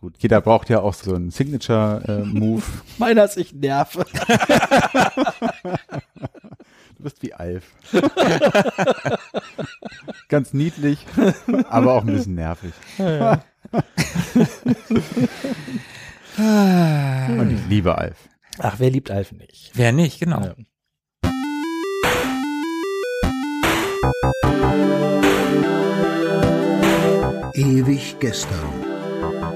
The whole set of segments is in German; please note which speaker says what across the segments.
Speaker 1: Gut, jeder braucht ja auch so einen Signature-Move.
Speaker 2: Meiner ist ich nerve.
Speaker 1: du bist wie Alf. Ganz niedlich, aber auch ein bisschen nervig.
Speaker 2: Ja,
Speaker 1: Und ich liebe Alf.
Speaker 2: Ach, wer liebt Alf nicht?
Speaker 3: Wer nicht, genau.
Speaker 2: Ja.
Speaker 4: Ewig gestern.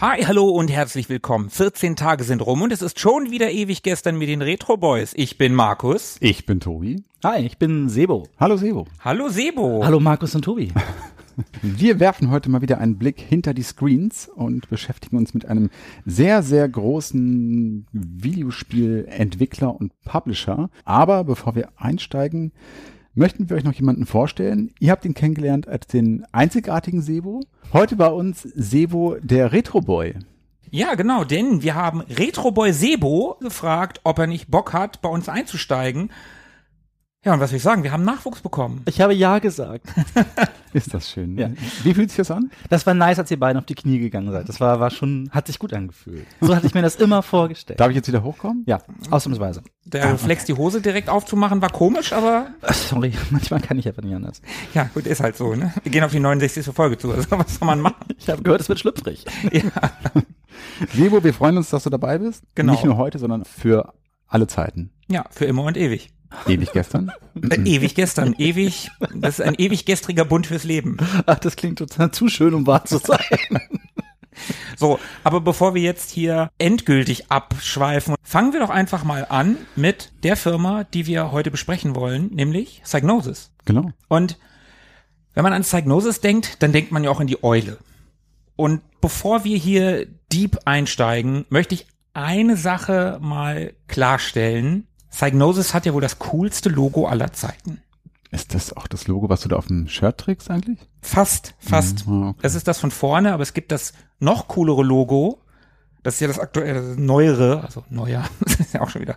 Speaker 3: Hi, hallo und herzlich willkommen. 14 Tage sind rum und es ist schon wieder ewig gestern mit den Retro Boys. Ich bin Markus.
Speaker 1: Ich bin Tobi.
Speaker 2: Hi, ich bin Sebo.
Speaker 1: Hallo Sebo.
Speaker 3: Hallo Sebo.
Speaker 2: Hallo Markus und Tobi.
Speaker 1: Wir werfen heute mal wieder einen Blick hinter die Screens und beschäftigen uns mit einem sehr, sehr großen Videospielentwickler und Publisher. Aber bevor wir einsteigen, möchten wir euch noch jemanden vorstellen. Ihr habt ihn kennengelernt als den einzigartigen Sebo. Heute bei uns Sebo, der Retro-Boy.
Speaker 3: Ja, genau, denn wir haben Retro Boy Sebo gefragt, ob er nicht Bock hat, bei uns einzusteigen. Ja, und was will ich sagen? Wir haben Nachwuchs bekommen.
Speaker 2: Ich habe Ja gesagt.
Speaker 1: Ist das schön.
Speaker 2: Ja.
Speaker 1: Wie fühlt sich das an?
Speaker 2: Das war nice, als ihr beiden auf die Knie gegangen seid. Das war, war schon, hat sich gut angefühlt. So hatte ich mir das immer vorgestellt.
Speaker 1: Darf ich jetzt wieder hochkommen?
Speaker 2: Ja, ausnahmsweise.
Speaker 3: Der Reflex, die Hose direkt aufzumachen, war komisch, aber
Speaker 2: Ach, Sorry, manchmal kann ich einfach nicht anders.
Speaker 3: ja, gut, ist halt so, ne? Wir gehen auf die 69. Folge zu, also was soll man machen?
Speaker 2: Ich habe gehört, es wird schlüpfrig.
Speaker 1: Sebo, wir freuen uns, dass du dabei bist.
Speaker 3: Genau.
Speaker 1: Nicht nur heute, sondern für alle Zeiten.
Speaker 3: Ja, für immer und ewig.
Speaker 1: Ewig gestern.
Speaker 3: Äh, ewig gestern, ewig, das ist ein ewig gestriger Bund fürs Leben.
Speaker 2: Ach, das klingt total zu schön, um wahr zu sein.
Speaker 3: So, aber bevor wir jetzt hier endgültig abschweifen, fangen wir doch einfach mal an mit der Firma, die wir heute besprechen wollen, nämlich Psygnosis.
Speaker 1: Genau.
Speaker 3: Und wenn man an Psygnosis denkt, dann denkt man ja auch in die Eule. Und bevor wir hier deep einsteigen, möchte ich eine Sache mal klarstellen. Psygnosis hat ja wohl das coolste Logo aller Zeiten.
Speaker 1: Ist das auch das Logo, was du da auf dem Shirt trägst eigentlich?
Speaker 3: Fast, fast.
Speaker 1: Mhm, okay.
Speaker 3: Das ist das von vorne, aber es gibt das noch coolere Logo. Das ist ja das aktuelle, neuere, also neuer, das ist ja auch schon wieder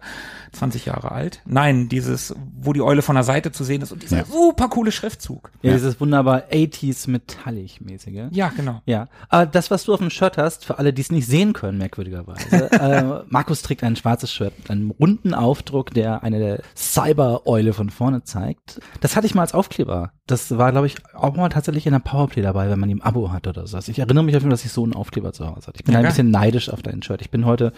Speaker 3: 20 Jahre alt. Nein, dieses, wo die Eule von der Seite zu sehen ist und dieser
Speaker 1: Ja.
Speaker 3: super coole Schriftzug.
Speaker 2: Ja, dieses wunderbar 80s Metallic-mäßige.
Speaker 3: Ja, genau.
Speaker 2: Ja, aber das, was du auf dem Shirt hast, für alle, die es nicht sehen können, merkwürdigerweise, äh, Markus trägt ein schwarzes Shirt mit einem runden Aufdruck, der eine der Cyber-Eule von vorne zeigt. Das hatte ich mal als Aufkleber. Das war, glaube ich, auch mal tatsächlich in der Powerplay dabei, wenn man im Abo hat oder so. Also ich erinnere mich auf jeden Fall, dass ich so einen Aufkleber zu Hause hatte. Ich bin
Speaker 3: Ja,
Speaker 2: ein bisschen neidisch auf dein Shirt. Ich bin heute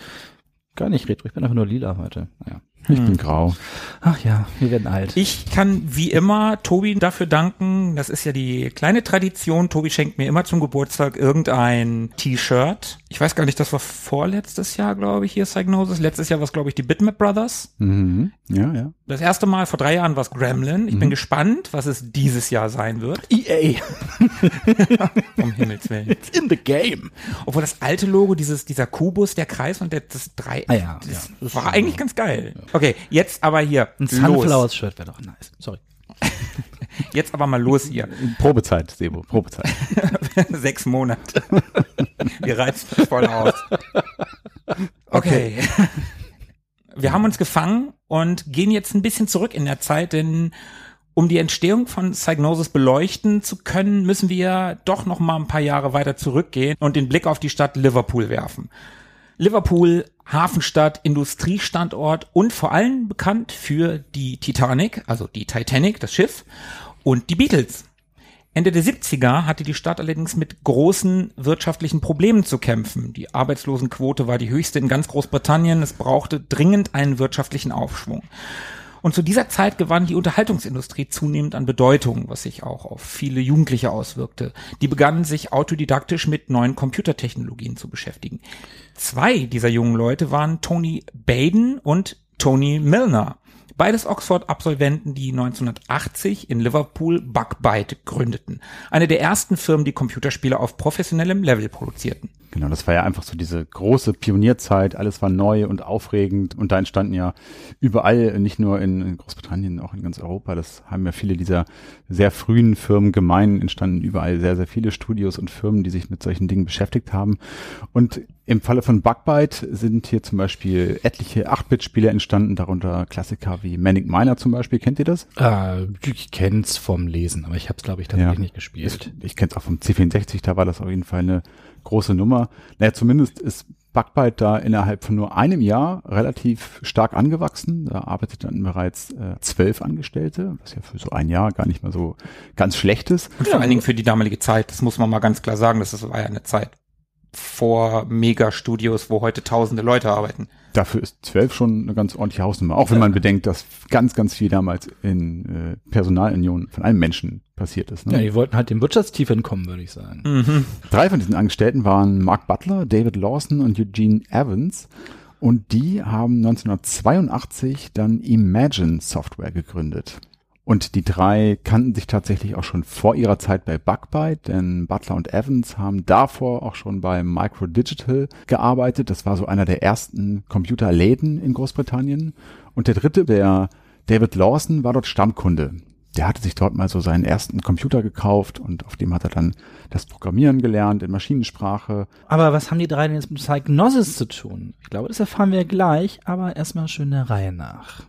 Speaker 2: gar nicht retro, ich bin einfach nur lila heute. Naja.
Speaker 1: Ich bin grau.
Speaker 2: Ach ja, wir werden alt.
Speaker 3: Ich kann wie immer Tobi dafür danken. Das ist ja die kleine Tradition. Tobi schenkt mir immer zum Geburtstag irgendein T-Shirt. Ich weiß gar nicht, das war vorletztes Jahr, glaube ich, hier Psygnosis. Letztes Jahr war es, glaube ich, die Bitmap Brothers.
Speaker 1: Mhm. Ja, ja.
Speaker 3: Das erste Mal vor drei Jahren war es Gremlin. Ich bin gespannt, was es dieses Jahr sein wird.
Speaker 2: EA,
Speaker 3: Um Himmels Willen.
Speaker 2: it's in the game.
Speaker 3: Obwohl das alte Logo, dieses, dieser Kubus, der Kreis und der, das drei,
Speaker 2: Ah ja,
Speaker 3: das
Speaker 2: ja.
Speaker 3: war eigentlich ganz geil. Okay, jetzt aber hier,
Speaker 2: Ein
Speaker 3: los.
Speaker 2: Sunflowers-Shirt wäre doch nice. Sorry.
Speaker 3: Jetzt aber mal los hier.
Speaker 1: Probezeit, Sebo, Probezeit.
Speaker 3: Sechs Monate. Wir reizen das voll aus. Okay. Wir haben uns gefangen und gehen jetzt ein bisschen zurück in der Zeit, denn um die Entstehung von Psygnosis beleuchten zu können, müssen wir doch noch mal ein paar Jahre weiter zurückgehen und den Blick auf die Stadt Liverpool werfen. Liverpool, Hafenstadt, Industriestandort und vor allem bekannt für die Titanic, also die Titanic, das Schiff, und die Beatles. Ende der 70er hatte die Stadt allerdings mit großen wirtschaftlichen Problemen zu kämpfen. Die Arbeitslosenquote war die höchste in ganz Großbritannien. Es brauchte dringend einen wirtschaftlichen Aufschwung. Und zu dieser Zeit gewann die Unterhaltungsindustrie zunehmend an Bedeutung, was sich auch auf viele Jugendliche auswirkte. Die begannen sich autodidaktisch mit neuen Computertechnologien zu beschäftigen. Zwei dieser jungen Leute waren Tony Baden und Tony Milner. Beides Oxford-Absolventen, die 1980 in Liverpool Bugbyte gründeten. Eine der ersten Firmen, die Computerspiele auf professionellem Level produzierten.
Speaker 1: Genau, das war ja einfach so diese große Pionierzeit, alles war neu und aufregend und da entstanden ja überall, nicht nur in Großbritannien, auch in ganz Europa, das haben ja viele dieser sehr frühen Firmen gemein, entstanden überall sehr, sehr viele Studios und Firmen, die sich mit solchen Dingen beschäftigt haben. Und im Falle von Bugbyte sind hier zum Beispiel etliche 8-Bit-Spiele entstanden, darunter Klassiker wie Manic Miner zum Beispiel. Kennt ihr das?
Speaker 2: Äh, ich kenn's vom Lesen, aber ich habe es, glaube ich, tatsächlich ja. nicht gespielt.
Speaker 1: Ich, ich kenne es auch vom C64, da war das auf jeden Fall eine große Nummer. Naja, zumindest ist Bugbyte da innerhalb von nur einem Jahr relativ stark angewachsen. Da arbeiteten bereits äh, zwölf Angestellte, was ja für so ein Jahr gar nicht mal so ganz schlecht ist.
Speaker 3: Und vor allen Dingen für die damalige Zeit, das muss man mal ganz klar sagen, das war ja eine Zeit vor Megastudios, wo heute tausende Leute arbeiten.
Speaker 1: Dafür ist zwölf schon eine ganz ordentliche Hausnummer, auch wenn man bedenkt, dass ganz, ganz viel damals in äh, Personalunion von einem Menschen passiert ist.
Speaker 2: Ne? Ja, die wollten halt dem Wirtschaftstief entkommen, würde ich sagen.
Speaker 1: Mhm. Drei von diesen Angestellten waren Mark Butler, David Lawson und Eugene Evans. Und die haben 1982 dann Imagine Software gegründet. Und die drei kannten sich tatsächlich auch schon vor ihrer Zeit bei Bugbyte, denn Butler und Evans haben davor auch schon bei Micro Digital gearbeitet. Das war so einer der ersten Computerläden in Großbritannien. Und der dritte, der David Lawson, war dort Stammkunde. Der hatte sich dort mal so seinen ersten Computer gekauft und auf dem hat er dann das Programmieren gelernt in Maschinensprache.
Speaker 2: Aber was haben die drei denn jetzt mit Psychnosis zu tun? Ich glaube, das erfahren wir gleich, aber erstmal schön der Reihe nach.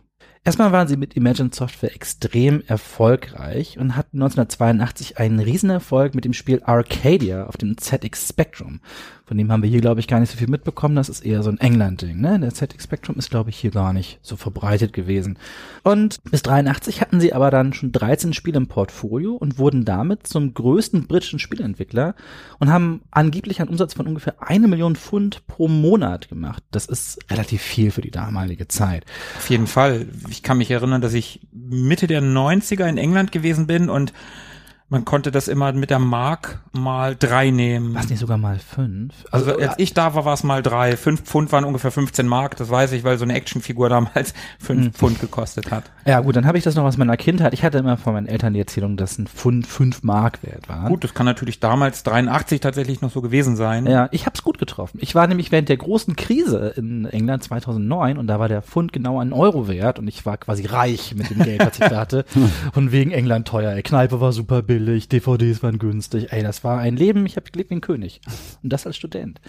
Speaker 2: Erstmal waren sie mit Imagine Software extrem erfolgreich und hatten 1982 einen Riesenerfolg mit dem Spiel Arcadia auf dem ZX Spectrum. Von dem haben wir hier, glaube ich, gar nicht so viel mitbekommen. Das ist eher so ein England-Ding. Ne? Der ZX Spectrum ist, glaube ich, hier gar nicht so verbreitet gewesen. Und bis 83 hatten sie aber dann schon 13 Spiele im Portfolio und wurden damit zum größten britischen Spielentwickler und haben angeblich einen Umsatz von ungefähr eine Million Pfund pro Monat gemacht. Das ist relativ viel für die damalige Zeit.
Speaker 3: Auf jeden Fall. Ich kann mich erinnern, dass ich Mitte der 90er in England gewesen bin und man konnte das immer mit der Mark mal drei nehmen.
Speaker 2: Was nicht sogar mal fünf?
Speaker 3: Also, also als ich da war, war es mal drei. Fünf Pfund waren ungefähr 15 Mark, das weiß ich, weil so eine Actionfigur damals fünf mhm. Pfund gekostet hat.
Speaker 2: Ja gut, dann habe ich das noch aus meiner Kindheit. Ich hatte immer von meinen Eltern die Erzählung, dass ein Pfund fünf Mark wert war.
Speaker 3: Gut, das kann natürlich damals 83 tatsächlich noch so gewesen sein.
Speaker 2: Ja, ich habe es gut getroffen. Ich war nämlich während der großen Krise in England 2009 und da war der Pfund genau einen Euro wert und ich war quasi reich mit dem Geld, was ich da hatte. und wegen England teuer. Ey, Kneipe war super billig, DVDs waren günstig. Ey, das war ein Leben, ich habe gelebt wie ein König. Und das als Student.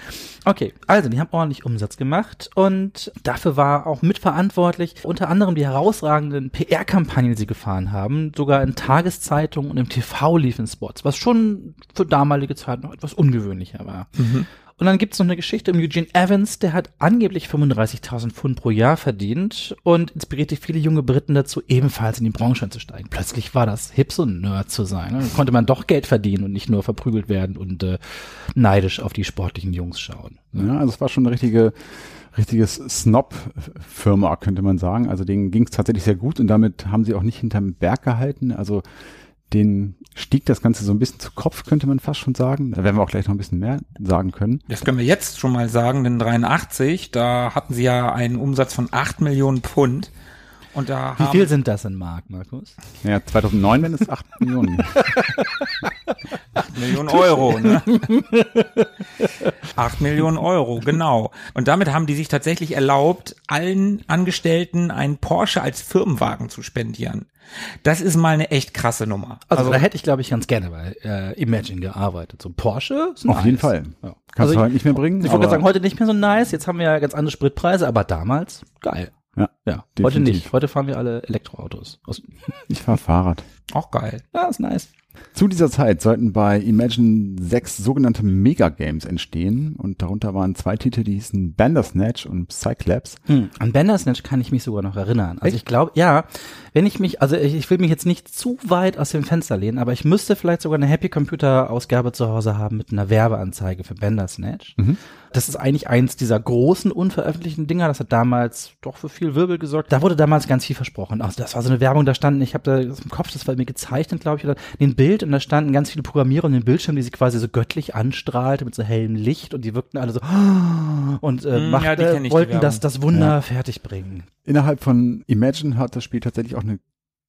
Speaker 2: Okay, also die haben ordentlich Umsatz gemacht und dafür war auch mitverantwortlich unter anderem die herausragenden PR-Kampagnen, die sie gefahren haben. Sogar in Tageszeitungen und im TV liefen Spots, was schon für damalige Zeit noch etwas ungewöhnlicher war. Mhm. Und dann gibt's noch eine Geschichte um Eugene Evans, der hat angeblich 35.000 Pfund pro Jahr verdient und inspirierte viele junge Briten dazu, ebenfalls in die Branche einzusteigen. Plötzlich war das hip, so ein Nerd zu sein. Dann konnte man doch Geld verdienen und nicht nur verprügelt werden und äh, neidisch auf die sportlichen Jungs schauen.
Speaker 1: Ja, also es war schon eine richtige richtiges Snob-Firma, könnte man sagen. Also denen ging es tatsächlich sehr gut und damit haben sie auch nicht hinterm Berg gehalten. Also den stieg das Ganze so ein bisschen zu Kopf, könnte man fast schon sagen. Da werden wir auch gleich noch ein bisschen mehr sagen können.
Speaker 3: Das können wir jetzt schon mal sagen, denn 83, da hatten sie ja einen Umsatz von 8 Millionen Pfund. Und da
Speaker 2: Wie viel sind das in Mark, Markus?
Speaker 1: Ja, 2009 wenn es 8 Millionen.
Speaker 3: 8 Millionen Euro, ne? 8 Millionen Euro, genau. Und damit haben die sich tatsächlich erlaubt, allen Angestellten einen Porsche als Firmenwagen zu spendieren. Das ist mal eine echt krasse Nummer.
Speaker 2: Also, also da hätte ich, glaube ich, ganz gerne bei äh, Imagine gearbeitet. So Porsche
Speaker 1: ist Auf nice. jeden Fall. Ja. Kannst also du heute nicht mehr bringen.
Speaker 2: Ich wollte sagen, heute nicht mehr so nice. Jetzt haben wir ja ganz andere Spritpreise, aber damals geil.
Speaker 1: Ja,
Speaker 2: ja. Heute nicht. Heute fahren wir alle Elektroautos.
Speaker 1: Ich fahre Fahrrad.
Speaker 3: Auch geil.
Speaker 2: Ja, ist nice.
Speaker 1: Zu dieser Zeit sollten bei Imagine sechs sogenannte Megagames entstehen und darunter waren zwei Titel, die hießen Bandersnatch und Cyclops.
Speaker 2: Hm, an Bandersnatch kann ich mich sogar noch erinnern. Also Echt? ich glaube, ja, wenn ich mich, also ich, ich, will mich jetzt nicht zu weit aus dem Fenster lehnen, aber ich müsste vielleicht sogar eine Happy Computer Ausgabe zu Hause haben mit einer Werbeanzeige für Bandersnatch. Mhm. Das ist eigentlich eins dieser großen unveröffentlichten Dinger. Das hat damals doch für viel Wirbel gesorgt. Da wurde damals ganz viel versprochen. Also das war so eine Werbung, da standen, ich habe da im Kopf, das war mir gezeichnet, glaube ich, oder ein Bild und da standen ganz viele Programmierer und den Bildschirm, die sie quasi so göttlich anstrahlte mit so hellem Licht und die wirkten alle so und äh,
Speaker 3: Mm,
Speaker 2: macht,
Speaker 3: ja, ich,
Speaker 2: wollten das, das Wunder
Speaker 1: Ja.
Speaker 2: fertig bringen.
Speaker 1: Innerhalb von Imagine hat das Spiel tatsächlich auch eine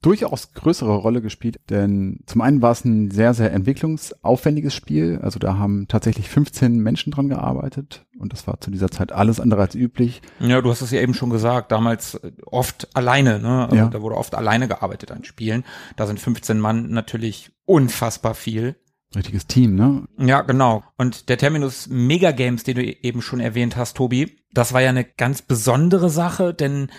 Speaker 1: durchaus größere Rolle gespielt, denn zum einen war es ein sehr, sehr entwicklungsaufwendiges Spiel. Also da haben tatsächlich 15 Menschen dran gearbeitet und das war zu dieser Zeit alles andere als üblich.
Speaker 3: Ja, du hast es ja eben schon gesagt, damals äh, oft alleine, ne? Also
Speaker 1: Ja.
Speaker 3: Da wurde oft alleine gearbeitet an Spielen. Da sind 15 Mann natürlich unfassbar viel.
Speaker 1: Richtiges Team, ne?
Speaker 3: Ja, genau. Und der Terminus Mega Games, den du eben schon erwähnt hast, Tobi, das war ja eine ganz besondere Sache, denn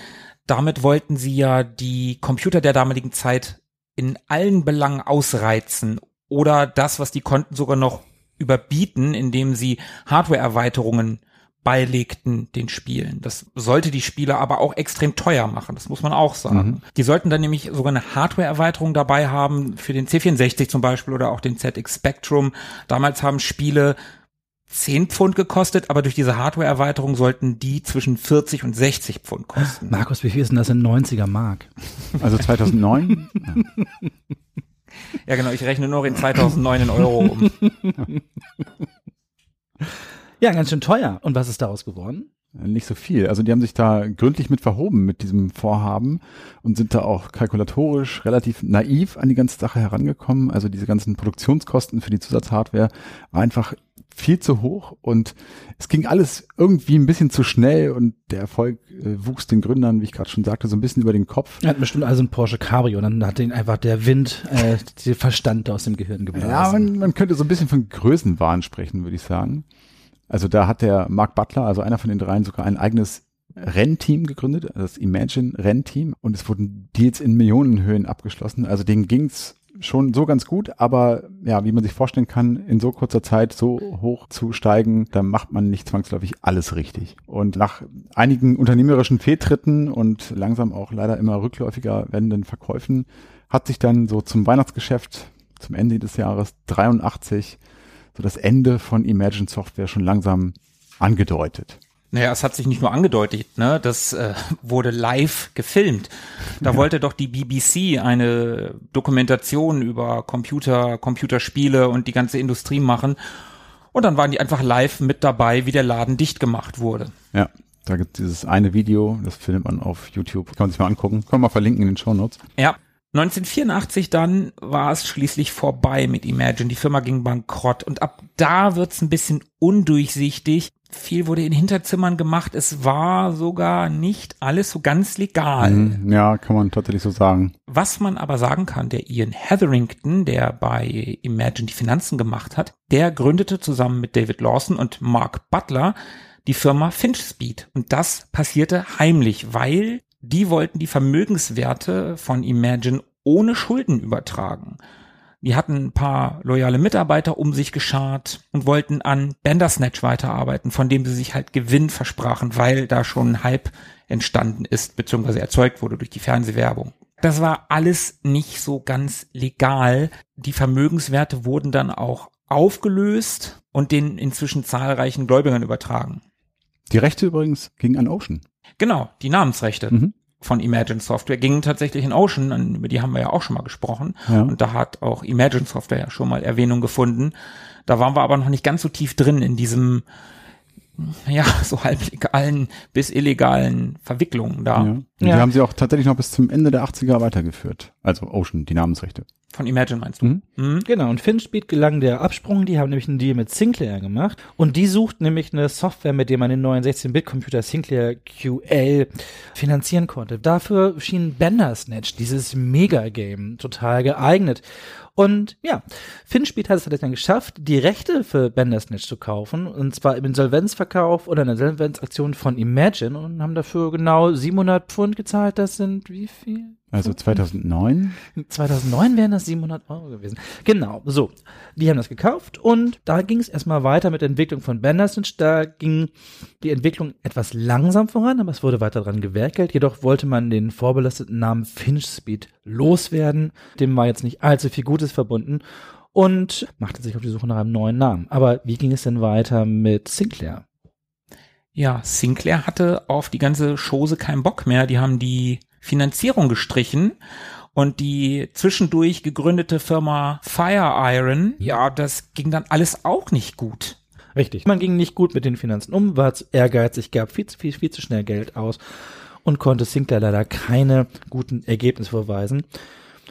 Speaker 3: damit wollten sie ja die Computer der damaligen Zeit in allen Belangen ausreizen oder das, was die konnten, sogar noch überbieten, indem sie Hardware-Erweiterungen beilegten den Spielen. Das sollte die Spiele aber auch extrem teuer machen, das muss man auch sagen. Die sollten dann nämlich sogar eine Hardware-Erweiterung dabei haben, für den C64 zum Beispiel oder auch den ZX Spectrum. Damals haben Spiele 10 Pfund gekostet, aber durch diese Hardware-Erweiterung sollten die zwischen 40 und 60 Pfund kosten.
Speaker 2: Markus, wie viel ist denn das in 90er Mark?
Speaker 1: Also 2009.
Speaker 3: Ja, genau, ich rechne nur in 2009 in Euro um.
Speaker 2: Ja, ganz schön teuer. Und was ist daraus geworden?
Speaker 1: Nicht so viel. Also die haben sich da gründlich mit verhoben mit diesem Vorhaben und sind da auch kalkulatorisch relativ naiv an die ganze Sache herangekommen. Also diese ganzen Produktionskosten für die Zusatzhardware war einfach viel zu hoch und es ging alles irgendwie ein bisschen zu schnell und der Erfolg äh, wuchs den Gründern, wie ich gerade schon sagte, so ein bisschen über den Kopf.
Speaker 2: Er hat bestimmt also ein Porsche Cabrio und dann hat ihn einfach der Wind, äh, den Verstand aus dem Gehirn geblasen.
Speaker 1: Ja, man, man könnte so ein bisschen von Größenwahn sprechen, würde ich sagen. Also da hat der Mark Butler, also einer von den dreien, sogar ein eigenes Rennteam gegründet, das Imagine Rennteam. Und es wurden Deals in Millionenhöhen abgeschlossen. Also denen ging's schon so ganz gut, aber ja, wie man sich vorstellen kann, in so kurzer Zeit so hoch zu steigen, da macht man nicht zwangsläufig alles richtig. Und nach einigen unternehmerischen Fehltritten und langsam auch leider immer rückläufiger werdenden Verkäufen hat sich dann so zum Weihnachtsgeschäft zum Ende des Jahres 83 so das Ende von Imagine Software schon langsam angedeutet.
Speaker 3: Naja, es hat sich nicht nur angedeutet, ne? Das äh, wurde live gefilmt. Da wollte doch die BBC eine Dokumentation über Computer, Computerspiele und die ganze Industrie machen. Und dann waren die einfach live mit dabei, wie der Laden dicht gemacht wurde.
Speaker 1: Ja, da gibt es dieses eine Video, das findet man auf YouTube. Kann man sich mal angucken. Kann man mal verlinken in den Show Notes.
Speaker 3: Ja. 1984 dann war es schließlich vorbei mit Imagine. Die Firma ging bankrott und ab da wird's ein bisschen undurchsichtig. Viel wurde in Hinterzimmern gemacht. Es war sogar nicht alles so ganz legal.
Speaker 1: Mhm. Ja, kann man tatsächlich so sagen.
Speaker 3: Was man aber sagen kann, der Ian Hetherington, der bei Imagine die Finanzen gemacht hat, der gründete zusammen mit David Lawson und Mark Butler die Firma FinchSpeed. Und das passierte heimlich, weil die wollten die Vermögenswerte von Imagine ohne Schulden übertragen. Die hatten ein paar loyale Mitarbeiter um sich geschart und wollten an Bandersnatch weiterarbeiten, von dem sie sich halt Gewinn versprachen, weil da schon ein Hype entstanden ist, beziehungsweise erzeugt wurde durch die Fernsehwerbung. Das war alles nicht so ganz legal. Die Vermögenswerte wurden dann auch aufgelöst und den inzwischen zahlreichen Gläubigern übertragen.
Speaker 1: Die Rechte übrigens gingen an Ocean.
Speaker 3: Genau, die Namensrechte
Speaker 1: Mhm.
Speaker 3: Von Imagine Software gingen tatsächlich in Ocean, an- über die haben wir ja auch schon mal gesprochen.
Speaker 1: Ja.
Speaker 3: Und da hat auch Imagine Software ja schon mal Erwähnung gefunden. Da waren wir aber noch nicht ganz so tief drin in diesem, ja, so halb legalen bis illegalen Verwicklungen da
Speaker 1: Ja. Und
Speaker 2: Ja.
Speaker 1: Die haben sie auch tatsächlich noch bis zum Ende der 80er weitergeführt. Also Ocean, die Namensrechte.
Speaker 3: von Imagine meinst du?
Speaker 1: Mhm.
Speaker 3: Mhm.
Speaker 2: Genau, und FinSpeed gelang der Absprung, die haben nämlich einen Deal mit Sinclair gemacht und die sucht nämlich eine Software, mit der man den neuen 16-Bit-Computer Sinclair QL finanzieren konnte. Dafür schien Bandersnatch, dieses Mega-Game, total geeignet. Und ja, FinSpeed hat es halt dann geschafft, die Rechte für Bandersnatch zu kaufen, und zwar im Insolvenzverkauf oder einer Insolvenzaktion von Imagine und haben dafür genau 700 Pfund gezahlt. Das sind wie viel?
Speaker 1: Also 2009.
Speaker 2: 2009 wären das 700 Euro gewesen. Genau, so. Die haben das gekauft und da ging es erstmal weiter mit der Entwicklung von Bandersnatch. Da ging die Entwicklung etwas langsam voran, aber es wurde weiter dran gewerkelt. Jedoch wollte man den vorbelasteten Namen FinchSpeed loswerden. Dem war jetzt nicht allzu viel Gutes verbunden und machte sich auf die Suche nach einem neuen Namen. Aber wie ging es denn weiter mit Sinclair?
Speaker 3: Ja, Sinclair hatte auf die ganze Chose keinen Bock mehr. Die haben die Finanzierung gestrichen und die zwischendurch gegründete Firma Fire Iron, ja, das ging dann alles auch nicht gut.
Speaker 2: Richtig. Man ging nicht gut mit den Finanzen um, war ehrgeizig, gab viel zu viel, viel zu schnell Geld aus und konnte Sinclair leider keine guten Ergebnisse vorweisen.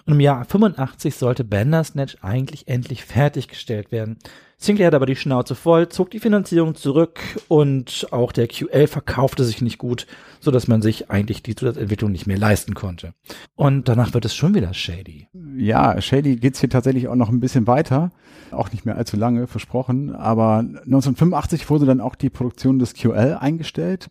Speaker 2: Und im Jahr 85 sollte Bandersnatch eigentlich endlich fertiggestellt werden. Sinclair hat aber die Schnauze voll, zog die Finanzierung zurück und auch der QL verkaufte sich nicht gut, so dass man sich eigentlich die Zusatzentwicklung nicht mehr leisten konnte. Und danach wird es schon wieder shady.
Speaker 1: Ja, shady geht's hier tatsächlich auch noch ein bisschen weiter. Auch nicht mehr allzu lange, versprochen. Aber 1985 wurde dann auch die Produktion des QL eingestellt.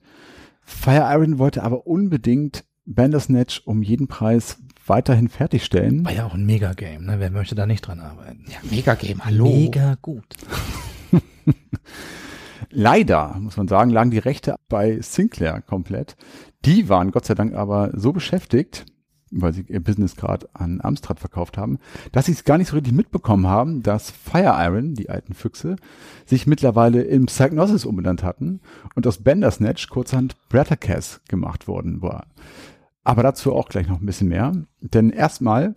Speaker 1: Fire Iron wollte aber unbedingt Bandersnatch um jeden Preis weiterhin fertigstellen.
Speaker 2: War ja auch ein Mega-Game, ne? Wer möchte da nicht dran arbeiten?
Speaker 3: Ja, Mega-Game, hallo.
Speaker 2: Mega gut.
Speaker 1: Leider, muss man sagen, lagen die Rechte bei Sinclair komplett. Die waren Gott sei Dank aber so beschäftigt, weil sie ihr Business gerade an Amstrad verkauft haben, dass sie es gar nicht so richtig mitbekommen haben, dass Fire Iron, die alten Füchse, sich mittlerweile in Psygnosis umbenannt hatten und aus Bandersnatch kurzerhand Brattercast gemacht worden war. Aber dazu auch gleich noch ein bisschen mehr. Denn erstmal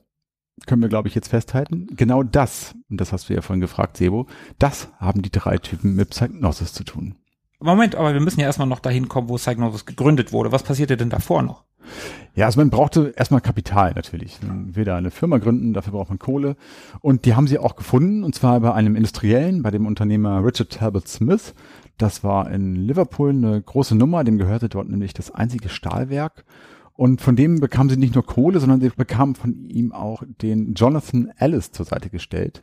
Speaker 1: können wir, glaube ich, jetzt festhalten, genau das, und das hast du ja vorhin gefragt, Sebo, das haben die drei Typen mit Psygnosis zu tun.
Speaker 3: Moment, aber wir müssen ja erstmal noch dahin kommen, wo Psygnosis gegründet wurde. Was passierte denn davor noch?
Speaker 1: Ja, also man brauchte erstmal Kapital natürlich. Man will da eine Firma gründen, dafür braucht man Kohle. Und die haben sie auch gefunden, und zwar bei einem Industriellen, bei dem Unternehmer Richard Talbot Smith. Das war in Liverpool eine große Nummer, dem gehörte dort nämlich das einzige Stahlwerk. Und von dem bekamen sie nicht nur Kohle, sondern sie bekamen von ihm auch den Jonathan Ellis zur Seite gestellt,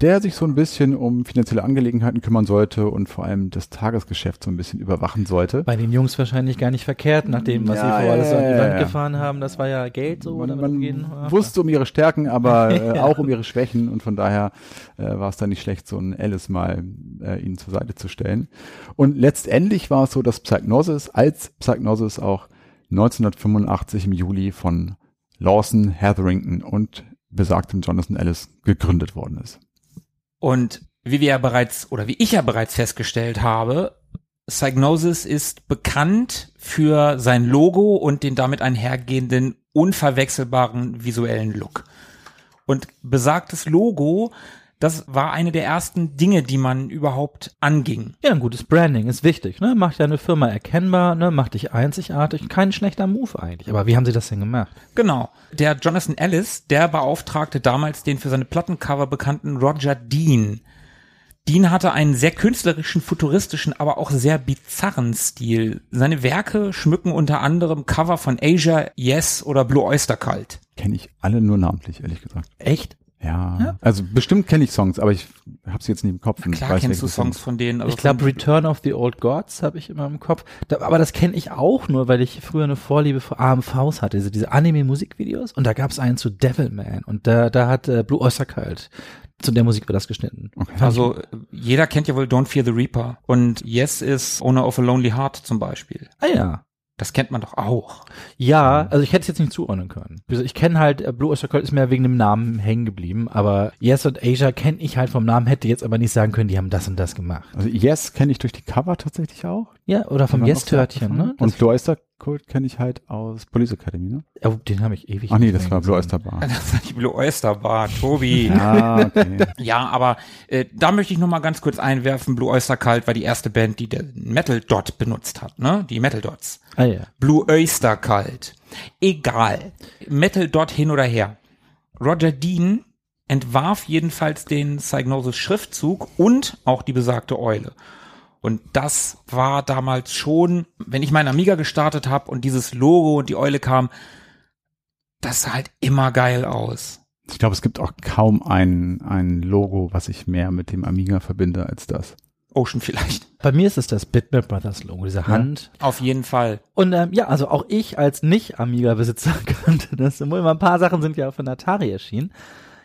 Speaker 1: der sich so ein bisschen um finanzielle Angelegenheiten kümmern sollte und vor allem das Tagesgeschäft so ein bisschen überwachen sollte.
Speaker 2: Bei den Jungs wahrscheinlich gar nicht verkehrt, nachdem, was
Speaker 1: Ja,
Speaker 2: sie vor alles so an die
Speaker 1: ja,
Speaker 2: Wand
Speaker 1: ja.
Speaker 2: gefahren haben. Das war ja Geld so.
Speaker 1: Man, man
Speaker 2: umgehen.
Speaker 1: wusste um ihre Stärken, aber äh,
Speaker 2: Ja.
Speaker 1: auch um ihre Schwächen und von daher äh, war es dann nicht schlecht, so einen Alice mal äh, ihnen zur Seite zu stellen. Und letztendlich war es so, dass Psygnosis als Psygnosis auch 1985 im Juli von Lawson Hetherington und besagtem Jonathan Ellis gegründet worden ist.
Speaker 3: Und wie wir ja bereits, oder wie ich ja bereits festgestellt habe, Psygnosis ist bekannt für sein Logo und den damit einhergehenden unverwechselbaren visuellen Look. Und besagtes Logo, das war eine der ersten Dinge, die man überhaupt anging.
Speaker 2: Ja, ein gutes Branding ist wichtig, ne? Macht deine Firma erkennbar, ne? Macht dich einzigartig. Kein schlechter Move eigentlich. Aber wie haben sie das denn gemacht?
Speaker 3: Genau. Der Jonathan Ellis, der beauftragte damals den für seine Plattencover bekannten Roger Dean. Dean hatte einen sehr künstlerischen, futuristischen, aber auch sehr bizarren Stil. Seine Werke schmücken unter anderem Cover von Asia, Yes oder Blue Oyster Cult.
Speaker 1: Kenne ich alle nur namentlich, ehrlich gesagt.
Speaker 2: Echt?
Speaker 1: Ja,
Speaker 2: Ja.
Speaker 1: also bestimmt kenne ich Songs, aber ich habe sie jetzt nicht im Kopf. und
Speaker 3: Klar
Speaker 1: weiß,
Speaker 3: kennst du Songs von denen.
Speaker 2: Ich glaube, Return of the Old Gods habe ich immer im Kopf. Da, aber das kenne ich auch nur, weil ich früher eine Vorliebe für AMVs hatte, diese, diese Anime-Musikvideos. Und da gab es einen zu Devilman. Und da, da hat äh, Blue Oyster Cult zu der Musik wird das geschnitten.
Speaker 1: Okay.
Speaker 3: Also jeder kennt ja wohl Don't Fear the Reaper. Und Yes ist Owner of a Lonely Heart zum Beispiel.
Speaker 2: Ah ja.
Speaker 3: Das kennt man doch auch.
Speaker 2: Ja, also ich hätte es jetzt nicht zuordnen können. Also Ich kenne halt, äh, Blue Oyster Cult ist mir wegen dem Namen hängen geblieben, aber Yes und Asia kenne ich halt vom Namen, hätte jetzt aber nicht sagen können, die haben das und das gemacht.
Speaker 1: Also Yes kenne ich durch die Cover tatsächlich auch.
Speaker 2: Ja, oder vom Yes-Törtchen, ne?
Speaker 1: Und Blue Oyster Cult kenne ich halt aus Police Academy, ne?
Speaker 2: oh, den habe ich ewig
Speaker 1: Ach nee, das war Blue. Oyster Bar.
Speaker 3: Das war die Blue Oyster Bar, Tobi.
Speaker 1: Ah, okay.
Speaker 3: Ja, aber äh, da möchte ich noch mal ganz kurz einwerfen, Blue Oyster Cult war die erste Band, die den Metal Dot benutzt hat, ne? Die Metal Dots.
Speaker 2: Ah ja.
Speaker 3: Blue Oyster Cult. Egal. Metal Dot hin oder her. Roger Dean entwarf jedenfalls den Psygnosis Schriftzug und auch die besagte Eule. Und das war damals schon, wenn ich meinen Amiga gestartet habe und dieses Logo und die Eule kam, das sah halt immer geil aus.
Speaker 1: Ich glaube, es gibt auch kaum ein, ein Logo, was ich mehr mit dem Amiga verbinde als das.
Speaker 3: Ocean vielleicht.
Speaker 2: Bei mir ist es das Bitmap Brothers Logo, diese Hand.
Speaker 3: Auf jeden Fall.
Speaker 2: Und ähm, ja, also auch ich als Nicht-Amiga-Besitzer kannte das. Immer ein paar Sachen sind ja auf von Atari erschienen.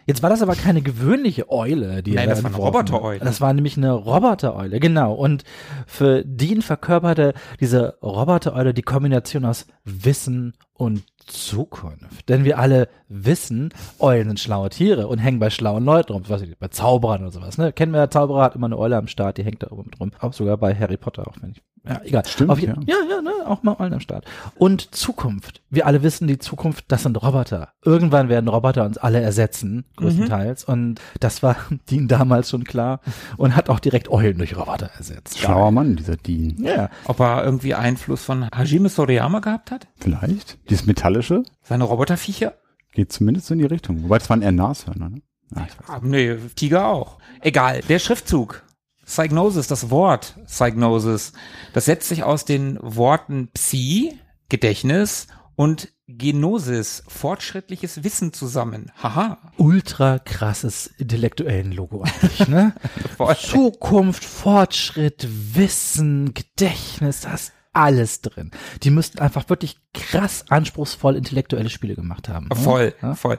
Speaker 2: Jetzt war das aber keine gewöhnliche Eule, die
Speaker 3: Nein,
Speaker 2: er
Speaker 3: das
Speaker 2: da
Speaker 3: war eine. Robotereule.
Speaker 2: Das war nämlich eine Robotereule, genau. Und für Dean verkörperte diese Robotereule die Kombination aus Wissen und Zukunft. Denn wir alle wissen, Eulen sind schlaue Tiere und hängen bei schlauen Leuten rum. Was weiß ich, bei Zauberern oder sowas. Ne? Kennen wir, der Zauberer hat immer eine Eule am Start, die hängt da oben mit rum. Auch sogar bei Harry Potter, auch wenn ich Ja, egal.
Speaker 1: Stimmt,
Speaker 2: Auf
Speaker 1: ja.
Speaker 2: ja, ja, ne, auch mal allen am Start. Und Zukunft. Wir alle wissen, die Zukunft, das sind Roboter. Irgendwann werden Roboter uns alle ersetzen, größtenteils. Und das war Dean damals schon klar und hat auch direkt Eulen durch Roboter ersetzt.
Speaker 1: Schlauer Mann, dieser Dean.
Speaker 2: Ja,
Speaker 3: Ob er irgendwie Einfluss von Hajime Soriyama gehabt hat?
Speaker 1: Vielleicht. Dieses Metallische
Speaker 3: Seine Roboterviecher?
Speaker 1: geht zumindest in die Richtung. Wobei, das waren eher Nashörner, ne? Ja, ich weiß.
Speaker 3: Ah, nee, Tiger auch. Egal, der Schriftzug. Psygnosis, das Wort Psygnosis, das setzt sich aus den Worten Psi, Gedächtnis und Genosis, fortschrittliches Wissen zusammen. Haha.
Speaker 2: ultra krasses intellektuellen Logo eigentlich, ne? Zukunft, Fortschritt, Wissen, Gedächtnis, da ist alles drin. Die müssten einfach wirklich krass anspruchsvoll intellektuelle Spiele gemacht haben. ne?
Speaker 3: Voll,
Speaker 2: Ja?
Speaker 3: voll.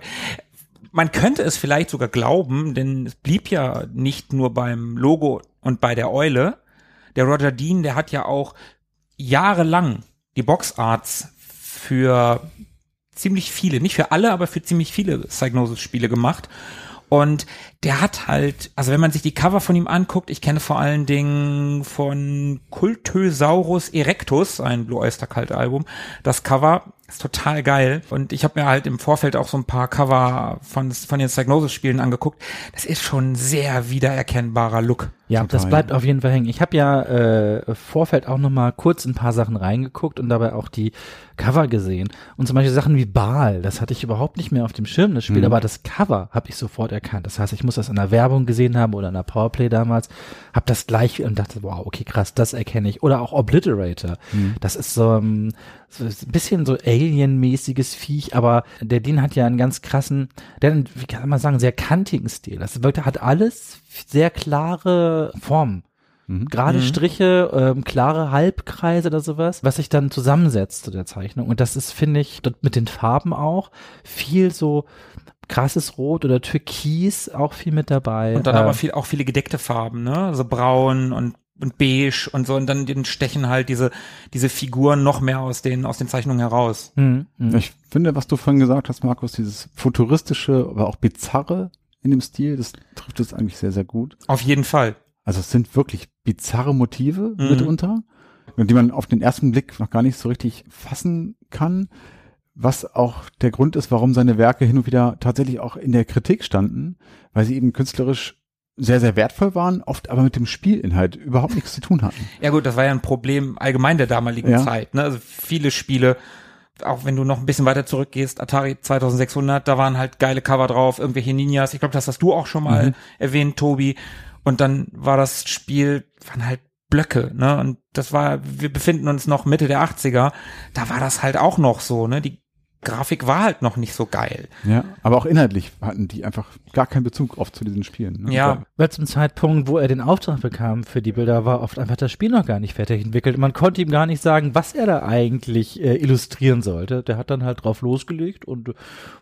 Speaker 3: Man könnte es vielleicht sogar glauben, denn es blieb ja nicht nur beim Logo und bei der Eule. Der Roger Dean, der hat ja auch jahrelang die Boxarts für ziemlich viele, nicht für alle, aber für ziemlich viele Psygnosis-Spiele gemacht. Und der hat halt, also wenn man sich die Cover von ihm anguckt, ich kenne vor allen Dingen von Cultosaurus Erectus, ein Blue Oyster Cult Album, das Cover ist total geil. Und ich habe mir halt im Vorfeld auch so ein paar Cover von, von den Psygnosis-Spielen angeguckt. Das ist schon ein sehr wiedererkennbarer Look.
Speaker 2: Ja,
Speaker 1: Total,
Speaker 2: das bleibt auf jeden Fall hängen. Ich habe ja äh, Vorfeld auch noch mal kurz ein paar Sachen reingeguckt und dabei auch die Cover gesehen. Und zum Beispiel Sachen wie Baal, das hatte ich überhaupt nicht mehr auf dem Schirm, das Spiel,
Speaker 1: Mhm.
Speaker 2: aber das Cover habe ich sofort erkannt. Das heißt, ich muss das in der Werbung gesehen haben oder in der Powerplay damals, habe das gleich und dachte, wow, okay, krass, das erkenne ich. Oder auch Obliterator.
Speaker 1: Mhm.
Speaker 2: Das ist so, ähm, so ein bisschen so Alien-mäßiges Viech, aber der Dean hat ja einen ganz krassen, der hat einen, wie kann man sagen, sehr kantigen Stil. Das wirkt, hat alles sehr klare Formen.
Speaker 1: Mhm.
Speaker 2: Gerade Striche, ähm, klare Halbkreise oder sowas, was sich dann zusammensetzt zu der Zeichnung. Und das ist, finde ich, dort mit den Farben auch viel so krasses Rot oder Türkis auch viel mit dabei.
Speaker 3: Und dann
Speaker 2: Äh,
Speaker 3: aber viel, auch viele gedeckte Farben, ne? So braun und und beige und so und dann den stechen halt diese diese Figuren noch mehr aus den aus den Zeichnungen heraus.
Speaker 2: hm, hm.
Speaker 1: Ich finde, was du vorhin gesagt hast, Markus, dieses futuristische, aber auch bizarre in dem Stil, das trifft es eigentlich sehr, sehr gut.
Speaker 3: Auf jeden Fall.
Speaker 1: Also es sind wirklich bizarre Motive
Speaker 3: Mhm.
Speaker 1: mitunter, die man auf den ersten Blick noch gar nicht so richtig fassen kann, was auch der Grund ist, warum seine Werke hin und wieder tatsächlich auch in der Kritik standen, weil sie eben künstlerisch sehr, sehr wertvoll waren, oft aber mit dem Spielinhalt überhaupt nichts zu tun hatten.
Speaker 3: Ja gut, das war ja ein Problem allgemein der damaligen
Speaker 1: Ja.
Speaker 3: Zeit. Ne? Also viele Spiele, auch wenn du noch ein bisschen weiter zurückgehst, Atari 2600, da waren halt geile Cover drauf, irgendwelche Ninjas. Ich glaube, das hast du auch schon mal
Speaker 1: Mhm.
Speaker 3: erwähnt, Tobi. Und dann war das Spiel, waren halt Blöcke, ne? Und das war, wir befinden uns noch Mitte der 80er, da war das halt auch noch so, ne? Die Grafik war halt noch nicht so geil.
Speaker 1: Ja, aber auch inhaltlich hatten die einfach gar keinen Bezug oft zu diesen Spielen. Ne?
Speaker 3: Ja.
Speaker 2: Weil zum Zeitpunkt, wo er den Auftrag bekam für die Bilder, war oft einfach das Spiel noch gar nicht fertig entwickelt. Man konnte ihm gar nicht sagen, was er da eigentlich äh, illustrieren sollte. Der hat dann halt drauf losgelegt und äh,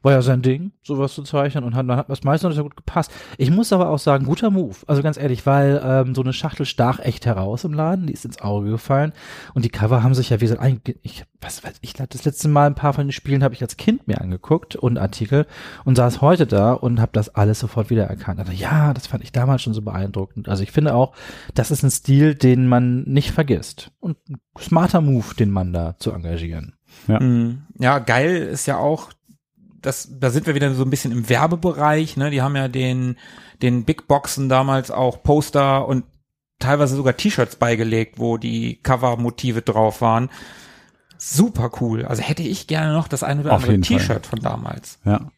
Speaker 2: war ja sein Ding, sowas zu zeichnen und hat, dann hat das meiste noch sehr gut gepasst. Ich muss aber auch sagen, guter Move. Also ganz ehrlich, weil ähm, so eine Schachtel stach echt heraus im Laden, die ist ins Auge gefallen und die Cover haben sich ja wie gesagt, einge- ich, was weiß ich, das letzte Mal ein paar von den Spielen habe ich als Kind mir angeguckt und Artikel und saß heute da und habe das alles sofort wiedererkannt. Also ja, das fand ich damals schon so beeindruckend. Also ich finde auch, das ist ein Stil, den man nicht vergisst. Und ein smarter Move, den Mann da zu engagieren.
Speaker 1: Ja.
Speaker 3: Mhm. Ja, geil ist ja auch, das, da sind wir wieder so ein bisschen im Werbebereich, ne? Die haben ja den, den Big Boxen damals auch Poster und teilweise sogar T-Shirts beigelegt, wo die Cover-Motive drauf waren. Super cool. Also hätte ich gerne noch das ein oder andere. T-Shirt von damals.
Speaker 1: Ja.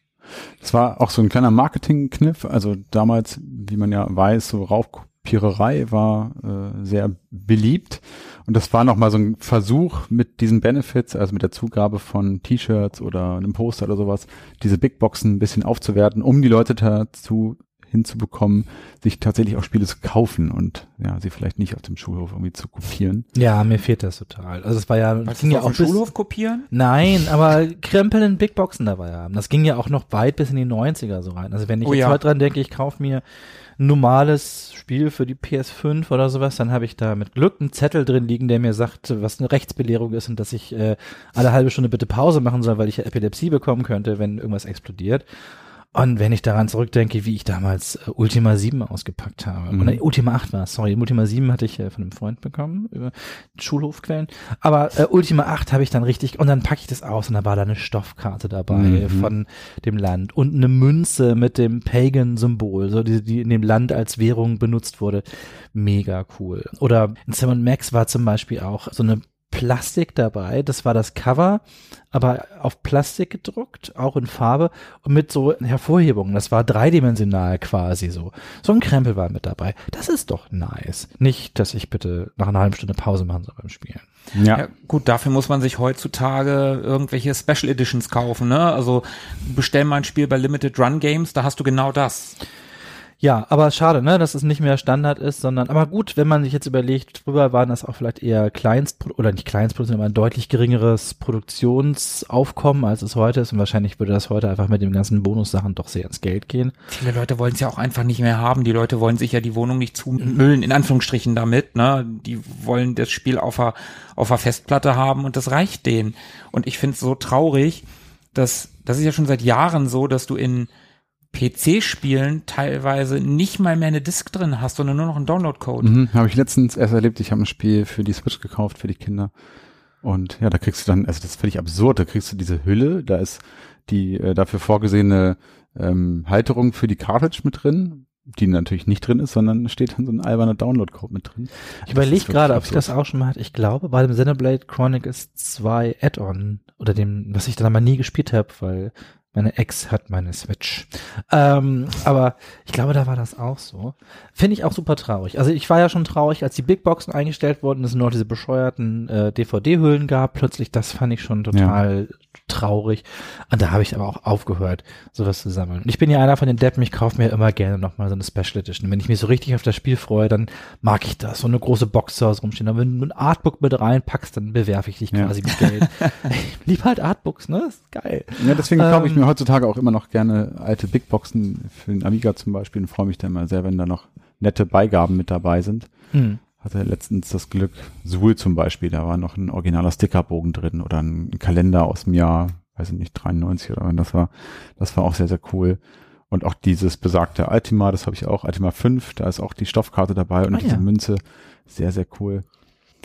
Speaker 1: Das war auch so ein kleiner Marketingkniff. Also damals, wie man ja weiß, so Raubkopiererei war äh, sehr beliebt. Und das war nochmal so ein Versuch mit diesen Benefits, also mit der Zugabe von T-Shirts oder einem Poster oder sowas, diese Big Boxen ein bisschen aufzuwerten, um die Leute dazu hinzubekommen, sich tatsächlich auch Spiele zu kaufen und ja, sie vielleicht nicht auf dem Schulhof irgendwie zu kopieren.
Speaker 2: Ja, mir fehlt das total. Also es war ja,
Speaker 3: Wolltest
Speaker 2: ging
Speaker 3: du
Speaker 2: ja
Speaker 3: auf
Speaker 2: auch
Speaker 3: dem
Speaker 2: bis,
Speaker 3: Schulhof kopieren?
Speaker 2: Nein, aber Krempel in Big Boxen dabei haben. Das ging ja auch noch weit bis in die 90er so rein. Also wenn ich
Speaker 3: Oh
Speaker 2: jetzt
Speaker 3: ja.
Speaker 2: heute dran denke, ich kaufe mir ein normales Spiel für die PS5 oder sowas, dann habe ich da mit Glück einen Zettel drin liegen, der mir sagt, was eine Rechtsbelehrung ist und dass ich äh, alle halbe Stunde bitte Pause machen soll, weil ich ja Epilepsie bekommen könnte, wenn irgendwas explodiert. Und wenn ich daran zurückdenke, wie ich damals äh, Ultima 7 ausgepackt habe,
Speaker 1: Mhm.
Speaker 2: oder Ultima 8 war es, sorry, Ultima 7 hatte ich äh, von einem Freund bekommen, über Schulhofquellen, aber äh, Ultima 8 habe ich dann richtig, und dann packe ich das aus und da war da eine Stoffkarte dabei
Speaker 1: Mhm.
Speaker 2: von dem Land und eine Münze mit dem Pagan-Symbol, so die, die in dem Land als Währung benutzt wurde. Mega cool. Oder in Sam Max war zum Beispiel auch so eine Plastik dabei, das war das Cover, aber auf Plastik gedruckt, auch in Farbe und mit so Hervorhebungen. Das war dreidimensional quasi so. So ein Krempel war mit dabei. Das ist doch nice. Nicht, dass ich bitte nach einer halben Stunde Pause machen soll beim Spielen.
Speaker 1: Ja.
Speaker 3: Ja, gut, dafür muss man sich heutzutage irgendwelche Special Editions kaufen, ne? Also bestell mal ein Spiel bei Limited Run Games, da hast du genau das.
Speaker 2: Ja, aber schade, ne, dass es nicht mehr Standard ist, sondern, aber gut, wenn man sich jetzt überlegt, früher waren das auch vielleicht eher Kleinst, oder nicht Kleinstproduktion, aber ein deutlich geringeres Produktionsaufkommen, als es heute ist und wahrscheinlich würde das heute einfach mit den ganzen Bonussachen doch sehr ins Geld gehen.
Speaker 3: Viele Leute wollen es ja auch einfach nicht mehr haben. Die Leute wollen sich ja die Wohnung nicht zumüllen, in Anführungsstrichen damit, ne? Die wollen das Spiel auf der, auf der Festplatte haben und das reicht denen. Und ich finde es so traurig, dass, das ist ja schon seit Jahren so, dass du in PC-Spielen teilweise nicht mal mehr eine Disk drin hast, sondern nur noch einen Download-Code.
Speaker 1: Mhm, habe ich letztens erst erlebt. Ich habe ein Spiel für die Switch gekauft, für die Kinder. Und ja, da kriegst du dann, also das ist völlig absurd, da kriegst du diese Hülle, da ist die äh, dafür vorgesehene ähm, Halterung für die Cartridge mit drin, die natürlich nicht drin ist, sondern steht dann so ein alberner Download-Code mit drin.
Speaker 2: Ich überlege gerade, ob ich das auch schon mal hatte. Ich glaube, bei dem Xenoblade Chronicles 2 Add-on oder dem, was ich dann aber nie gespielt habe, weil meine Ex hat meine Switch. Ähm, aber ich glaube, da war das auch so. Finde ich auch super traurig. Also ich war ja schon traurig, als die Big Boxen eingestellt wurden, es nur noch diese bescheuerten äh, DVD-Hüllen gab. Plötzlich, das fand ich schon total traurig. Und da habe ich aber auch aufgehört, sowas zu sammeln. Und ich bin ja einer von den Deppen, ich kaufe mir immer gerne nochmal so eine Special Edition. Wenn ich mich so richtig auf das Spiel freue, dann mag ich das. So eine große Box zu Hause rumstehen. Aber wenn du ein Artbook mit reinpackst, dann bewerfe ich dich
Speaker 1: Ja.
Speaker 2: quasi mit Geld. ich lieb halt Artbooks, ne? Ist geil.
Speaker 1: Ja, deswegen kaufe ich
Speaker 2: Ähm,
Speaker 1: mir heutzutage auch immer noch gerne alte Big Boxen für den Amiga zum Beispiel und freue mich da immer sehr, wenn da noch nette Beigaben mit dabei sind.
Speaker 2: Hm.
Speaker 1: Hatte letztens das Glück, Suhl zum Beispiel, da war noch ein originaler Stickerbogen drin oder ein Kalender aus dem Jahr, weiß ich nicht, 93 oder wann das war. Das war auch sehr, sehr cool. Und auch dieses besagte Ultima, das habe ich auch, Ultima 5, da ist auch die Stoffkarte dabei und diese
Speaker 2: ja.
Speaker 1: Münze. Sehr, sehr cool.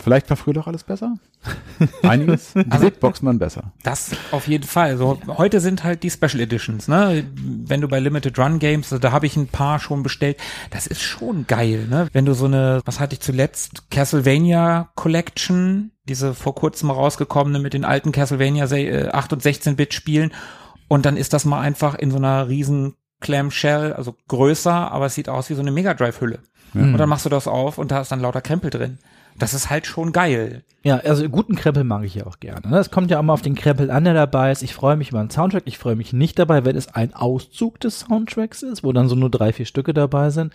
Speaker 1: Vielleicht war früher doch alles besser? Einiges?
Speaker 3: Also-
Speaker 1: Boxen waren besser.
Speaker 3: Das auf jeden Fall. So, heute sind halt die Special Editions, ne? Wenn du bei Limited Run Games, da habe ich ein paar schon bestellt. Das ist schon geil, ne? Wenn du so eine, was hatte ich zuletzt? Castlevania Collection, diese vor kurzem rausgekommene mit den alten Castlevania äh, 8 und 16-Bit Spielen. Und dann ist das mal einfach in so einer riesen Clamshell, also größer, aber es sieht aus wie so eine Mega Drive Hülle. Und dann machst du das auf und da ist dann lauter Krempel drin. Das ist halt schon geil.
Speaker 2: Ja, also guten Krempel mag ich ja auch gerne. ne? Es kommt ja auch mal auf den Krempel an, der dabei ist. Ich freue mich über einen Soundtrack. Ich freue mich nicht dabei, wenn es ein Auszug des Soundtracks ist, wo dann so nur drei, vier Stücke dabei sind.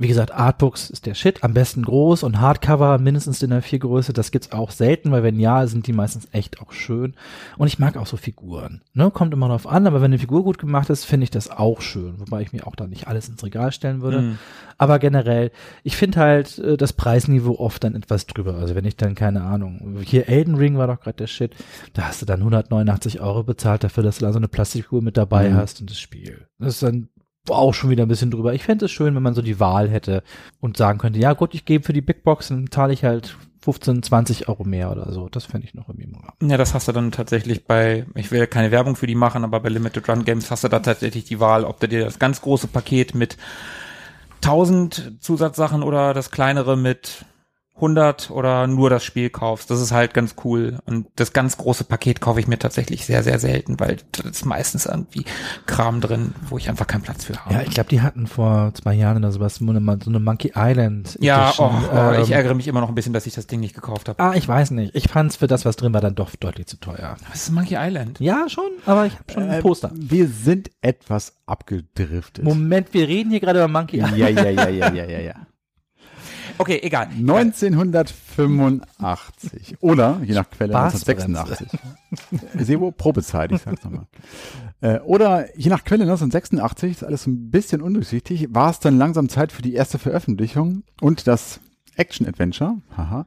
Speaker 2: Wie gesagt, Artbooks ist der Shit, am besten groß und Hardcover mindestens in der vier Größe. Das gibt's auch selten, weil wenn ja, sind die meistens echt auch schön. Und ich mag auch so Figuren. Ne? Kommt immer drauf an, aber wenn eine Figur gut gemacht ist, finde ich das auch schön. Wobei ich mir auch da nicht alles ins Regal stellen würde.
Speaker 3: Mhm.
Speaker 2: Aber generell, ich finde halt äh, das Preisniveau oft dann etwas drüber. Also wenn ich dann, keine Ahnung, hier Elden Ring war doch gerade der Shit, da hast du dann 189 Euro bezahlt dafür, dass du da so eine Plastikfigur mit dabei
Speaker 1: Mhm.
Speaker 2: hast und das Spiel. Das ist dann auch schon wieder ein bisschen drüber. Ich fände es schön, wenn man so die Wahl hätte und sagen könnte, ja gut, ich gebe für die Big Box, zahle ich halt 15, 20 Euro mehr oder so. Das fände ich noch irgendwie im.
Speaker 3: Ja, das hast du dann tatsächlich bei, ich will keine Werbung für die machen, aber bei Limited Run Games hast du da tatsächlich die Wahl, ob du dir das ganz große Paket mit 1000 Zusatzsachen oder das kleinere mit 100 oder nur das Spiel kaufst. Das ist halt ganz cool. Und das ganz große Paket kaufe ich mir tatsächlich sehr, sehr selten, weil da ist meistens irgendwie Kram drin, wo ich einfach keinen Platz für habe.
Speaker 2: Ja, ich glaube, die hatten vor zwei Jahren oder sowas so eine, so eine Monkey Island.
Speaker 3: Ja, oh, oh, ich
Speaker 2: ähm,
Speaker 3: ärgere mich immer noch ein bisschen, dass ich das Ding nicht gekauft habe.
Speaker 2: Ah, ich weiß nicht. Ich fand es für das, was drin war, dann doch deutlich zu teuer.
Speaker 3: Was ist Monkey Island?
Speaker 2: Ja, schon, aber ich habe schon ein Poster.
Speaker 1: Wir sind etwas abgedriftet.
Speaker 2: Moment, wir reden hier gerade über Monkey
Speaker 1: Ja,
Speaker 2: Island.
Speaker 1: ja, ja, ja, ja, ja, ja.
Speaker 3: Okay, egal.
Speaker 1: 1985 oder je nach Quelle
Speaker 2: Spaßbremse.
Speaker 1: 1986. Sebo, Probezeit, ich sag's nochmal. Äh, oder je nach Quelle 1986, ist alles ein bisschen undurchsichtig, war es dann langsam Zeit für die erste Veröffentlichung und das Action-Adventure, haha,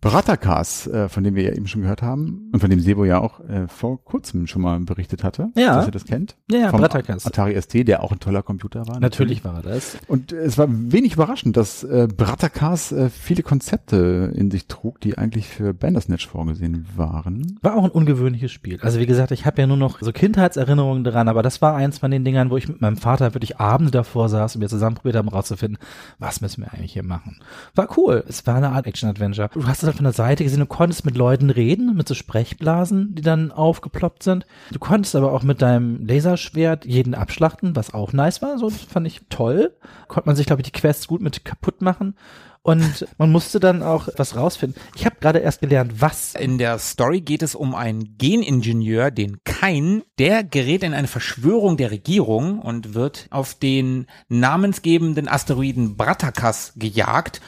Speaker 1: Bratakas, äh, von dem wir ja eben schon gehört haben und von dem Sebo ja auch äh, vor kurzem schon mal berichtet hatte,
Speaker 2: Ja.
Speaker 1: dass er das kennt.
Speaker 2: Ja, ja, Bratakas.
Speaker 1: Atari ST, der auch ein toller Computer war.
Speaker 2: Natürlich war er das.
Speaker 1: Und es war wenig überraschend, dass äh, Bratakas äh, viele Konzepte in sich trug, die eigentlich für Bandersnatch vorgesehen waren.
Speaker 2: War auch ein ungewöhnliches Spiel. Also wie gesagt, ich habe ja nur noch so Kindheitserinnerungen daran, aber das war eins von den Dingern, wo ich mit meinem Vater wirklich Abende davor saß und wir zusammen probiert haben rauszufinden, was müssen wir eigentlich hier machen. War cool. Es war eine Art Action-Adventure. Du hast halt von der Seite gesehen, du konntest mit Leuten reden, mit so Sprechblasen, die dann aufgeploppt sind. Du konntest aber auch mit deinem Laserschwert jeden abschlachten, was auch nice war. So, das fand ich toll. Konnte man sich, glaube ich, die Quests gut mit kaputt machen. Und man musste dann auch was rausfinden. Ich habe gerade erst gelernt, was
Speaker 3: In der Story geht es um einen Geningenieur, den Kain, der gerät in eine Verschwörung der Regierung und wird auf den namensgebenden Asteroiden Bratakas gejagt,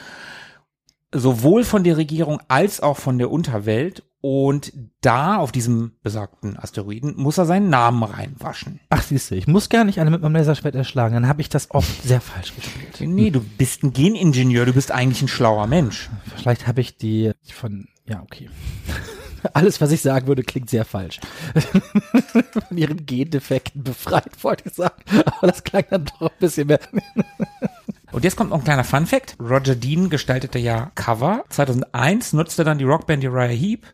Speaker 3: sowohl von der Regierung als auch von der Unterwelt. Und da, auf diesem besagten Asteroiden, muss er seinen Namen reinwaschen.
Speaker 2: Ach, siehst du, ich muss gar nicht eine mit meinem Laserschwert erschlagen. Dann habe ich das oft sehr falsch gespielt.
Speaker 3: Nee, du bist ein Geningenieur, du bist eigentlich ein schlauer Mensch.
Speaker 2: Vielleicht habe ich die von, ja, okay. Alles, was ich sagen würde, klingt sehr falsch. Von ihren Gendefekten befreit, wollte ich sagen. Aber das klang dann doch ein bisschen mehr.
Speaker 3: Und jetzt kommt noch ein kleiner Fun Fact. Roger Dean gestaltete ja Cover. 2001 nutzte dann die Rockband Uriah Heep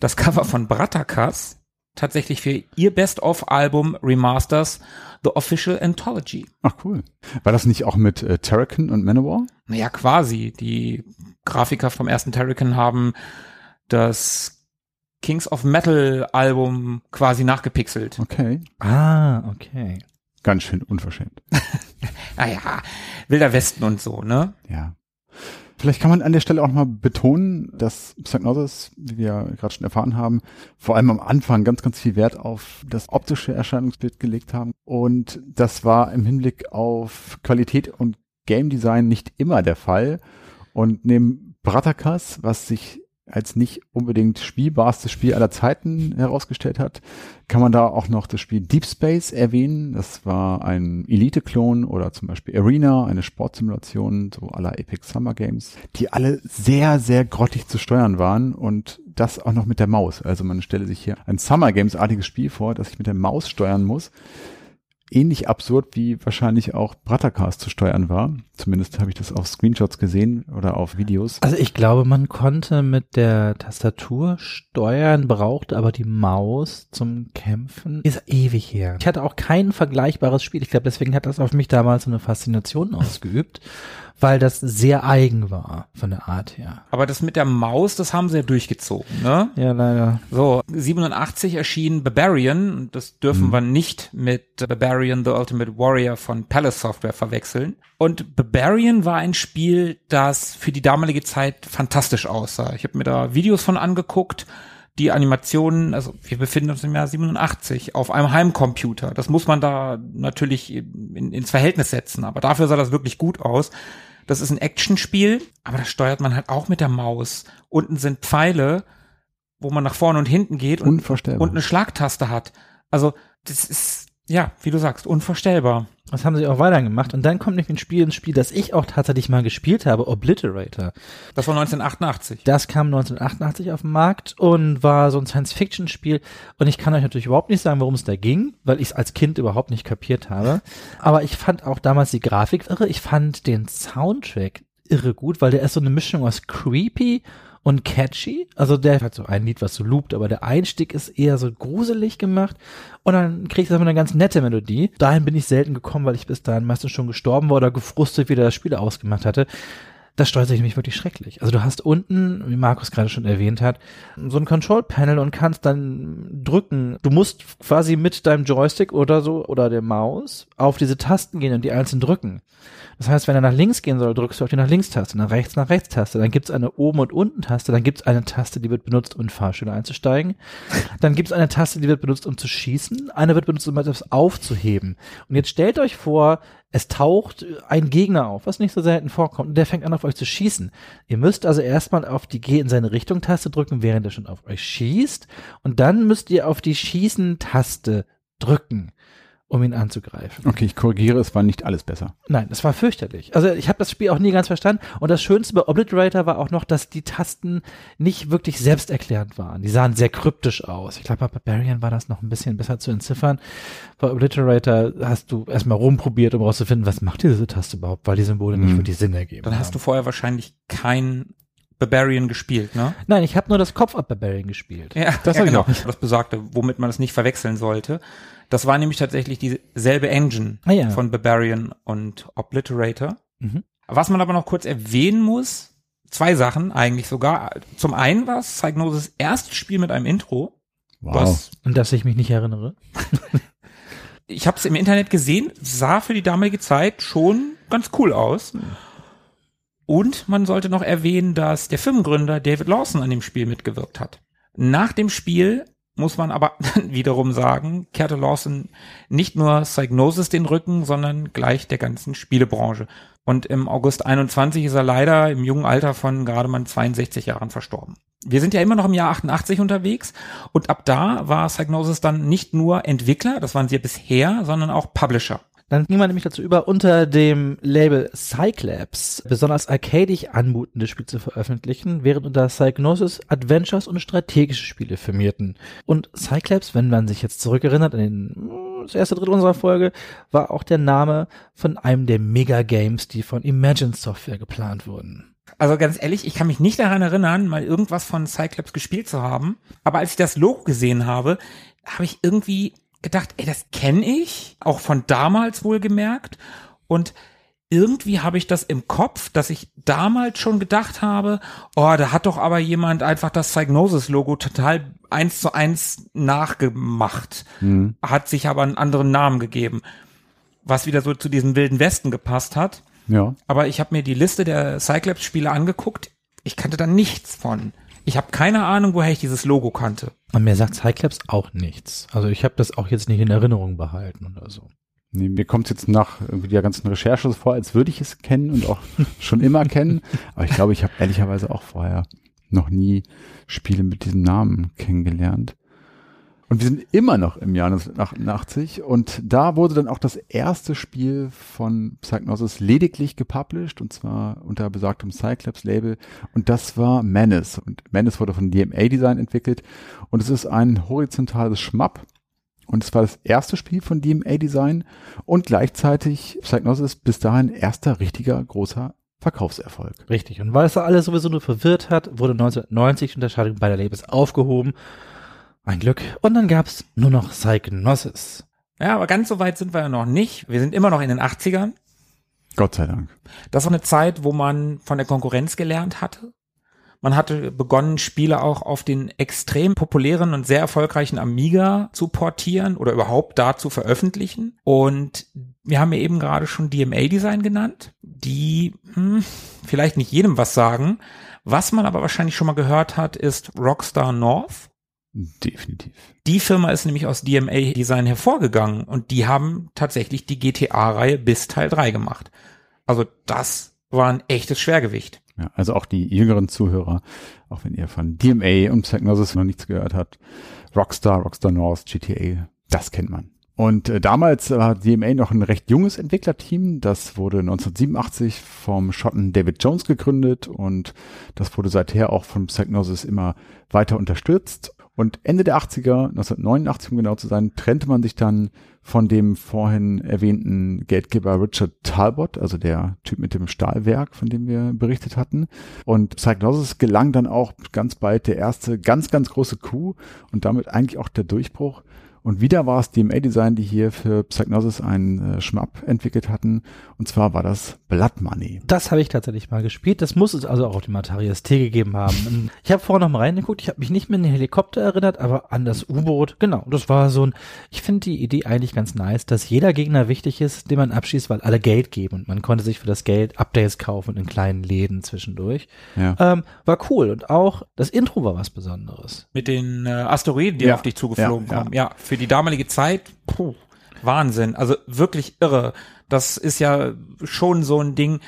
Speaker 3: das Cover von Bratakas tatsächlich für ihr Best-of-Album Remasters The Official Anthology.
Speaker 1: Ach cool. War das nicht auch mit äh, Terrakin und Manowar?
Speaker 3: Naja, quasi. Die Grafiker vom ersten Terrican haben das Kings of Metal Album quasi nachgepixelt.
Speaker 1: Okay.
Speaker 2: Ah, okay.
Speaker 1: Ganz schön unverschämt.
Speaker 3: Naja, Wilder Westen und so, ne?
Speaker 1: Ja. Vielleicht kann man an der Stelle auch mal betonen, dass Psygnosis, wie wir gerade schon erfahren haben, vor allem am Anfang ganz, ganz viel Wert auf das optische Erscheinungsbild gelegt haben. Und das war im Hinblick auf Qualität und Game Design nicht immer der Fall. Und neben Bratakas, was sich als nicht unbedingt spielbarstes Spiel aller Zeiten herausgestellt hat, kann man da auch noch das Spiel Deep Space erwähnen. Das war ein Elite-Klon oder zum Beispiel Arena, eine Sportsimulation, so aller Epic Summer Games, die alle sehr, sehr grottig zu steuern waren und das auch noch mit der Maus. Also man stelle sich hier ein Summer Games-artiges Spiel vor, das ich mit der Maus steuern muss. Ähnlich absurd wie wahrscheinlich auch Bratakas zu steuern war. Zumindest habe ich das auf Screenshots gesehen oder auf Videos.
Speaker 2: Also ich glaube, man konnte mit der Tastatur steuern, brauchte aber die Maus zum Kämpfen. Ist ewig her. Ich hatte auch kein vergleichbares Spiel. Ich glaube, deswegen hat das auf mich damals so eine Faszination ausgeübt, weil das sehr eigen war von der Art her.
Speaker 3: Aber das mit der Maus, das haben sie ja durchgezogen, ne?
Speaker 2: Ja, leider.
Speaker 3: So, 87 erschien Barbarian, und das dürfen wir nicht mit Barbarian the Ultimate Warrior von Palace Software verwechseln. Und Barbarian war ein Spiel, das für die damalige Zeit fantastisch aussah. Ich habe mir da Videos von angeguckt, die Animationen, also wir befinden uns im Jahr 87 auf einem Heimcomputer. Das muss man da natürlich in, ins Verhältnis setzen, aber dafür sah das wirklich gut aus. Das ist ein Actionspiel, aber das steuert man halt auch mit der Maus. Unten sind Pfeile, wo man nach vorne und hinten geht und, und eine Schlagtaste hat. Also das ist, ja, wie du sagst, unvorstellbar.
Speaker 2: Das haben sie auch weiter gemacht. Und dann kommt nämlich ein Spiel ins Spiel, das ich auch tatsächlich mal gespielt habe, Obliterator.
Speaker 3: Das war 1988.
Speaker 2: Das kam 1988 auf den Markt und war so ein Science-Fiction-Spiel. Und ich kann euch natürlich überhaupt nicht sagen, worum es da ging, weil ich es als Kind überhaupt nicht kapiert habe. Aber ich fand auch damals die Grafik irre. Ich fand den Soundtrack irre gut, weil der ist so eine Mischung aus creepy und catchy. Also der hat so ein Lied, was so loopt, aber der Einstieg ist eher so gruselig gemacht. Und dann kriegst du aber eine ganz nette Melodie. Dahin bin ich selten gekommen, weil ich bis dahin meistens schon gestorben war oder gefrustet wieder das Spiel ausgemacht hatte. Das steuert sich nämlich wirklich schrecklich. Also du hast unten, wie Markus gerade schon erwähnt hat, so ein Control-Panel und kannst dann drücken. Du musst quasi mit deinem Joystick oder so oder der Maus auf diese Tasten gehen und die einzeln drücken. Das heißt, wenn er nach links gehen soll, drückst du auf die nach links Taste, nach rechts nach rechts Taste. Dann gibt's eine oben und unten Taste, dann gibt's eine Taste, die wird benutzt, um in Fahrstühle einzusteigen. Dann gibt's eine Taste, die wird benutzt, um zu schießen. Eine wird benutzt, um etwas aufzuheben. Und jetzt stellt euch vor, es taucht ein Gegner auf, was nicht so selten vorkommt, und der fängt an, auf euch zu schießen. Ihr müsst also erstmal auf die Geh in seine Richtung Taste drücken, während er schon auf euch schießt. Und dann müsst ihr auf die Schießen-Taste drücken. Um ihn anzugreifen.
Speaker 1: Okay, ich korrigiere, es war nicht alles besser.
Speaker 2: Nein, es war fürchterlich. Also ich habe das Spiel auch nie ganz verstanden. Und das Schönste bei Obliterator war auch noch, dass die Tasten nicht wirklich selbsterklärend waren. Die sahen sehr kryptisch aus. Ich glaube, bei Barbarian war das noch ein bisschen besser zu entziffern. Bei Obliterator hast du erstmal rumprobiert, um rauszufinden, was macht diese Taste überhaupt, weil die Symbole nicht
Speaker 1: Mhm.
Speaker 2: wirklich Sinn ergeben.
Speaker 3: Dann hast
Speaker 2: haben.
Speaker 3: du vorher wahrscheinlich kein Barbarian gespielt, ne?
Speaker 2: Nein, ich habe nur das Kopf-Up Barbarian gespielt.
Speaker 3: Ja,
Speaker 1: Das
Speaker 3: ja,
Speaker 1: hab ich
Speaker 3: genau.
Speaker 1: auch.
Speaker 3: Das besagte, womit man es nicht verwechseln sollte. Das war nämlich tatsächlich dieselbe Engine
Speaker 2: Ah ja.
Speaker 3: von Barbarian und Obliterator.
Speaker 2: Mhm.
Speaker 3: Was man aber noch kurz erwähnen muss, zwei Sachen eigentlich sogar. Zum einen war es Psygnosis erstes Spiel mit einem Intro.
Speaker 1: Wow.
Speaker 3: Was
Speaker 2: Und dass ich mich nicht erinnere.
Speaker 3: ich habe es im Internet gesehen, sah für die damalige Zeit schon ganz cool aus. Und man sollte noch erwähnen, dass der Firmengründer David Lawson an dem Spiel mitgewirkt hat. Nach dem Spiel muss man aber wiederum sagen, kehrte Lawson nicht nur Psygnosis den Rücken, sondern gleich der ganzen Spielebranche. Und im August 21 ist er leider im jungen Alter von gerade mal 62 Jahren verstorben. Wir sind ja immer noch im Jahr 88 unterwegs und ab da war Psygnosis dann nicht nur Entwickler, das waren sie ja bisher, sondern auch Publisher.
Speaker 2: Dann ging man nämlich dazu über, unter dem Label Cyclaps besonders arcadisch anmutende Spiele zu veröffentlichen, während unter Psygnosis Adventures und strategische Spiele firmierten. Und Cyclaps, wenn man sich jetzt zurückerinnert an den, das erste Drittel unserer Folge, war auch der Name von einem der Mega-Games, die von Imagine Software geplant wurden.
Speaker 3: Also ganz ehrlich, ich kann mich nicht daran erinnern, mal irgendwas von Cyclops gespielt zu haben. Aber als ich das Logo gesehen habe, habe ich irgendwie gedacht, ey, das kenne ich, auch von damals wohlgemerkt. Und irgendwie habe ich das im Kopf, dass ich damals schon gedacht habe, oh, da hat doch aber jemand einfach das Psygnosis-Logo total eins zu eins nachgemacht,
Speaker 1: Mhm.
Speaker 3: hat sich aber einen anderen Namen gegeben, was wieder so zu diesem wilden Westen gepasst hat.
Speaker 1: Ja.
Speaker 3: Aber ich habe mir die Liste der Cyclops-Spiele angeguckt. Ich kannte da nichts von. Ich habe keine Ahnung, woher ich dieses Logo kannte.
Speaker 2: Und mir sagt Cyclaps auch nichts. Also ich habe das auch jetzt nicht in Erinnerung behalten oder so.
Speaker 1: Nee, mir kommt es jetzt nach irgendwie der ganzen Recherche so vor, als würde ich es kennen und auch schon immer kennen. Aber ich glaube, ich habe ehrlicherweise auch vorher noch nie Spiele mit diesem Namen kennengelernt. Und wir sind immer noch im Jahr 1988 und da wurde dann auch das erste Spiel von Psygnosis lediglich gepublished und zwar unter besagtem Cyclops Label und das war Menace. Und Menace wurde von DMA Design entwickelt und es ist ein horizontales Schmapp und es war das erste Spiel von DMA Design und gleichzeitig Psygnosis bis dahin erster richtiger großer Verkaufserfolg.
Speaker 2: Richtig. Und weil es da alles sowieso nur verwirrt hat, wurde 1990 die Unterscheidung beider Labels aufgehoben. Ein Glück. Und dann gab's nur noch Psygnosis.
Speaker 3: Ja, aber ganz so weit sind wir ja noch nicht. Wir sind immer noch in den 80ern.
Speaker 1: Gott sei Dank.
Speaker 3: Das war eine Zeit, wo man von der Konkurrenz gelernt hatte. Man hatte begonnen, Spiele auch auf den extrem populären und sehr erfolgreichen Amiga zu portieren oder überhaupt da zu veröffentlichen. Und wir haben ja eben gerade schon DMA-Design genannt, die hm, vielleicht nicht jedem was sagen. Was man aber wahrscheinlich schon mal gehört hat, ist Rockstar North.
Speaker 1: Definitiv.
Speaker 3: Die Firma ist nämlich aus DMA Design hervorgegangen und die haben tatsächlich die GTA-Reihe bis Teil 3 gemacht. Also das war ein echtes Schwergewicht.
Speaker 1: Ja, also auch die jüngeren Zuhörer, auch wenn ihr von DMA und Psygnosis noch nichts gehört habt, Rockstar, Rockstar North, GTA, das kennt man. Und äh, damals war DMA noch ein recht junges Entwicklerteam. Das wurde 1987 vom Schotten David Jones gegründet und das wurde seither auch von Psygnosis immer weiter unterstützt. Und Ende der 80er, 1989 um genau zu sein, trennte man sich dann von dem vorhin erwähnten Geldgeber Richard Talbot, also der Typ mit dem Stahlwerk, von dem wir berichtet hatten. Und Psygnosis gelang dann auch ganz bald der erste ganz, ganz große Coup und damit eigentlich auch der Durchbruch. Und wieder war es DMA-Design, die hier für Psygnosis einen äh, Schmapp entwickelt hatten. Und zwar war das Blood Money.
Speaker 2: Das habe ich tatsächlich mal gespielt. Das muss es also auch auf dem Atari ST gegeben haben. Ich habe vorher noch mal reingeguckt. Ich habe mich nicht mehr an den Helikopter erinnert, aber an das U-Boot. Genau, das war so ein. Ich finde die Idee eigentlich ganz nice, dass jeder Gegner wichtig ist, den man abschießt, weil alle Geld geben und man konnte sich für das Geld Updates kaufen in kleinen Läden zwischendurch.
Speaker 1: Ja.
Speaker 2: Ähm, war cool und auch das Intro war was Besonderes.
Speaker 3: Mit den äh, Asteroiden, die
Speaker 1: Ja.
Speaker 3: auf dich zugeflogen
Speaker 1: Ja, ja.
Speaker 3: kommen. Ja, für die damalige Zeit, puh, Wahnsinn. Also wirklich irre. Das ist ja schon so ein Ding,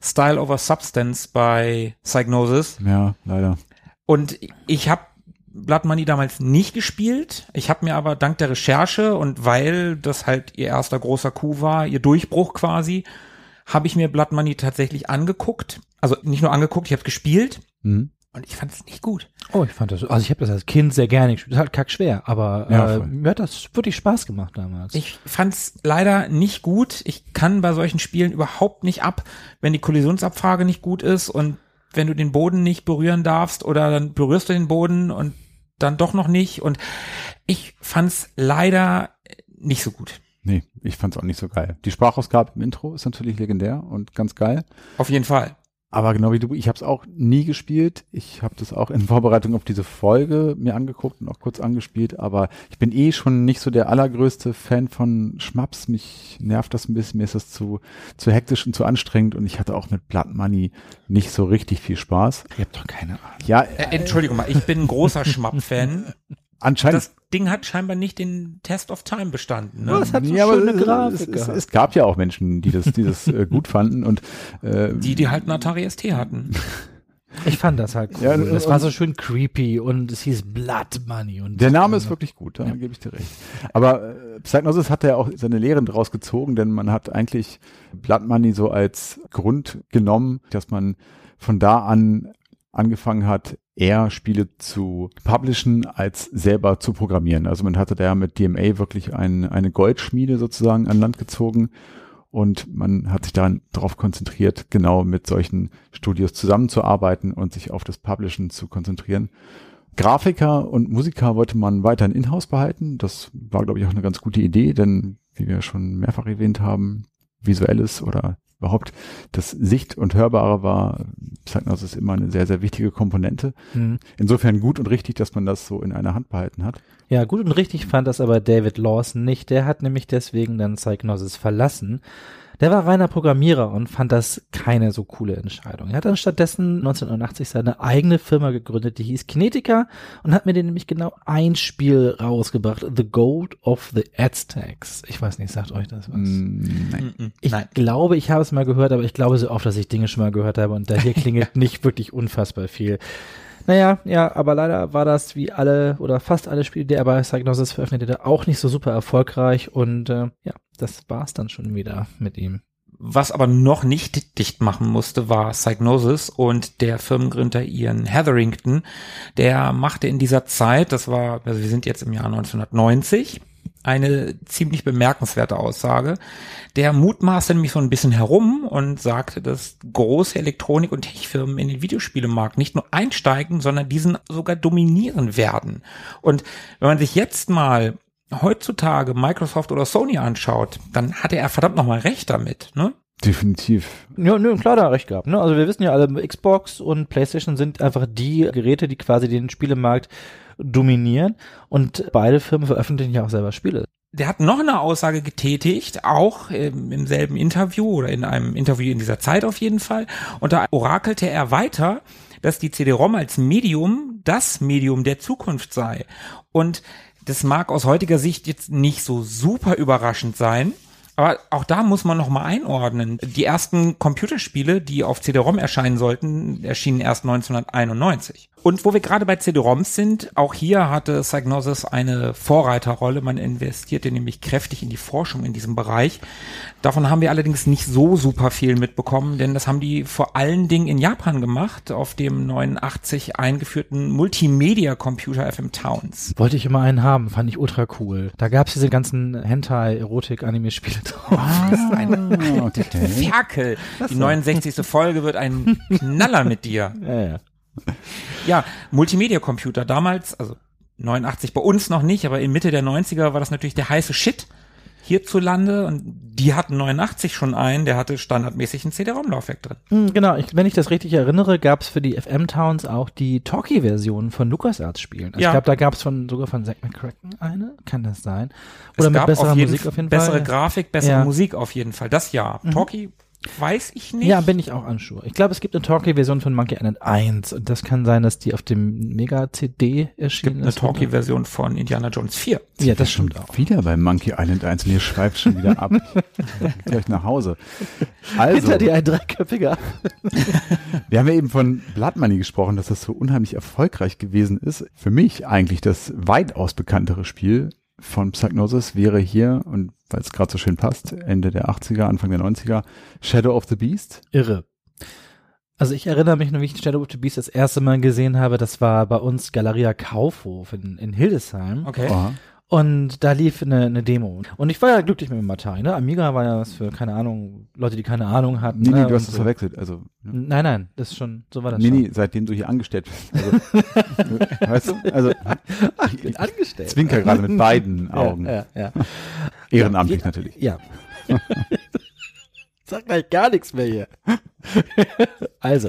Speaker 3: Style over Substance bei Psygnosis.
Speaker 1: Ja, leider.
Speaker 3: Und ich habe Blood Money damals nicht gespielt. Ich habe mir aber dank der Recherche und weil das halt ihr erster großer Coup war, ihr Durchbruch quasi, habe ich mir Blood Money tatsächlich angeguckt. Also nicht nur angeguckt, ich habe gespielt.
Speaker 1: Mhm.
Speaker 3: Und ich fand es nicht gut.
Speaker 2: Oh, ich fand das, also ich habe das als Kind sehr gerne gespielt. Das ist halt kack schwer, aber
Speaker 1: Ja,
Speaker 2: äh, mir hat das wirklich Spaß gemacht damals.
Speaker 3: Ich fand es leider nicht gut. Ich kann bei solchen Spielen überhaupt nicht ab, wenn die Kollisionsabfrage nicht gut ist und wenn du den Boden nicht berühren darfst oder dann berührst du den Boden und dann doch noch nicht. Und ich fand es leider nicht so gut.
Speaker 1: Nee, ich fand's auch nicht so geil. Die Sprachausgabe im Intro ist natürlich legendär und ganz geil.
Speaker 3: Auf jeden Fall.
Speaker 1: Aber genau wie du, ich habe es auch nie gespielt. Ich habe das auch in Vorbereitung auf diese Folge mir angeguckt und auch kurz angespielt. Aber ich bin eh schon nicht so der allergrößte Fan von Schmaps. Mich nervt das ein bisschen. Mir ist das zu, zu hektisch und zu anstrengend. Und ich hatte auch mit Blood Money nicht so richtig viel Spaß.
Speaker 2: Ihr habt doch keine Ahnung.
Speaker 1: Ja,
Speaker 3: Äh, Entschuldigung mal, ich bin ein großer Schmapp-Fan.
Speaker 1: Anscheinend.
Speaker 3: Das Ding hat scheinbar nicht den Test of Time bestanden. Ne?
Speaker 2: Was hat so
Speaker 1: Ja, aber
Speaker 2: schöne
Speaker 1: es-
Speaker 2: Grafik
Speaker 1: es, es,
Speaker 2: gehabt.
Speaker 1: es gab ja auch Menschen, die das, die das äh, gut fanden und äh,
Speaker 3: Die, die halt einen Atari ST hatten.
Speaker 2: Ich fand das halt cool.
Speaker 1: Ja,
Speaker 2: das
Speaker 1: und-
Speaker 2: war so schön creepy und es hieß Blood Money und
Speaker 1: Der Name ist wirklich gut, da gebe ich dir recht. Aber äh, Psychnosis hat ja auch seine Lehren draus gezogen, denn man hat eigentlich Blood Money so als Grund genommen, dass man von da an angefangen hat, eher Spiele zu publishen, als selber zu programmieren. Also man hatte da mit DMA wirklich ein, eine Goldschmiede sozusagen an Land gezogen und man hat sich dann darauf konzentriert, genau mit solchen Studios zusammenzuarbeiten und sich auf das Publishen zu konzentrieren. Grafiker und Musiker wollte man weiterhin in-house behalten. Das war, glaube ich, auch eine ganz gute Idee, denn wie wir schon mehrfach erwähnt haben, visuelles oder überhaupt das Sicht- und Hörbare war Psychnosis immer eine sehr, sehr wichtige Komponente.
Speaker 2: Mhm.
Speaker 1: Insofern gut und richtig, dass man das so in einer Hand behalten hat.
Speaker 2: Ja, gut und richtig fand das aber David Lawson nicht. Der hat nämlich deswegen dann Psychnosis verlassen. Der war reiner Programmierer und fand das keine so coole Entscheidung. Er hat dann stattdessen 1989 seine eigene Firma gegründet, die hieß Kinetica und hat mir den nämlich genau ein Spiel rausgebracht, The Gold of the Aztecs. Ich weiß nicht, sagt euch das was?
Speaker 1: Mm, nein.
Speaker 2: Ich
Speaker 3: Nein.
Speaker 2: glaube, ich habe es mal gehört, aber ich glaube so oft, dass ich Dinge schon mal gehört habe und da hier klingelt nicht wirklich unfassbar viel. Naja, ja, aber leider war das wie alle oder fast alle Spiele, die er bei Psygnosis veröffentlichte, auch nicht so super erfolgreich und äh, ja, das war's dann schon wieder mit ihm.
Speaker 3: Was aber noch nicht dicht machen musste, war Psygnosis und der Firmengründer Ian Hetherington, der machte in dieser Zeit, das war, also wir sind jetzt im Jahr 1990, eine ziemlich bemerkenswerte Aussage. Der mutmaßte nämlich so ein bisschen herum und sagte, dass große Elektronik- und Techfirmen in den Videospielemarkt nicht nur einsteigen, sondern diesen sogar dominieren werden. Und wenn man sich jetzt mal heutzutage Microsoft oder Sony anschaut, dann hatte er verdammt nochmal recht damit, ne?
Speaker 1: Definitiv.
Speaker 2: Ja, nö, klar, da recht gehabt. Ne? Also wir wissen ja alle, Xbox und PlayStation sind einfach die Geräte, die quasi den Spielemarkt dominieren und beide Firmen veröffentlichen ja auch selber Spiele.
Speaker 3: Der hat noch eine Aussage getätigt, auch im selben Interview oder in einem Interview in dieser Zeit auf jeden Fall. Und da orakelte er weiter, dass die CD-ROM als Medium das Medium der Zukunft sei. Und das mag aus heutiger Sicht jetzt nicht so super überraschend sein. Aber auch da muss man noch mal einordnen. Die ersten Computerspiele, die auf CD-ROM erscheinen sollten, erschienen erst 1991. Und wo wir gerade bei CD-ROMs sind, auch hier hatte Psygnosis eine Vorreiterrolle. Man investierte nämlich kräftig in die Forschung in diesem Bereich. Davon haben wir allerdings nicht so super viel mitbekommen, denn das haben die vor allen Dingen in Japan gemacht, auf dem 89 eingeführten Multimedia-Computer FM Towns.
Speaker 2: Wollte ich immer einen haben, fand ich ultra cool. Da gab's diese ganzen Hentai-Erotik-Anime-Spiele drauf.
Speaker 1: Ah.
Speaker 3: Ferkel. Die 69. Folge wird ein Knaller mit dir.
Speaker 2: Ja, ja.
Speaker 3: Ja, Multimedia-Computer damals, also 89 bei uns noch nicht, aber in Mitte der 90er war das natürlich der heiße Shit hierzulande und die hatten 89 schon einen, der hatte standardmäßig ein CD-ROM-Laufwerk drin.
Speaker 2: Hm, Genau, ich, wenn ich das richtig erinnere, gab's für die FM-Towns auch die Talkie-Version von LucasArts-Spielen. Also
Speaker 3: Ja.
Speaker 2: Ich glaube, da gab's von sogar von Zack McCracken eine, kann das sein? Oder
Speaker 3: es
Speaker 2: mit
Speaker 3: gab
Speaker 2: besserer
Speaker 3: auf jeden
Speaker 2: Musik auf jeden
Speaker 3: bessere
Speaker 2: Fall.
Speaker 3: Grafik, bessere
Speaker 2: Ja.
Speaker 3: Musik auf jeden Fall. Das ja. Talkie weiß ich nicht.
Speaker 2: Ja, bin ich auch anschuhe. Ich glaube, es gibt eine Talkie-Version von Monkey Island 1 und das kann sein, dass die auf dem Mega-CD erschienen
Speaker 3: eine
Speaker 2: ist.
Speaker 3: Talkie-Version von Indiana Jones 4.
Speaker 2: Ja, das stimmt auch.
Speaker 1: Wieder bei Monkey Island 1 und ihr schweift schon wieder ab. Geht gleich nach Hause. Also,
Speaker 2: Hinter dir ein dreiköpfiger.
Speaker 1: wir haben ja eben von Blood Money gesprochen, dass das so unheimlich erfolgreich gewesen ist. Für mich eigentlich das weitaus bekanntere Spiel von Psygnosis wäre hier, und weil es gerade so schön passt, Ende der 80er, Anfang der 90er, Shadow of the Beast.
Speaker 2: Irre. Also ich erinnere mich nur, wie ich Shadow of the Beast das erste Mal gesehen habe. Das war bei uns Galeria Kaufhof in, in Hildesheim.
Speaker 3: Okay.
Speaker 1: Aha.
Speaker 2: Und da lief eine, eine Demo. Und ich war ja glücklich mit dem Atari, ne? Amiga war ja was für, keine Ahnung, Leute, die keine Ahnung hatten.
Speaker 1: Nee, nee,
Speaker 2: ne?
Speaker 1: du hast es
Speaker 2: so.
Speaker 1: verwechselt. Also, ne?
Speaker 2: Nein, nein, das ist schon, so war das
Speaker 1: nee,
Speaker 2: schon.
Speaker 1: nee, seitdem du hier angestellt bist. Also, weißt du? Also,
Speaker 2: Ich bin angestellt.
Speaker 1: zwinker gerade mit beiden Augen.
Speaker 2: Ja, ja, ja.
Speaker 1: Ehrenamtlich
Speaker 2: Ja,
Speaker 1: natürlich.
Speaker 2: Ja. Sag gleich gar nichts mehr hier. also,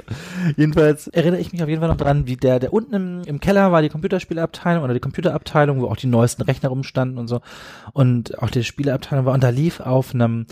Speaker 2: jedenfalls erinnere ich mich auf jeden Fall noch dran, wie der, der unten im, im Keller war die Computerspielabteilung oder die Computerabteilung, wo auch die neuesten Rechner rumstanden und so. Und auch die Spieleabteilung war. Und da lief auf einem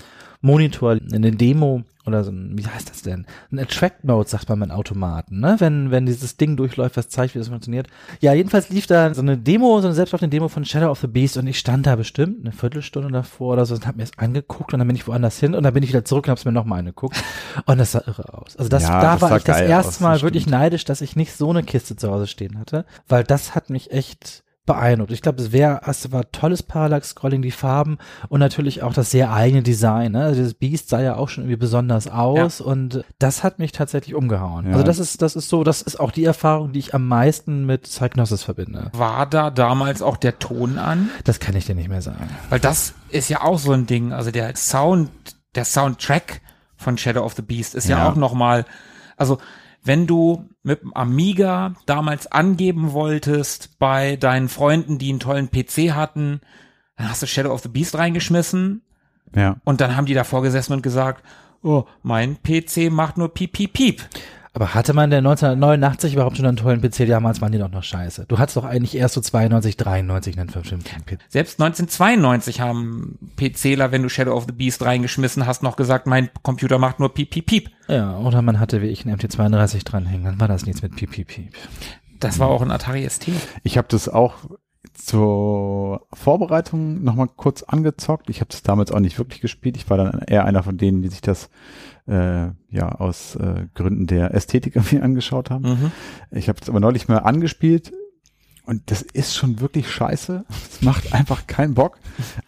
Speaker 2: Monitor eine Demo oder so ein, wie heißt das denn? Ein Attract Mode, sagt man mit Automaten, ne? Wenn, wenn dieses Ding durchläuft, was zeigt, wie das funktioniert. Ja, jedenfalls lief da so eine Demo, so eine selbstlaufende Demo von Shadow of the Beast und ich stand da bestimmt eine Viertelstunde davor oder so und hab mir das angeguckt und dann bin ich woanders hin und dann bin ich wieder zurück und hab's mir nochmal angeguckt und das sah irre aus. Also das,
Speaker 1: Ja,
Speaker 2: da
Speaker 1: das
Speaker 2: war ich das erste
Speaker 1: aus,
Speaker 2: Mal
Speaker 1: das
Speaker 2: wirklich neidisch, dass ich nicht so eine Kiste zu Hause stehen hatte, weil das hat mich echt beeindruckt. Ich glaube, es wäre, es war tolles Parallax-Scrolling, die Farben und natürlich auch das sehr eigene Design. Ne? Also das Beast sah ja auch schon irgendwie besonders aus und das hat mich tatsächlich umgehauen.
Speaker 1: Ja.
Speaker 2: Also das ist, das ist so, das ist auch die Erfahrung, die ich am meisten mit Psygnosis verbinde.
Speaker 3: War da damals auch der Ton an?
Speaker 2: Das kann ich dir nicht mehr sagen.
Speaker 3: Weil das ist ja auch so ein Ding. Also der Sound, der Soundtrack von Shadow of the Beast ist ja,
Speaker 1: Ja.
Speaker 3: auch noch mal, also wenn du mit dem Amiga damals angeben wolltest bei deinen Freunden, die einen tollen PC hatten, dann hast du Shadow of the Beast reingeschmissen
Speaker 1: Ja.
Speaker 3: und dann haben die davor gesessen und gesagt, oh, mein PC macht nur piep, piep, piep.
Speaker 2: Aber hatte man denn 1989 überhaupt schon einen tollen PC? Damals waren die doch noch scheiße. Du hattest doch eigentlich erst so 92, 93 einen vernünftigen PC.
Speaker 3: Selbst 1992 haben PCler, wenn du Shadow of the Beast reingeschmissen hast, noch gesagt, mein Computer macht nur piep, piep, piep.
Speaker 2: Ja, oder man hatte wie ich einen MT32 dranhängen, dann war das nichts mit piep, piep, piep.
Speaker 3: Das war auch ein Atari ST.
Speaker 1: Ich habe das auch zur Vorbereitung nochmal kurz angezockt. Ich habe das damals auch nicht wirklich gespielt. Ich war dann eher einer von denen, die sich das äh, ja aus äh, Gründen der Ästhetik irgendwie angeschaut haben.
Speaker 3: Mhm.
Speaker 1: Ich habe es aber neulich mal angespielt und das ist schon wirklich scheiße. Es macht einfach keinen Bock.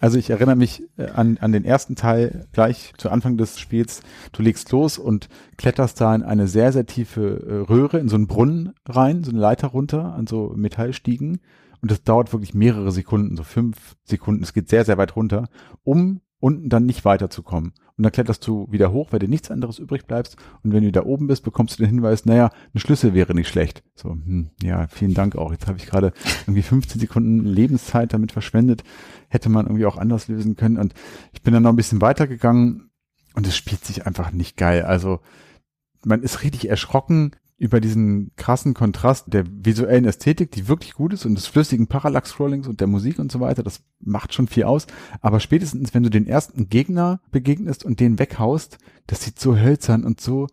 Speaker 1: Also ich erinnere mich äh, an, an den ersten Teil gleich zu Anfang des Spiels. Du legst los und kletterst da in eine sehr, sehr tiefe äh, Röhre, in so einen Brunnen rein, so eine Leiter runter, an so Metallstiegen. Und das dauert wirklich mehrere Sekunden, so fünf Sekunden. Es geht sehr, sehr weit runter, um unten dann nicht weiterzukommen. Und dann kletterst du wieder hoch, weil dir nichts anderes übrig bleibst. Und wenn du da oben bist, bekommst du den Hinweis, naja, ein Schlüssel wäre nicht schlecht. So, hm, ja, vielen Dank auch. Jetzt habe ich gerade irgendwie 15 Sekunden Lebenszeit damit verschwendet. Hätte man irgendwie auch anders lösen können. Und ich bin dann noch ein bisschen weitergegangen und es spielt sich einfach nicht geil. Also man ist richtig erschrocken über diesen krassen Kontrast der visuellen Ästhetik, die wirklich gut ist und des flüssigen Parallax-Scrollings und der Musik und so weiter, das macht schon viel aus. Aber spätestens, wenn du den ersten Gegner begegnest und den weghaust, das sieht so hölzern und so,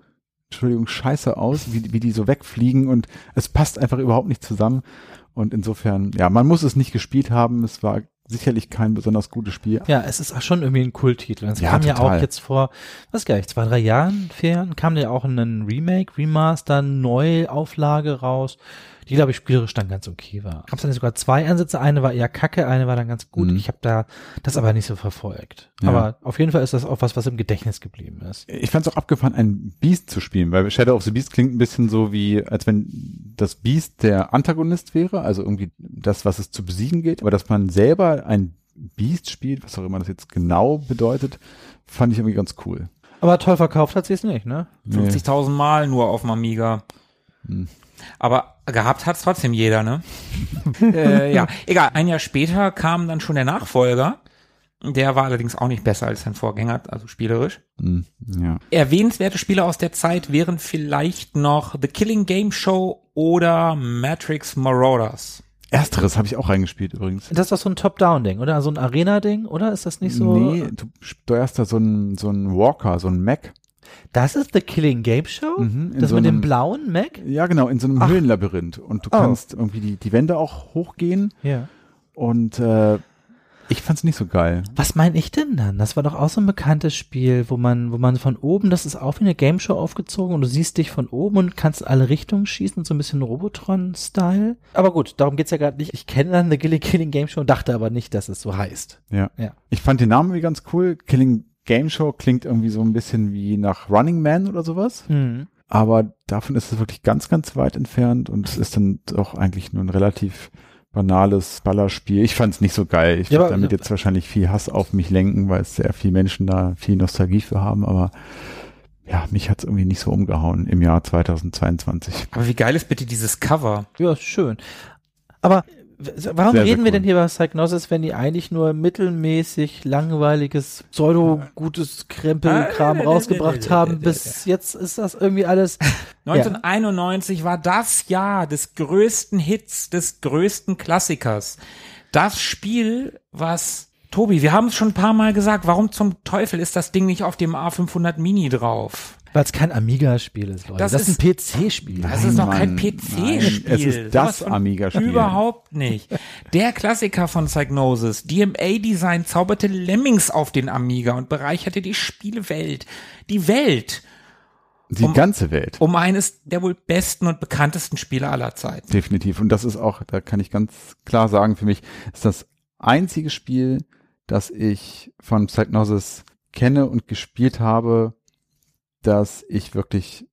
Speaker 1: Entschuldigung, scheiße aus, wie, wie die so wegfliegen und es passt einfach überhaupt nicht zusammen. Und insofern, ja, man muss es nicht gespielt haben. Es war sicherlich kein besonders gutes Spiel.
Speaker 2: Ja, es ist auch schon irgendwie ein Kulttitel. Es
Speaker 1: Ja,
Speaker 2: kam ja
Speaker 1: total.
Speaker 2: auch jetzt vor, was gar nicht, zwei, drei Jahren, vier Jahren, kam ja auch ein Remake, Remaster, Neuauflage raus, die, glaube ich, spielerisch dann ganz okay war. Gab es dann sogar zwei Ansätze, eine war eher kacke, eine war dann ganz gut.
Speaker 1: Mhm.
Speaker 2: Ich habe da das aber nicht so verfolgt.
Speaker 1: Ja.
Speaker 2: Aber auf jeden Fall ist das auch was, was im Gedächtnis geblieben ist.
Speaker 1: Ich fand es auch abgefahren, ein Beast zu spielen, weil Shadow of the Beast klingt ein bisschen so wie, als wenn das Beast der Antagonist wäre, also irgendwie das, was es zu besiegen geht, aber dass man selber ein Beast spielt, was auch immer das jetzt genau bedeutet, fand ich irgendwie ganz cool.
Speaker 2: Aber toll verkauft hat sie es nicht, ne?
Speaker 3: 50.000 Mal nur auf dem Amiga.
Speaker 1: Hm.
Speaker 3: Aber gehabt hat's trotzdem jeder, ne? äh, ja, egal. Ein Jahr später kam dann schon der Nachfolger. Der war allerdings auch nicht besser als sein Vorgänger, also spielerisch.
Speaker 1: Hm, ja.
Speaker 3: Erwähnenswerte Spiele aus der Zeit wären vielleicht noch The Killing Game Show oder Matrix Marauders.
Speaker 1: Ersteres habe ich auch reingespielt übrigens.
Speaker 2: Das ist doch so ein Top-Down-Ding, oder? So ein Arena-Ding, oder? Ist das nicht so?
Speaker 1: Nee, du steuerst da so einen so einen Walker, so einen Mac
Speaker 2: Das ist The Killing Game Show?
Speaker 1: Mhm,
Speaker 2: das
Speaker 1: so
Speaker 2: mit dem
Speaker 1: einem-
Speaker 2: blauen Mac?
Speaker 1: Ja, genau, in so einem
Speaker 2: Ach.
Speaker 1: Höhlenlabyrinth. Und du
Speaker 2: Oh.
Speaker 1: kannst irgendwie die, die Wände auch hochgehen.
Speaker 2: Ja.
Speaker 1: Und äh, ich fand's nicht so geil.
Speaker 2: Was meine ich denn dann? Das war doch auch so ein bekanntes Spiel, wo man, wo man von oben, das ist auch wie eine Game Show aufgezogen und du siehst dich von oben und kannst in alle Richtungen schießen, so ein bisschen Robotron-Style. Aber gut, darum geht's ja gerade nicht. Ich kenne dann eine Killing, Killing Game Show und dachte aber nicht, dass es so heißt.
Speaker 1: Ja.
Speaker 2: Ja.
Speaker 1: Ich fand den Namen irgendwie ganz cool. Killing Game Show klingt irgendwie so ein bisschen wie nach Running Man oder sowas.
Speaker 2: Hm.
Speaker 1: Aber davon ist es wirklich ganz, ganz weit entfernt und es ist dann doch eigentlich nur ein relativ banales Ballerspiel. Ich fand es nicht so geil. Ich
Speaker 2: Ja,
Speaker 1: würde
Speaker 2: aber-
Speaker 1: damit jetzt wahrscheinlich viel Hass auf mich lenken, weil es sehr viele Menschen da viel Nostalgie für haben, aber ja, mich hat es irgendwie nicht so umgehauen im Jahr 2022.
Speaker 3: Aber wie geil ist bitte dieses Cover?
Speaker 2: Ja, schön. Aber warum
Speaker 1: Sehr, sehr
Speaker 2: reden wir
Speaker 1: cool.
Speaker 2: denn hier über Psychnosis, wenn die eigentlich nur mittelmäßig langweiliges, pseudo-gutes Krempelkram
Speaker 3: Ah,
Speaker 2: rausgebracht haben? Bis jetzt ist das irgendwie alles.
Speaker 3: 1991 war das Jahr des größten Hits, des größten Klassikers. Das Spiel, was Tobi, wir haben es schon ein paar Mal gesagt, warum zum Teufel ist das Ding nicht auf dem A500 Mini drauf?
Speaker 2: Weil es kein Amiga-Spiel ist, Leute.
Speaker 3: Das
Speaker 2: Das, ist ein PC-Spiel.
Speaker 3: Das ist doch kein PC-Spiel.
Speaker 1: es ist das Amiga-Spiel.
Speaker 3: Überhaupt nicht. Der Klassiker von Psygnosis, DMA-Design, zauberte Lemmings auf den Amiga und bereicherte die Spielewelt. Die Welt
Speaker 1: Die
Speaker 3: Um-
Speaker 1: ganze Welt.
Speaker 3: um eines der wohl besten und bekanntesten Spiele aller Zeiten.
Speaker 1: Definitiv. Und das ist auch, da kann ich ganz klar sagen, für mich ist das einzige Spiel, das ich von Psychnosis kenne und gespielt habe, das ich wirklich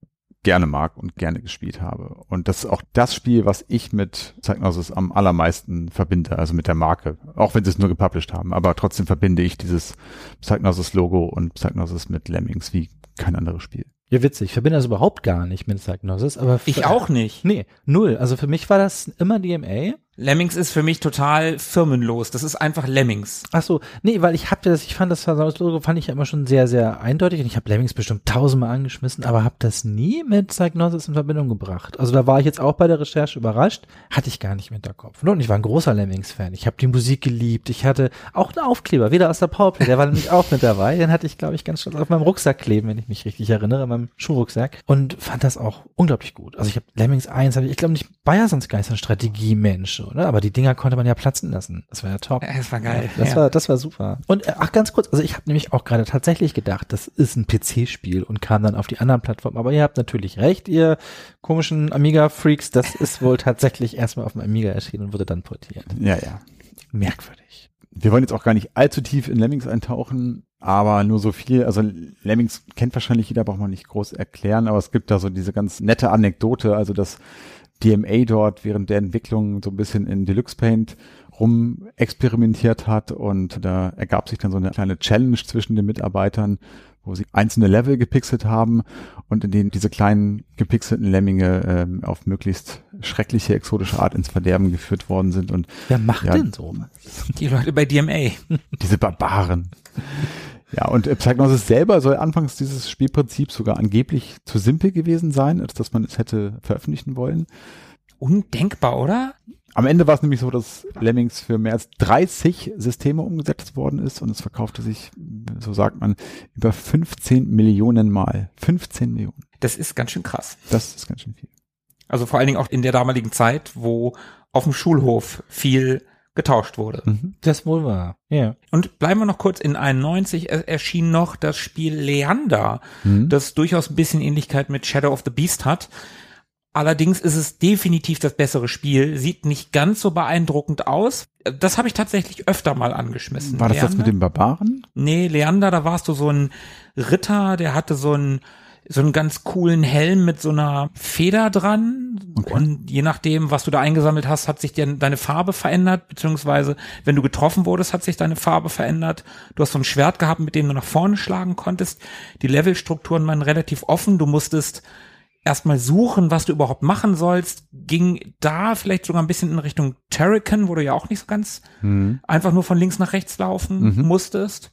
Speaker 1: gerne mag und gerne gespielt habe. Und das ist auch das Spiel, was ich mit Psychnosis am allermeisten verbinde, also mit der Marke. Auch wenn sie es nur gepublished haben. Aber trotzdem verbinde ich dieses Psychnosis-Logo und Psychnosis mit Lemmings wie kein anderes Spiel.
Speaker 2: Ja, witzig. Ich verbinde das überhaupt gar nicht mit Psychnosis, aber für-
Speaker 3: Ich auch nicht.
Speaker 2: Nee, null. Also für mich war das immer DMA.
Speaker 3: Lemmings ist für mich total firmenlos. Das ist einfach Lemmings.
Speaker 2: Ach so, nee, weil ich hab das, ich fand das Logo fand ich ja immer schon sehr, sehr eindeutig und ich habe Lemmings bestimmt tausendmal angeschmissen, aber habe das nie mit Psychnosis in Verbindung gebracht. Also da war ich jetzt auch bei der Recherche überrascht, hatte ich gar nicht im Hinterkopf. Und ich war ein großer Lemmings-Fan. Ich habe die Musik geliebt. Ich hatte auch einen Aufkleber, wieder aus der Powerplay, der war nämlich auch mit dabei. Den hatte ich, glaube ich, ganz stolz auf meinem Rucksack kleben, wenn ich mich richtig erinnere, in meinem Schuhrucksack. Und fand das auch unglaublich gut. Also ich habe Lemmings 1, hab ich, ich glaube nicht, Bayer sonst gar nicht so ein Strategiemensch, oder? Aber die Dinger konnte man ja platzen lassen. Das war ja top.
Speaker 3: Ja, Das war geil.
Speaker 2: Das
Speaker 3: ja.
Speaker 2: war, das war super. Und äh, ach, ganz kurz, also ich habe nämlich auch gerade tatsächlich gedacht, das ist ein PC-Spiel und kam dann auf die anderen Plattformen. Aber ihr habt natürlich recht, ihr komischen Amiga-Freaks, das ist wohl tatsächlich erstmal auf dem Amiga erschienen und wurde dann portiert.
Speaker 1: Ja, ja.
Speaker 2: Merkwürdig.
Speaker 1: Wir wollen jetzt auch gar nicht allzu tief in Lemmings eintauchen, aber nur so viel. Also Lemmings kennt wahrscheinlich jeder, braucht man nicht groß erklären, aber es gibt da so diese ganz nette Anekdote, also dass DMA dort während der Entwicklung so ein bisschen in Deluxe Paint rum experimentiert hat und da ergab sich dann so eine kleine Challenge zwischen den Mitarbeitern, wo sie einzelne Level gepixelt haben und in denen diese kleinen gepixelten Lemminge ähm, auf möglichst schreckliche exotische Art ins Verderben geführt worden sind und
Speaker 2: Wer macht
Speaker 1: Ja.
Speaker 2: denn so?
Speaker 3: Die Leute bei DMA.
Speaker 1: diese Barbaren. Ja, und äh, Psychnosis selber soll anfangs dieses Spielprinzip sogar angeblich zu simpel gewesen sein, als dass man es hätte veröffentlichen wollen.
Speaker 3: Undenkbar, oder?
Speaker 1: Am Ende war es nämlich so, dass Lemmings für mehr als 30 Systeme umgesetzt worden ist und es verkaufte sich, so sagt man, über 15 Millionen Mal. 15 Millionen.
Speaker 3: Das ist ganz schön krass.
Speaker 1: Das ist ganz schön viel.
Speaker 3: Also vor allen Dingen auch in der damaligen Zeit, wo auf dem Schulhof viel getauscht wurde.
Speaker 1: Mhm.
Speaker 2: Das wohl war. Ja.
Speaker 3: Und bleiben wir noch kurz in 91 er- erschien noch das Spiel Leander,
Speaker 1: Mhm.
Speaker 3: das durchaus ein bisschen Ähnlichkeit mit Shadow of the Beast hat. Allerdings ist es definitiv das bessere Spiel, sieht nicht ganz so beeindruckend aus. Das habe ich tatsächlich öfter mal angeschmissen.
Speaker 1: War das das
Speaker 3: Leander?
Speaker 1: mit den Barbaren?
Speaker 3: Nee, Leander, da warst du so ein Ritter, der hatte so einen so einen ganz coolen Helm mit so einer Feder dran.
Speaker 1: Okay.
Speaker 3: Und je nachdem, was du da eingesammelt hast, hat sich dir deine Farbe verändert, beziehungsweise wenn du getroffen wurdest, hat sich deine Farbe verändert. Du hast so ein Schwert gehabt, mit dem du nach vorne schlagen konntest. Die Levelstrukturen waren relativ offen. Du musstest erstmal suchen, was du überhaupt machen sollst. Ging da vielleicht sogar ein bisschen in Richtung Terrican, wo du ja auch nicht so ganz
Speaker 1: Mhm.
Speaker 3: einfach nur von links nach rechts laufen
Speaker 1: Mhm.
Speaker 3: musstest.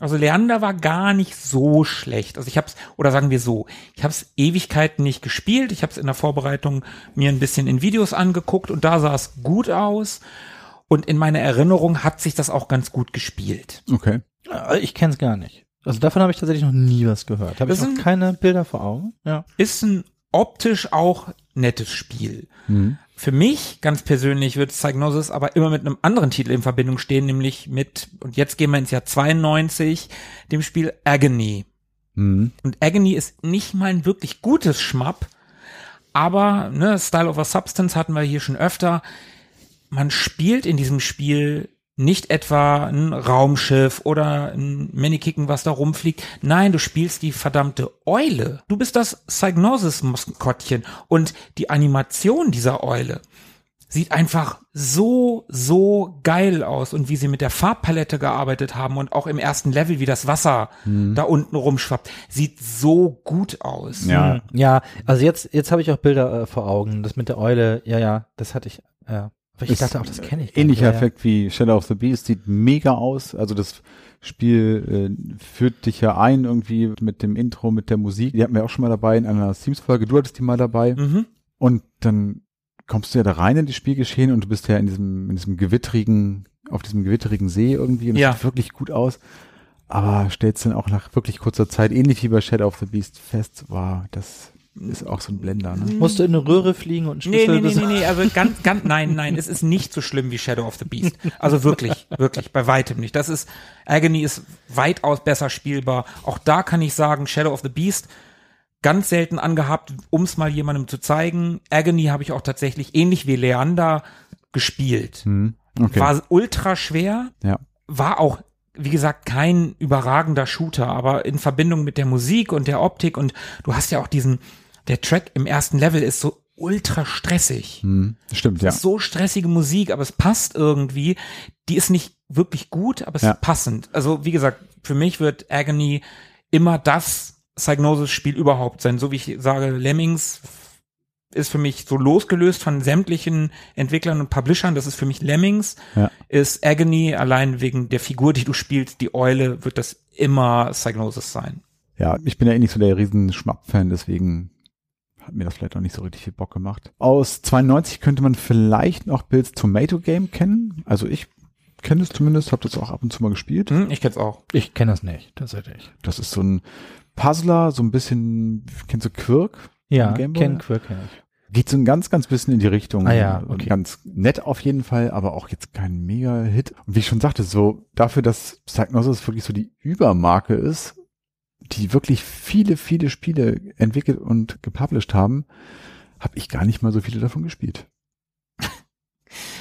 Speaker 3: Also Leander war gar nicht so schlecht. Also ich hab's, oder sagen wir so, ich hab's Ewigkeiten nicht gespielt. Ich hab's in der Vorbereitung mir ein bisschen in Videos angeguckt und da sah es gut aus. Und in meiner Erinnerung hat sich das auch ganz gut gespielt.
Speaker 1: Okay.
Speaker 2: Äh, Ich kenn's gar nicht. Also davon habe ich tatsächlich noch nie was gehört. Habe ich
Speaker 3: Das
Speaker 2: noch
Speaker 3: sind-
Speaker 2: keine Bilder vor Augen. Ja.
Speaker 3: Ist ein optisch auch nettes Spiel.
Speaker 1: Mhm.
Speaker 3: Für mich ganz persönlich wird Psygnosis aber immer mit einem anderen Titel in Verbindung stehen, nämlich mit, und jetzt gehen wir ins Jahr 92, dem Spiel Agony.
Speaker 1: Mhm.
Speaker 3: Und Agony ist nicht mal ein wirklich gutes Schmapp, aber ne, Style over Substance hatten wir hier schon öfter. Man spielt in diesem Spiel nicht etwa ein Raumschiff oder ein Manikicken, was da rumfliegt. Nein, du spielst die verdammte Eule. Du bist das Psygnosis-Maskottchen. Und die Animation dieser Eule sieht einfach so, so geil aus. Und wie sie mit der Farbpalette gearbeitet haben und auch im ersten Level, wie das Wasser da unten rumschwappt, sieht so gut aus.
Speaker 1: Ja.
Speaker 2: Hm. Ja, also jetzt, jetzt habe ich auch Bilder äh, vor Augen. Das mit der Eule, ja, ja, das hatte ich, ja. Ich dachte auch, das kenne ich.
Speaker 1: Ähnlicher
Speaker 2: ja,
Speaker 1: Effekt wie Shadow of the Beast, sieht mega aus. Also das Spiel äh, führt dich ja ein irgendwie mit dem Intro, mit der Musik. Die hatten wir auch schon mal dabei in einer Teams-Folge. Du hattest die mal dabei.
Speaker 3: Mhm.
Speaker 1: Und dann kommst du ja da rein in das Spielgeschehen und du bist ja in diesem, in diesem gewitterigen, auf diesem gewitterigen See irgendwie und es
Speaker 3: Ja.
Speaker 1: sieht wirklich gut aus. Aber stellst dann auch nach wirklich kurzer Zeit, ähnlich wie bei Shadow of the Beast, fest, wow, das ist auch so ein Blender, ne?
Speaker 2: Musst du in eine Röhre fliegen und einen
Speaker 3: Nee,
Speaker 2: Schlüssel
Speaker 3: nee, nee, nee,
Speaker 2: besorgen?
Speaker 3: nee, also ganz, ganz, nein, nein, es ist nicht so schlimm wie Shadow of the Beast. Also wirklich, wirklich, bei weitem nicht. Das ist, Agony ist weitaus besser spielbar. Auch da kann ich sagen, Shadow of the Beast, ganz selten angehabt, um es mal jemandem zu zeigen. Agony habe ich auch tatsächlich, ähnlich wie Leander, gespielt.
Speaker 1: Hm. Okay.
Speaker 3: War ultra schwer,
Speaker 1: ja.
Speaker 3: war auch, wie gesagt, kein überragender Shooter, aber in Verbindung mit der Musik und der Optik und du hast ja auch diesen, der Track im ersten Level ist so ultra stressig.
Speaker 1: Hm. Stimmt, ja.
Speaker 3: So stressige Musik, aber es passt irgendwie. Die ist nicht wirklich gut, aber es
Speaker 1: Ja.
Speaker 3: ist passend. Also, wie gesagt, für mich wird Agony immer das Psygnosis-Spiel überhaupt sein. So wie ich sage, Lemmings ist für mich so losgelöst von sämtlichen Entwicklern und Publishern. Das ist für mich Lemmings.
Speaker 1: Ja.
Speaker 3: Ist Agony allein wegen der Figur, die du spielst, die Eule, wird das immer Psygnosis sein.
Speaker 1: Ja, ich bin ja eh nicht so der riesen Schmapp-Fan, deswegen hat mir das vielleicht auch nicht so richtig viel Bock gemacht. Aus 92 könnte man vielleicht noch Bills Tomato Game kennen. Also ich kenne es zumindest, habe das auch ab und zu mal gespielt.
Speaker 3: Hm, ich kenn's auch.
Speaker 2: Ich kenne das nicht, tatsächlich.
Speaker 1: Das ist so ein Puzzler, so ein bisschen, kennst du Quirk?
Speaker 2: Ja? Ken Quirk kenn ich.
Speaker 1: Geht so ein ganz, ganz bisschen in die Richtung.
Speaker 2: Ah ja, okay.
Speaker 1: Ganz nett auf jeden Fall, aber auch jetzt kein Mega-Hit. Und wie ich schon sagte, so dafür, dass Psygnosis wirklich so die Übermarke ist, die wirklich viele, viele Spiele entwickelt und gepublished haben, habe ich gar nicht mal so viele davon gespielt.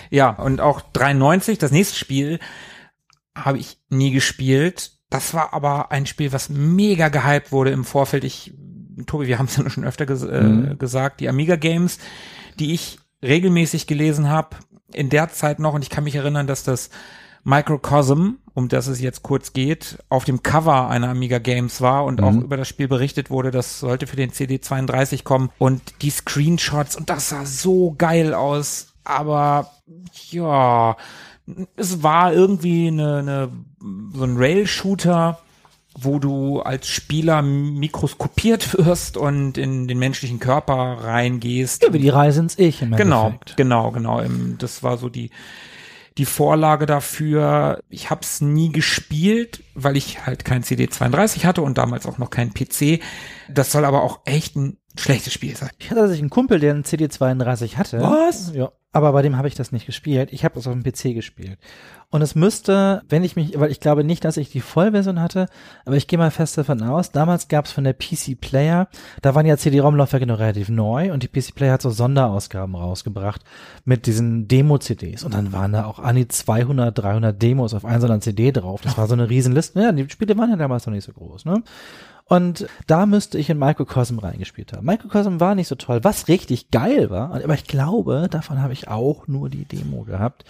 Speaker 3: Ja, und auch 93, das nächste Spiel, habe ich nie gespielt. Das war aber ein Spiel, was mega gehypt wurde im Vorfeld. Ich, Tobi, wir haben es ja schon öfter ges äh,
Speaker 1: Mhm.
Speaker 3: gesagt, die Amiga Games, die ich regelmäßig gelesen habe, in der Zeit noch, und ich kann mich erinnern, dass das Microcosm, um das es jetzt kurz geht, auf dem Cover einer Amiga Games war und auch
Speaker 1: Mhm.
Speaker 3: über das Spiel berichtet wurde, das sollte für den CD32 kommen und die Screenshots und das sah so geil aus, aber ja, es war irgendwie eine, eine so ein Rail-Shooter, wo du als Spieler mikroskopiert wirst und in den menschlichen Körper reingehst.
Speaker 2: Über die Reise ins Ich im
Speaker 3: Genau,
Speaker 2: Endeffekt.
Speaker 3: genau, genau. Im- Das war so die die Vorlage dafür. Ich habe es nie gespielt, weil ich halt kein CD32 hatte und damals auch noch keinen PC. Das soll aber auch echt ein schlechtes Spiel sein.
Speaker 2: Ich hatte tatsächlich einen Kumpel, der einen CD32 hatte.
Speaker 3: Was?
Speaker 2: Ja. Aber bei dem habe ich das nicht gespielt. Ich habe das auf dem PC gespielt. Und es müsste, wenn ich mich, weil ich glaube nicht, dass ich die Vollversion hatte, aber ich gehe mal fest davon aus, damals gab es von der PC Player, da waren ja CD-ROM-Laufwerke noch relativ neu und die PC Player hat so Sonderausgaben rausgebracht mit diesen Demo-CDs. Und dann waren da auch an die 200, 300 Demos auf einer so einer CD drauf. Das war so eine Riesenliste. Ja, die Spiele waren ja damals noch nicht so groß, ne? Und da müsste ich in Microcosm reingespielt haben. Microcosm war nicht so toll, was richtig geil war, aber ich glaube, davon habe ich auch nur die Demo gehabt.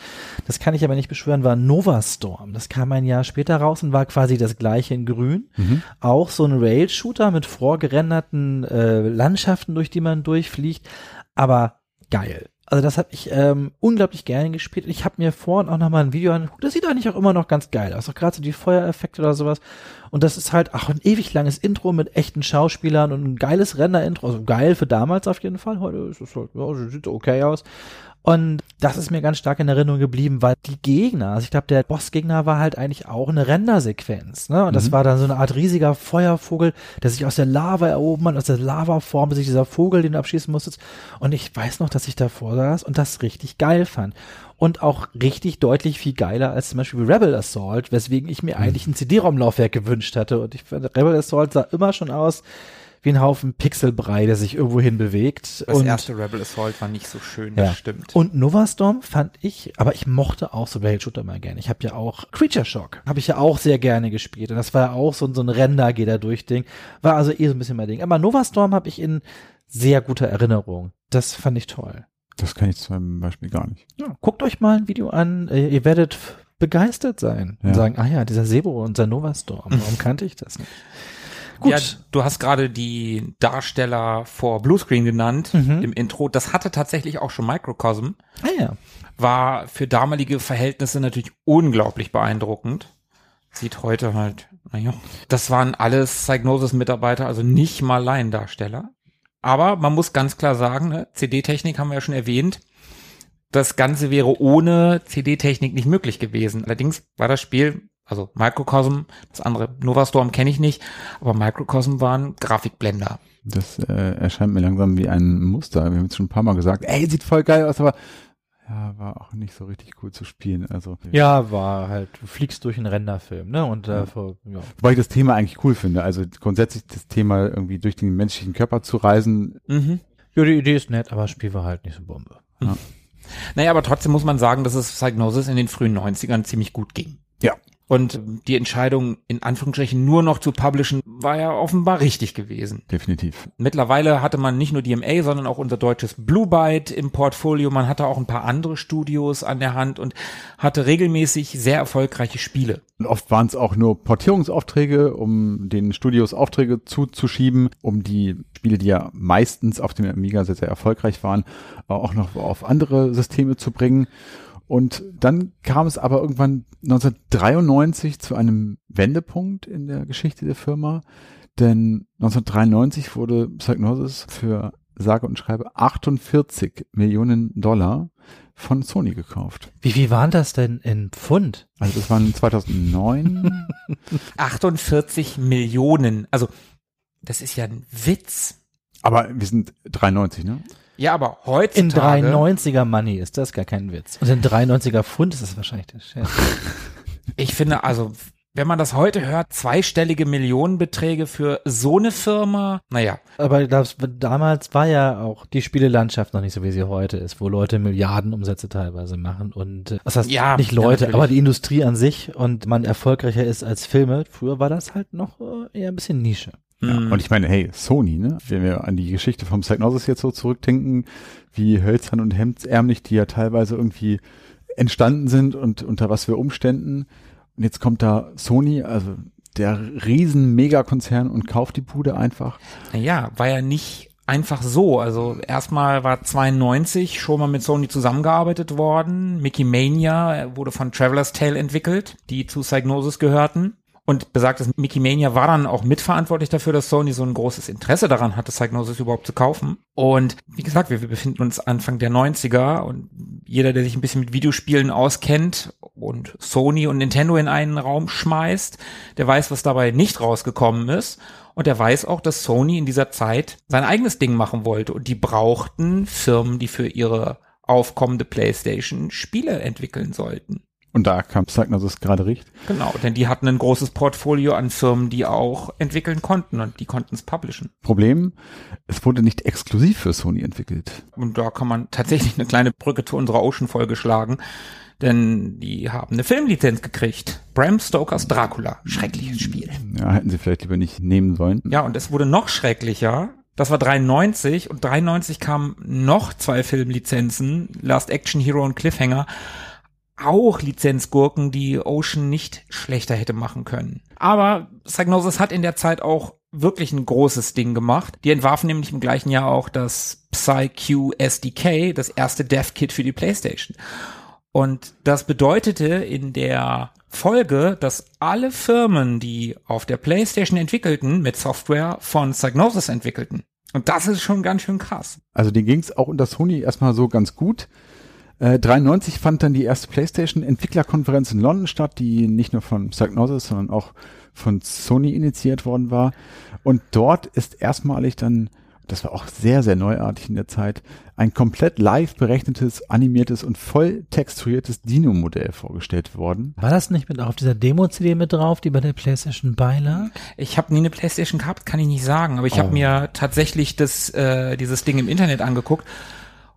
Speaker 2: Das kann ich aber nicht beschwören, war Nova Storm. Das kam ein Jahr später raus und war quasi das gleiche in grün. Auch so ein Rail-Shooter mit vorgerenderten äh, Landschaften, durch die man durchfliegt, aber geil. Also das habe ich ähm, unglaublich gerne gespielt. Ich habe mir vorhin auch noch mal ein Video angeguckt. Das sieht eigentlich auch immer noch ganz geil aus. Auch gerade so die Feuereffekte oder sowas. Und das ist halt auch ein ewig langes Intro mit echten Schauspielern und ein geiles Render-Intro. Also geil für damals auf jeden Fall. Heute ist es halt, ja, sieht okay aus. Und das ist mir ganz stark in Erinnerung geblieben, weil die Gegner, also ich glaube, der Bossgegner war halt eigentlich auch eine Rendersequenz. Ne? Und das
Speaker 1: Mhm.
Speaker 2: war dann so eine Art riesiger Feuervogel, der sich aus der Lava erhoben hat, aus der Lava formte sich dieser Vogel, den du abschießen musstest. Und ich weiß noch, dass ich davor saß und das richtig geil fand. Und auch richtig deutlich viel geiler als zum Beispiel Rebel Assault, weswegen ich mir eigentlich ein CD-ROM-Laufwerk gewünscht hatte. Und ich fand, Rebel Assault sah immer schon aus wie ein Haufen Pixelbrei, der sich irgendwo hin bewegt.
Speaker 3: Das
Speaker 2: und
Speaker 3: erste Rebel Assault war nicht so schön,
Speaker 2: ja.
Speaker 3: das stimmt.
Speaker 2: Und Novastorm fand ich, aber ich mochte auch so Rail-Shooter mal gerne. Ich habe ja auch Creature Shock, habe ich ja auch sehr gerne gespielt. Und das war ja auch so, so ein Render geht da durch Ding. War also eh so ein bisschen mein Ding. Aber Novastorm habe ich in sehr guter Erinnerung. Das fand ich toll.
Speaker 1: Das kann ich zum Beispiel gar nicht.
Speaker 2: Ja, guckt euch mal ein Video an, ihr werdet begeistert sein und
Speaker 1: Ja.
Speaker 2: sagen, ah ja, dieser Sebo und sein Novastorm, warum kannte ich das nicht? Gut.
Speaker 3: Ja, du hast gerade die Darsteller vor Bluescreen genannt
Speaker 2: Mhm.
Speaker 3: im Intro. Das hatte tatsächlich auch schon Microcosm.
Speaker 2: ah ja.
Speaker 3: War für damalige Verhältnisse natürlich unglaublich beeindruckend. Sieht heute halt, naja. Das waren alles Psygnosis-Mitarbeiter, also nicht mal Laiendarsteller. Aber man muss ganz klar sagen, ne, CD-Technik haben wir ja schon erwähnt. Das Ganze wäre ohne CD-Technik nicht möglich gewesen. Allerdings war das Spiel, also Microcosm, das andere Novastorm kenne ich nicht, aber Microcosm waren Grafikblender.
Speaker 1: Das äh, erscheint mir langsam wie ein Muster. Wir haben jetzt schon ein paar Mal gesagt, ey, sieht voll geil aus, aber ja, war auch nicht so richtig cool zu spielen. Also
Speaker 2: Ja, war halt, du fliegst durch einen Renderfilm, ne? Und äh, vor, ja.
Speaker 1: Wobei ich das Thema eigentlich cool finde. Also grundsätzlich das Thema irgendwie durch den menschlichen Körper zu reisen.
Speaker 3: Mhm.
Speaker 2: ja, die Idee ist nett, aber das Spiel war halt nicht so Bombe.
Speaker 3: Naja, aber trotzdem muss man sagen, dass es Psygnosis in den frühen 90ern ziemlich gut ging.
Speaker 1: Ja.
Speaker 3: Und die Entscheidung, in Anführungsstrichen nur noch zu publishen, war ja offenbar richtig gewesen.
Speaker 1: Definitiv.
Speaker 3: Mittlerweile hatte man nicht nur DMA, sondern auch unser deutsches Blue Byte im Portfolio. Man hatte auch ein paar andere Studios an der Hand und hatte regelmäßig sehr erfolgreiche Spiele.
Speaker 1: Und oft waren es auch nur Portierungsaufträge, um den Studios Aufträge zuzuschieben, um die Spiele, die ja meistens auf dem Amiga sehr, sehr erfolgreich waren, auch noch auf andere Systeme zu bringen. Und dann kam es aber irgendwann 1993 zu einem Wendepunkt in der Geschichte der Firma, denn 1993 wurde Psygnosis für sage und schreibe 48 Millionen Dollar von Sony gekauft.
Speaker 2: Wie viel waren das denn in Pfund?
Speaker 1: Also das waren 2009.
Speaker 3: 48 Millionen. Also, das ist ja ein Witz.
Speaker 1: aber wir sind 93, ne?
Speaker 3: Ja, aber
Speaker 2: In
Speaker 3: heutzutage.
Speaker 2: 93er Money ist das gar kein Witz. Und in 93er Pfund ist das wahrscheinlich der Scherz.
Speaker 3: Ich finde, also, wenn man das heute hört, zweistellige Millionenbeträge für so eine Firma, naja,
Speaker 2: Aber das, damals war ja auch die Spielelandschaft noch nicht so, wie sie heute ist, wo Leute Milliardenumsätze teilweise machen und äh, was heißt
Speaker 3: Ja,
Speaker 2: nicht
Speaker 3: ja,
Speaker 2: Leute,
Speaker 3: natürlich.
Speaker 2: aber die Industrie an sich und man erfolgreicher ist als Filme. Früher war das halt noch äh, eher ein bisschen Nische.
Speaker 1: Ja,
Speaker 3: Mhm.
Speaker 1: und ich meine, hey, Sony, ne? Wenn wir an die Geschichte vom Psygnosis jetzt so zurückdenken, wie hölzern und hemdsärmlich die ja teilweise irgendwie entstanden sind und unter was für Umständen. Und jetzt kommt da Sony, also der riesen Megakonzern und kauft die Bude einfach.
Speaker 3: Naja, war ja nicht einfach so. Also erstmal war 92 schon mal mit Sony zusammengearbeitet worden. Mickey Mania wurde von Traveler's Tale entwickelt, die zu Psygnosis gehörten. Und besagtes Mickey Mania war dann auch mitverantwortlich dafür, dass Sony so ein großes Interesse daran hatte, Psygnosis überhaupt zu kaufen. Und wie gesagt, wir, wir befinden uns Anfang der 90er und jeder, der sich ein bisschen mit Videospielen auskennt und Sony und Nintendo in einen Raum schmeißt, der weiß, was dabei nicht rausgekommen ist. Und der weiß auch, dass Sony in dieser Zeit sein eigenes Ding machen wollte. Und die brauchten Firmen, die für ihre aufkommende PlayStation Spiele entwickeln sollten.
Speaker 1: Und da kam Psygnosis gerade recht.
Speaker 3: Genau, denn die hatten ein großes Portfolio an Firmen, die auch entwickeln konnten und die konnten es publishen.
Speaker 1: Problem, es wurde nicht exklusiv für Sony entwickelt.
Speaker 3: Und da kann man tatsächlich eine kleine Brücke zu unserer Ocean-Folge schlagen, denn die haben eine Filmlizenz gekriegt. Bram Stokers Dracula. Schreckliches Spiel.
Speaker 1: Ja, hätten sie vielleicht lieber nicht nehmen sollen.
Speaker 3: Ja, und es wurde noch schrecklicher. Das war 93 und 93 kamen noch zwei Filmlizenzen, Last Action Hero und Cliffhanger. Auch Lizenzgurken, die Ocean nicht schlechter hätte machen können. Aber Psygnosis hat in der Zeit auch wirklich ein großes Ding gemacht. Die entwarfen nämlich im gleichen Jahr auch das PsyQ SDK, das erste Dev-Kit für die PlayStation. Und das bedeutete in der Folge, dass alle Firmen, die auf der PlayStation entwickelten, mit Software von Psygnosis entwickelten. Und das ist schon ganz schön krass.
Speaker 1: Also denen ging es auch unter Sony erstmal so ganz gut. Äh, 93 fand dann die erste PlayStation-Entwicklerkonferenz in London statt, die nicht nur von Psygnosis, sondern auch von Sony initiiert worden war. Und dort ist erstmalig dann, das war auch sehr, sehr neuartig in der Zeit, ein komplett live berechnetes, animiertes und voll texturiertes Dino-Modell vorgestellt worden.
Speaker 2: War das nicht mit auf dieser Demo-CD mit drauf, die bei der PlayStation beilag?
Speaker 3: Ich habe nie eine Playstation gehabt, kann ich nicht sagen, aber ich
Speaker 1: Oh.
Speaker 3: habe mir tatsächlich das, äh, dieses Ding im Internet angeguckt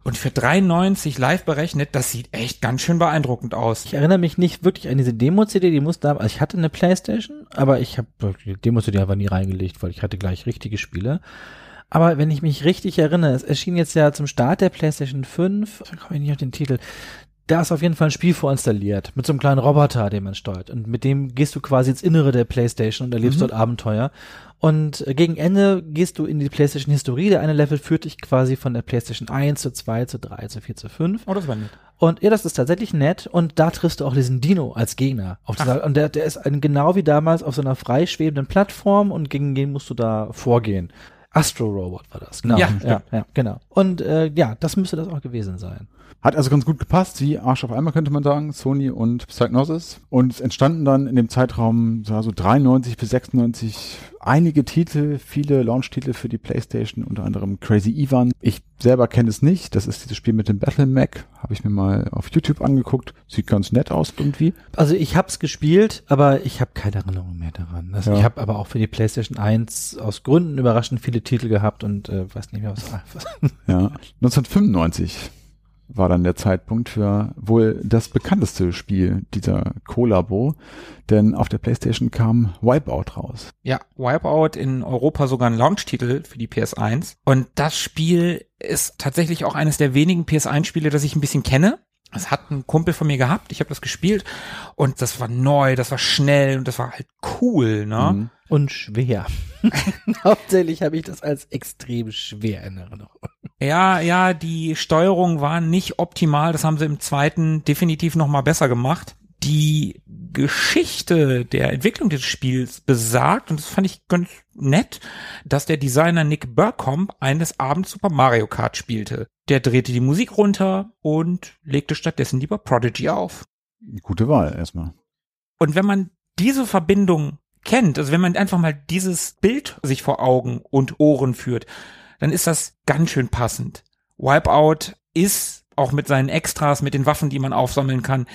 Speaker 3: und für 3,90 live berechnet, das sieht echt ganz schön beeindruckend aus.
Speaker 2: Ich erinnere mich nicht wirklich an diese Demo-CD, die musste, also ich hatte eine Playstation, aber ich habe die Demo-CD einfach nie reingelegt, weil ich hatte gleich richtige Spiele. Aber wenn ich mich richtig erinnere, es erschien jetzt ja zum Start der PlayStation 5, da komme ich nicht auf den Titel, da ist auf jeden Fall ein Spiel vorinstalliert, mit so einem kleinen Roboter, den man steuert. Und mit dem gehst du quasi ins Innere der PlayStation und erlebst dort Abenteuer. Und äh, gegen Ende gehst du in die PlayStation-Historie. Der eine Level führt dich quasi von der PlayStation 1 zu 2 zu 3 zu 4 zu 5.
Speaker 3: Oh, das war nett.
Speaker 2: Und ja, das ist tatsächlich nett. Und da triffst du auch diesen Dino als Gegner. Auf dieser, und der, der ist ein, genau wie damals auf so einer freischwebenden Plattform und gegen den musst du da vorgehen. Astro Robot war das, genau.
Speaker 3: Ja,
Speaker 2: ja, ja genau. Und äh, ja, das müsste das auch gewesen sein.
Speaker 1: Hat also ganz gut gepasst, wie Arsch auf einmal könnte man sagen, Sony und Psygnosis. Und es entstanden dann in dem Zeitraum so 93 bis 96 einige Titel, viele Launch-Titel für die Playstation, unter anderem Crazy Ivan. Ich selber kenne es nicht, das ist dieses Spiel mit dem Battle Mac, habe ich mir mal auf YouTube angeguckt. Sieht ganz nett aus irgendwie.
Speaker 2: Also ich hab's gespielt, aber ich habe keine Erinnerung mehr daran. Also
Speaker 1: Ja.
Speaker 2: Ich habe aber auch für die PlayStation 1 aus Gründen überraschend viele Titel gehabt und äh, weiß nicht mehr was. was
Speaker 1: Ja. 1995 war dann der Zeitpunkt für wohl das bekannteste Spiel dieser Collabo, denn auf der Playstation kam Wipeout raus.
Speaker 3: Ja, Wipeout in Europa sogar ein Launch-Titel für die PS1. Und das Spiel ist tatsächlich auch eines der wenigen PS1-Spiele, das ich ein bisschen kenne. Das hat ein Kumpel von mir gehabt, ich habe das gespielt und das war neu, das war schnell und das war halt cool, ne?
Speaker 1: Mhm.
Speaker 2: und schwer. Hauptsächlich habe ich das als extrem schwer in Erinnerung.
Speaker 3: Ja, ja, die Steuerung war nicht optimal. Das haben sie im zweiten definitiv noch mal besser gemacht. Die Geschichte der Entwicklung des Spiels besagt, und das fand ich ganz nett, dass der Designer Nick Burcombe eines Abends Super Mario Kart spielte. Der drehte die Musik runter und legte stattdessen lieber Prodigy auf.
Speaker 1: Gute Wahl erstmal.
Speaker 3: Und wenn man diese Verbindung kennt, also wenn man einfach mal dieses Bild sich vor Augen und Ohren führt, dann ist das ganz schön passend. Wipeout ist auch mit seinen Extras, mit den Waffen, die man aufsammeln kann,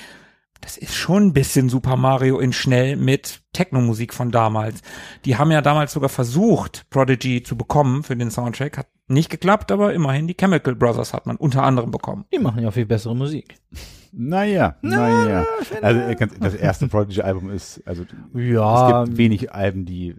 Speaker 3: das ist schon ein bisschen Super Mario in schnell mit Techno-Musik von damals. Die haben ja damals sogar versucht, Prodigy zu bekommen für den Soundtrack. Hat nicht geklappt, aber immerhin die Chemical Brothers hat man unter anderem bekommen.
Speaker 2: Die machen ja viel bessere Musik.
Speaker 1: Naja, naja. Also äh, das erste Prodigy-Album ist, also
Speaker 2: Ja,
Speaker 1: es gibt wenig Alben, die. äh,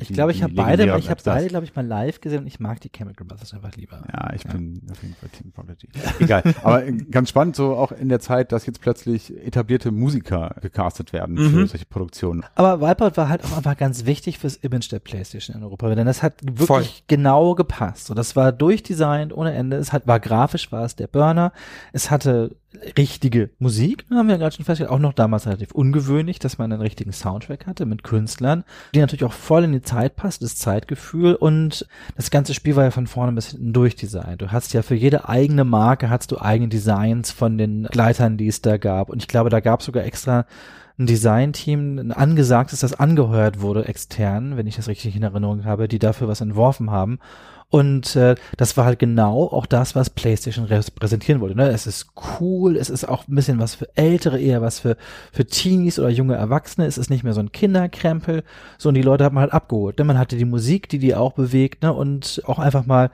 Speaker 2: ich
Speaker 1: die-
Speaker 2: glaube, ich habe beide, ich habe beide, glaube ich, mal live gesehen und ich mag die Chemical Brothers einfach lieber.
Speaker 1: Ja, ich bin auf jeden Fall Team Prodigy. Egal. Aber äh, ganz spannend, so auch in der Zeit, dass jetzt plötzlich etablierte Musiker gecastet werden für
Speaker 3: Mhm.
Speaker 1: solche Produktionen.
Speaker 2: Aber Wipeout war halt auch einfach ganz wichtig fürs Image der PlayStation in Europa, denn das hat wirklich
Speaker 3: Voll.
Speaker 2: genau gepasst. So, das war durchdesignt ohne Ende. Es hat, war grafisch, war es der Burner. Es hatte richtige Musik, haben wir ja gerade schon festgestellt, auch noch damals relativ ungewöhnlich, dass man einen richtigen Soundtrack hatte mit Künstlern, die natürlich auch voll in die Zeit passt, das Zeitgefühl und das ganze Spiel war ja von vorne bis hinten durchdesignt. Du hast ja für jede eigene Marke hast du eigene Designs von den Gleitern, die es da gab und ich glaube, da gab es sogar extra ein Designteam, ein angesagtes, das angeheuert wurde extern, wenn ich das richtig in Erinnerung habe, die dafür was entworfen haben. Und äh, das war halt genau auch das, was PlayStation repräsentieren wollte. Ne? Es ist cool, es ist auch ein bisschen was für Ältere, eher was für, für Teenies oder junge Erwachsene. Es ist nicht mehr so ein Kinderkrempel. So, und die Leute haben halt abgeholt. Ne? Man hatte die Musik, die die auch bewegt, ne? und auch einfach mal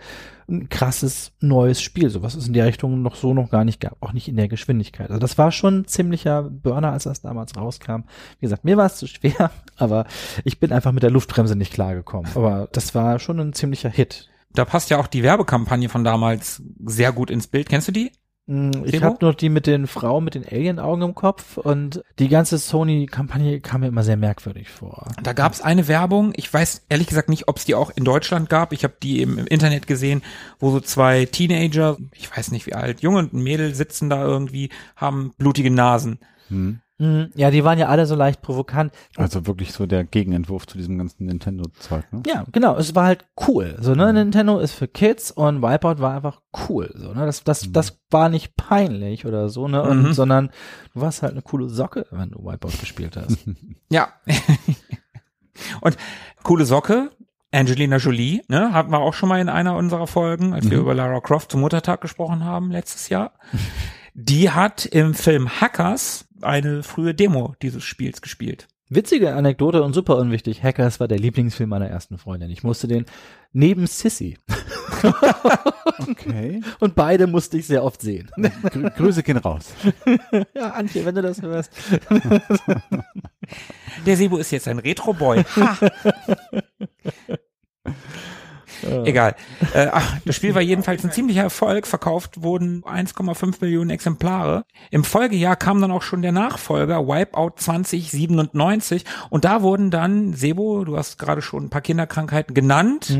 Speaker 2: ein krasses neues Spiel, so was es in der Richtung noch so noch gar nicht gab, auch nicht in der Geschwindigkeit. Also das war schon ein ziemlicher Burner, als das damals rauskam. Wie gesagt, mir war es zu schwer, aber ich bin einfach mit der Luftbremse nicht klargekommen. Aber das war schon ein ziemlicher Hit.
Speaker 3: Da passt ja auch die Werbekampagne von damals sehr gut ins Bild. Kennst du die?
Speaker 2: Mm, Ich habe nur die mit den Frauen mit den Alien-Augen im Kopf und die ganze Sony-Kampagne kam mir immer sehr merkwürdig vor.
Speaker 3: Da gab es eine Werbung, ich weiß ehrlich gesagt nicht, ob es die auch in Deutschland gab. Ich habe die im, im Internet gesehen, wo so zwei Teenager, ich weiß nicht wie alt, Junge und ein Mädel sitzen da irgendwie, haben blutige Nasen.
Speaker 1: Hm.
Speaker 2: Mhm. Ja, die waren ja alle so leicht provokant.
Speaker 1: Also wirklich so der Gegenentwurf zu diesem ganzen Nintendo-Zeug, ne?
Speaker 2: Ja, genau. Es war halt cool. So, ne, Nintendo ist für Kids und Wipeout war einfach cool. So, ne, das, das, das war nicht peinlich oder so, ne, und,
Speaker 3: Mhm.
Speaker 2: sondern du warst halt eine coole Socke, wenn du Wipeout gespielt hast.
Speaker 3: Ja. Und coole Socke, Angelina Jolie, ne, hatten wir auch schon mal in einer unserer Folgen, als wir
Speaker 1: Mhm.
Speaker 3: über Lara Croft zum Muttertag gesprochen haben letztes Jahr. Die hat im Film Hackers eine frühe Demo dieses Spiels gespielt.
Speaker 2: Witzige Anekdote und super unwichtig. Hackers war der Lieblingsfilm meiner ersten Freundin. Ich musste den neben Sissy.
Speaker 1: Okay.
Speaker 2: Und beide musste ich sehr oft sehen.
Speaker 1: Grü Grüße gehen raus.
Speaker 2: Ja, Antje, wenn du das hörst.
Speaker 3: Der Sebo ist jetzt ein Retro-Boy. Ha. Egal. Äh, ach, das Spiel war jedenfalls ein ziemlicher Erfolg. Verkauft wurden 1,5 Millionen Exemplare. Im Folgejahr kam dann auch schon der Nachfolger Wipeout 2097 und da wurden dann, Sebo, du hast gerade schon ein paar Kinderkrankheiten genannt,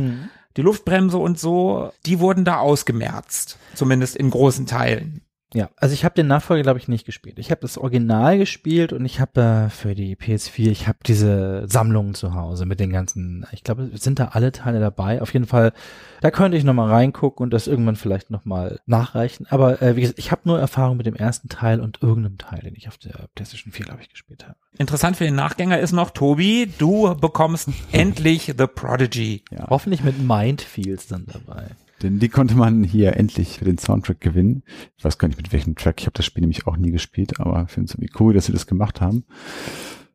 Speaker 3: die Luftbremse und so, die wurden da ausgemerzt. Zumindest in großen Teilen.
Speaker 2: Ja, also ich habe den Nachfolger, glaube ich, nicht gespielt. Ich habe das Original gespielt und ich habe äh, für die PS4, ich habe diese Sammlungen zu Hause mit den ganzen, ich glaube, sind da alle Teile dabei. Auf jeden Fall, da könnte ich nochmal reingucken und das irgendwann vielleicht nochmal nachreichen. Aber äh, wie gesagt, ich habe nur Erfahrung mit dem ersten Teil und irgendeinem Teil, den ich auf der PlayStation 4, glaube ich, gespielt habe.
Speaker 3: Interessant für den Nachgänger ist noch, Tobi, du bekommst endlich The Prodigy.
Speaker 1: Ja.
Speaker 2: Hoffentlich mit Mindfields dann dabei.
Speaker 1: Denn die konnte man hier endlich für den Soundtrack gewinnen. Ich weiß gar nicht mit welchem Track. Ich habe das Spiel nämlich auch nie gespielt, aber ich finde es irgendwie cool, dass sie das gemacht haben.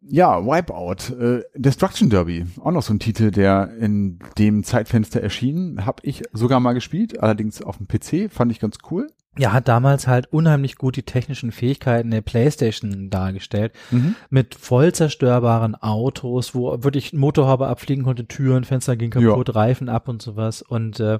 Speaker 1: Ja, Wipeout, äh, Destruction Derby, auch noch so ein Titel, der in dem Zeitfenster erschien, habe ich sogar mal gespielt, allerdings auf dem PC, fand ich ganz cool.
Speaker 2: Ja, hat damals halt unheimlich gut die technischen Fähigkeiten der PlayStation dargestellt. Mit voll zerstörbaren Autos, wo wirklich Motorhaube abfliegen konnte, Türen, Fenster gingen kaputt, Reifen ab und sowas. Und äh,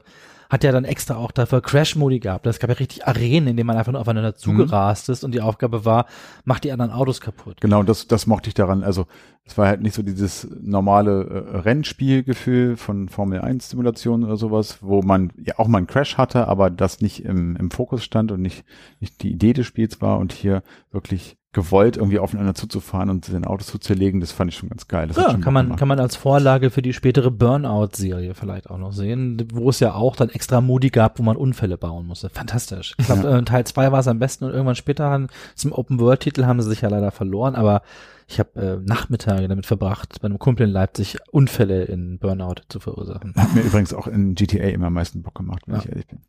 Speaker 2: hat ja dann extra auch dafür Crash-Modi gehabt. Es gab ja richtig Arenen, in denen man einfach nur aufeinander zugerast ist und die Aufgabe war, macht die anderen Autos kaputt.
Speaker 1: Genau, das, das mochte ich daran. Also es war halt nicht so dieses normale äh, Rennspielgefühl von Formel 1 Simulation oder sowas, wo man ja auch mal einen Crash hatte, aber das nicht im, im Fokus stand und nicht, nicht die Idee des Spiels war und hier wirklich gewollt irgendwie aufeinander zuzufahren und den Autos zu zerlegen, das fand ich schon ganz geil. Das
Speaker 2: Ja, kann man,
Speaker 1: gemacht.
Speaker 2: kann man als Vorlage für die spätere Burnout-Serie vielleicht auch noch sehen, wo es ja auch dann extra Modi gab, wo man Unfälle bauen musste. Fantastisch. Ich glaube, äh, Teil 2 war es am besten und irgendwann später haben, zum Open-World-Titel haben sie sich ja leider verloren, aber ich habe äh, Nachmittage damit verbracht, bei einem Kumpel in Leipzig Unfälle in Burnout zu verursachen.
Speaker 1: Hat mir übrigens auch in GTA immer am meisten Bock gemacht, wenn
Speaker 2: Ja.
Speaker 1: ich ehrlich bin.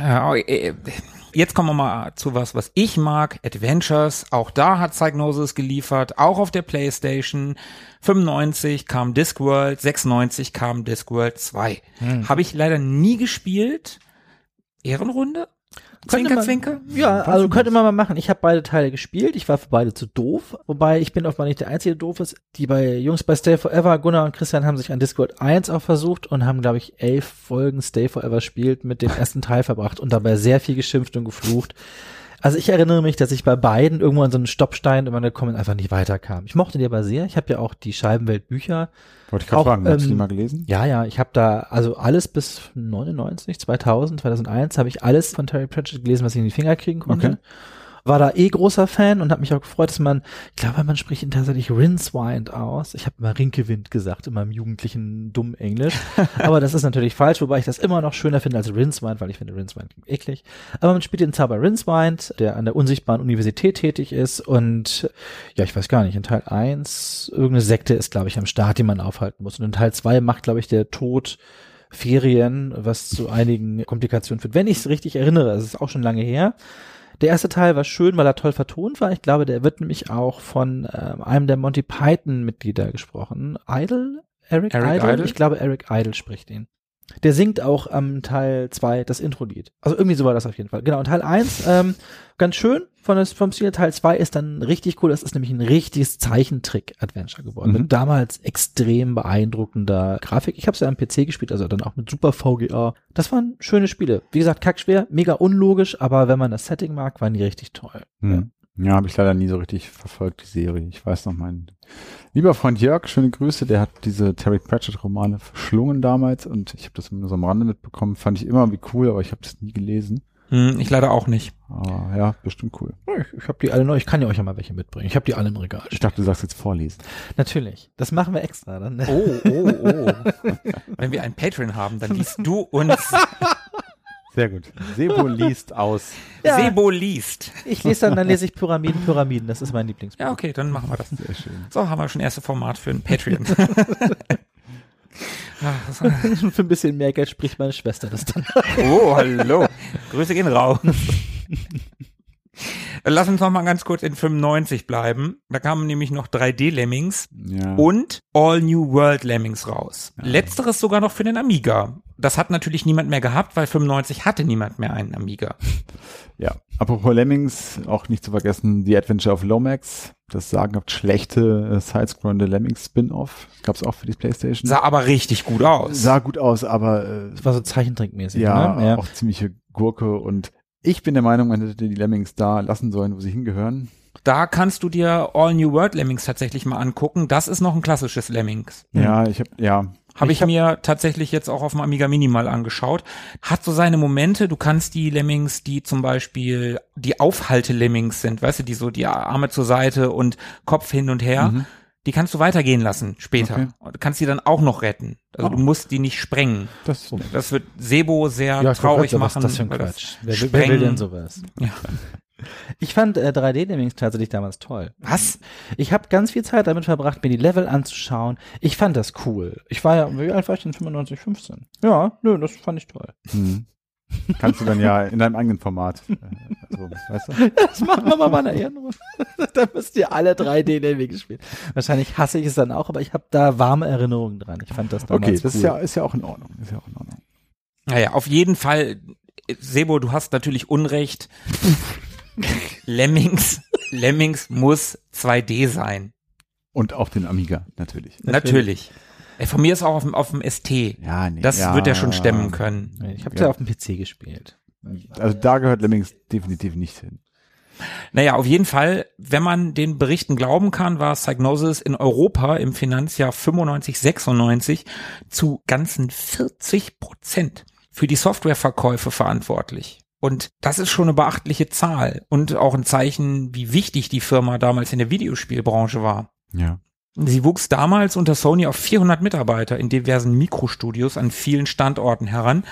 Speaker 3: Ja, äh, Jetzt kommen wir mal zu was, was ich mag. Adventures. Auch da hat Psygnosis geliefert. Auch auf der Playstation. 95 kam Discworld. 96 kam Discworld 2. Habe ich leider nie gespielt. Ehrenrunde? Zwinker,
Speaker 2: man-
Speaker 3: zwinker?
Speaker 2: Ja, also könnte man mal machen. Ich habe beide Teile gespielt. Ich war für beide zu doof. Wobei ich bin offenbar nicht der einzige der doof ist. Die bei Jungs bei Stay Forever, Gunnar und Christian haben sich an Discord 1 auch versucht und haben, glaube ich, elf Folgen Stay Forever spielt mit dem ersten Teil verbracht und dabei sehr viel geschimpft und geflucht. Also ich erinnere mich, dass ich bei beiden irgendwo an so einen Stoppstein immer gekommen einfach nicht weiterkam. Ich mochte die aber sehr. Ich habe ja auch die Scheibenwelt-Bücher
Speaker 1: Wollte ich gerade fragen, hast du die
Speaker 2: ähm,
Speaker 1: mal gelesen?
Speaker 2: ja, ja, ich habe da also alles bis 99, 2000, 2001 habe ich alles von Terry Pratchett gelesen, was ich in die Finger kriegen konnte.
Speaker 1: Okay.
Speaker 2: War da eh großer Fan und habe mich auch gefreut, dass man, ich glaube, man spricht ihn tatsächlich Rincewind aus. Ich habe immer Rinkewind gesagt in meinem jugendlichen dummen Englisch, aber das ist natürlich falsch, wobei ich das immer noch schöner finde als Rincewind, weil ich finde Rincewind eklig. Aber man spielt den Zauber Rincewind, der an der unsichtbaren Universität tätig ist und ja, ich weiß gar nicht, in Teil 1 irgendeine Sekte ist, glaube ich, am Start, die man aufhalten muss. Und in Teil 2 macht, glaube ich, der Tod Ferien, was zu einigen Komplikationen führt. Wenn ich es richtig erinnere, es ist auch schon lange her. Der erste Teil war schön, weil er toll vertont war. Ich glaube, der wird nämlich auch von ähm, einem der Monty Python Mitglieder gesprochen. Idle? Eric,
Speaker 3: Eric
Speaker 2: Idle?
Speaker 3: Idle?
Speaker 2: Ich glaube, Eric Idle spricht ihn. Der singt auch am Teil 2 das Intro-Lied. Also irgendwie so war das auf jeden Fall. Genau, und Teil 1, ähm, ganz schön von das, vom Stil. Teil 2 ist dann richtig cool. Das ist nämlich ein richtiges Zeichentrick-Adventure geworden.
Speaker 1: Mhm.
Speaker 2: Mit damals extrem beeindruckender Grafik. Ich habe es ja am PC gespielt, also dann auch mit super VGA. Das waren schöne Spiele. Wie gesagt, kackschwer, mega unlogisch, aber wenn man das Setting mag, waren die richtig toll.
Speaker 1: Hm. Ja, habe ich leider nie so richtig verfolgt, die Serie. Ich weiß noch, mein lieber Freund Jörg, schöne Grüße, der hat diese Terry Pratchett-Romane verschlungen damals und ich habe das nur so am Rande mitbekommen. Fand ich immer wie cool, aber ich habe das nie gelesen.
Speaker 3: Hm, ich leider auch nicht.
Speaker 1: Aber ja, bestimmt cool.
Speaker 2: Ich, ich habe die alle noch, ich kann ja euch ja mal welche mitbringen. Ich habe die alle im Regal.
Speaker 1: Ich dachte, du sagst jetzt vorlesen.
Speaker 2: Natürlich. Das machen wir extra dann.
Speaker 3: Oh, oh, oh. Wenn wir einen Patreon haben, dann liest du uns
Speaker 1: Sehr gut. Sebo liest aus.
Speaker 2: Ja.
Speaker 3: Sebo liest.
Speaker 2: Ich lese dann, dann lese ich Pyramiden, Pyramiden. Das ist mein Lieblingsbuch.
Speaker 3: Ja, okay, dann machen wir das.
Speaker 1: Sehr schön.
Speaker 3: So, haben wir schon erste Format für ein Patreon. Das-
Speaker 2: Für ein bisschen mehr Geld spricht meine Schwester das dann.
Speaker 3: oh, hallo. Grüße gehen raus. Lass uns noch mal ganz kurz in 95 bleiben. Da kamen nämlich noch 3D-Lemmings
Speaker 1: Ja.
Speaker 3: und All New World Lemmings raus. Letzteres sogar noch für den Amiga. Das hat natürlich niemand mehr gehabt, weil 95 hatte niemand mehr einen Amiga.
Speaker 1: Ja, apropos Lemmings, auch nicht zu vergessen, The Adventure of Lomax, das sagenhaft schlechte äh, Sidescrollende Lemmings Spin-Off, gab's auch für die Playstation.
Speaker 3: Sah aber richtig gut aus.
Speaker 1: Sah gut aus, aber äh,
Speaker 2: Das war so zeichentrickmäßig.
Speaker 1: ja,
Speaker 2: ne? ja.
Speaker 1: auch ziemliche Gurke und ich bin der Meinung, man hätte die Lemmings da lassen sollen, wo sie hingehören.
Speaker 3: Da kannst du dir All New World Lemmings tatsächlich mal angucken. Das ist noch ein klassisches Lemmings.
Speaker 1: Ja, ich habe ja,
Speaker 3: Habe ich, mir tatsächlich jetzt auch auf dem Amiga Mini mal angeschaut. Hat so seine Momente. Du kannst die Lemmings, die zum Beispiel die Aufhalte-Lemmings sind, weißt du, die so die Arme zur Seite und Kopf hin und her,
Speaker 1: Mhm.
Speaker 3: Die kannst du weitergehen lassen später.
Speaker 1: Okay.
Speaker 3: Und du kannst die dann auch noch retten. Also
Speaker 1: Oh.
Speaker 3: du musst die nicht sprengen.
Speaker 1: das
Speaker 3: Das wird Sebo sehr
Speaker 2: Ja,
Speaker 3: traurig
Speaker 2: gerade
Speaker 3: machen.
Speaker 2: ist das für ein
Speaker 3: weil das
Speaker 2: Quatsch? Wer, will- wer will denn sowas?
Speaker 3: Ja.
Speaker 2: Ich fand äh, 3D-Lemmings tatsächlich damals toll.
Speaker 3: Was?
Speaker 2: Ich habe ganz viel Zeit damit verbracht, mir die Level anzuschauen. Ich fand das cool. Ich war ja, wie alt war ich denn? 95, 15. Ja, nö, das fand ich toll.
Speaker 1: Hm. Kannst du dann ja in deinem eigenen Format. Äh, also, weißt du?
Speaker 2: Das machen wir mal bei einer Ehrenrunde. da müsst ihr alle 3D-Lemmings spielen. Wahrscheinlich hasse ich es dann auch, aber ich habe da warme Erinnerungen dran. Ich fand das damals
Speaker 1: Okay, das
Speaker 2: cool.
Speaker 1: ist ja, ist ja auch in Ordnung. Ist ja auch in Ordnung.
Speaker 3: Naja, auf jeden Fall, Sebo, du hast natürlich Unrecht. Lemmings, Lemmings muss 2D sein.
Speaker 1: Und auf den Amiga, natürlich.
Speaker 3: Natürlich. Ey, von mir ist auch auf dem, auf dem ST.
Speaker 1: Ja, nee.
Speaker 3: Das
Speaker 1: ja,
Speaker 3: wird er schon stemmen können.
Speaker 2: Ich habe
Speaker 1: Ja.
Speaker 2: ja auf dem PC gespielt.
Speaker 1: Also da gehört Lemmings definitiv nicht hin.
Speaker 3: Naja, auf jeden Fall, wenn man den Berichten glauben kann, war Psygnosis in Europa im Finanzjahr 95, 96 zu ganzen 40 Prozent für die Softwareverkäufe verantwortlich. Und das ist schon eine beachtliche Zahl und auch ein Zeichen, wie wichtig die Firma damals in der Videospielbranche war.
Speaker 1: Ja.
Speaker 3: Sie wuchs damals unter Sony auf 400 Mitarbeiter in diversen Mikrostudios an vielen Standorten heran.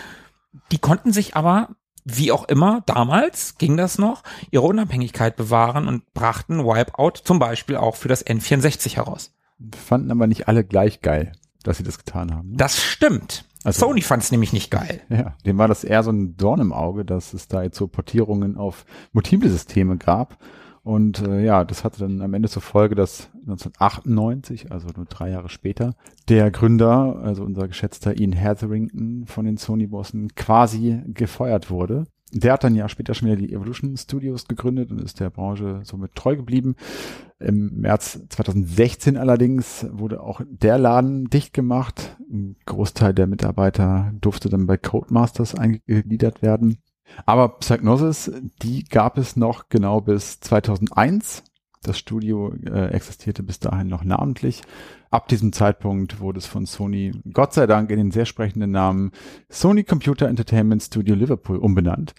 Speaker 3: Die konnten sich aber, wie auch immer, damals ging das noch, ihre Unabhängigkeit bewahren und brachten Wipeout zum Beispiel auch für das N64 heraus.
Speaker 1: Fanden aber nicht alle gleich geil, dass sie das getan haben. ne?
Speaker 3: Das stimmt.
Speaker 1: Also-
Speaker 3: Sony fand es nämlich nicht geil.
Speaker 1: Ja, dem war das eher so ein Dorn im Auge, dass es da jetzt so Portierungen auf multiple Systeme gab. Und äh, ja, das hatte dann am Ende zur Folge, dass 1998, also nur drei Jahre später, der Gründer, also unser geschätzter Ian Hetherington von den Sony-Bossen quasi gefeuert wurde. Der hat dann ja später schon wieder die Evolution Studios gegründet und ist der Branche somit treu geblieben. Im März 2016 allerdings wurde auch der Laden dicht gemacht. Ein Großteil der Mitarbeiter durfte dann bei Codemasters eingegliedert werden. Aber Psygnosis, die gab es noch genau bis 2001. Das Studio äh, existierte bis dahin noch namentlich. Ab diesem Zeitpunkt wurde es von Sony, Gott sei Dank, in den sehr sprechenden Namen Sony Computer Entertainment Studio Liverpool umbenannt.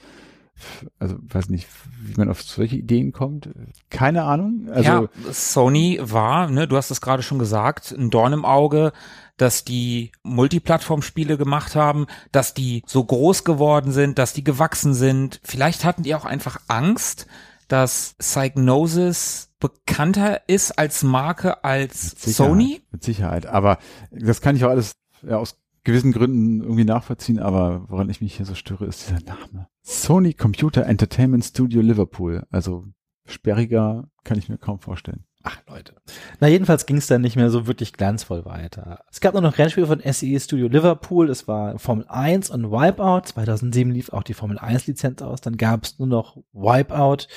Speaker 1: Also weiß nicht, wie man auf solche Ideen kommt. Keine Ahnung. Also
Speaker 3: ja, Sony war, ne, du hast es gerade schon gesagt, ein Dorn im Auge, dass die Multiplattform-Spiele gemacht haben, dass die so groß geworden sind, dass die gewachsen sind. Vielleicht hatten die auch einfach Angst, dass Psygnosis bekannter ist als Marke als
Speaker 1: Mit
Speaker 3: Sony.
Speaker 1: Mit Sicherheit. Aber das kann ich auch alles ja, aus gewissen Gründen irgendwie nachvollziehen. Aber woran ich mich hier so störe, ist dieser Name. Sony Computer Entertainment Studio Liverpool. Also sperriger kann ich mir kaum vorstellen.
Speaker 2: Ach, Leute. Na, jedenfalls ging es dann nicht mehr so wirklich glanzvoll weiter. Es gab nur noch Rennspiele von SEE Studio Liverpool. Es war Formel 1 und Wipeout. 2007 lief auch die Formel 1 Lizenz aus. Dann gab es nur noch Wipeout.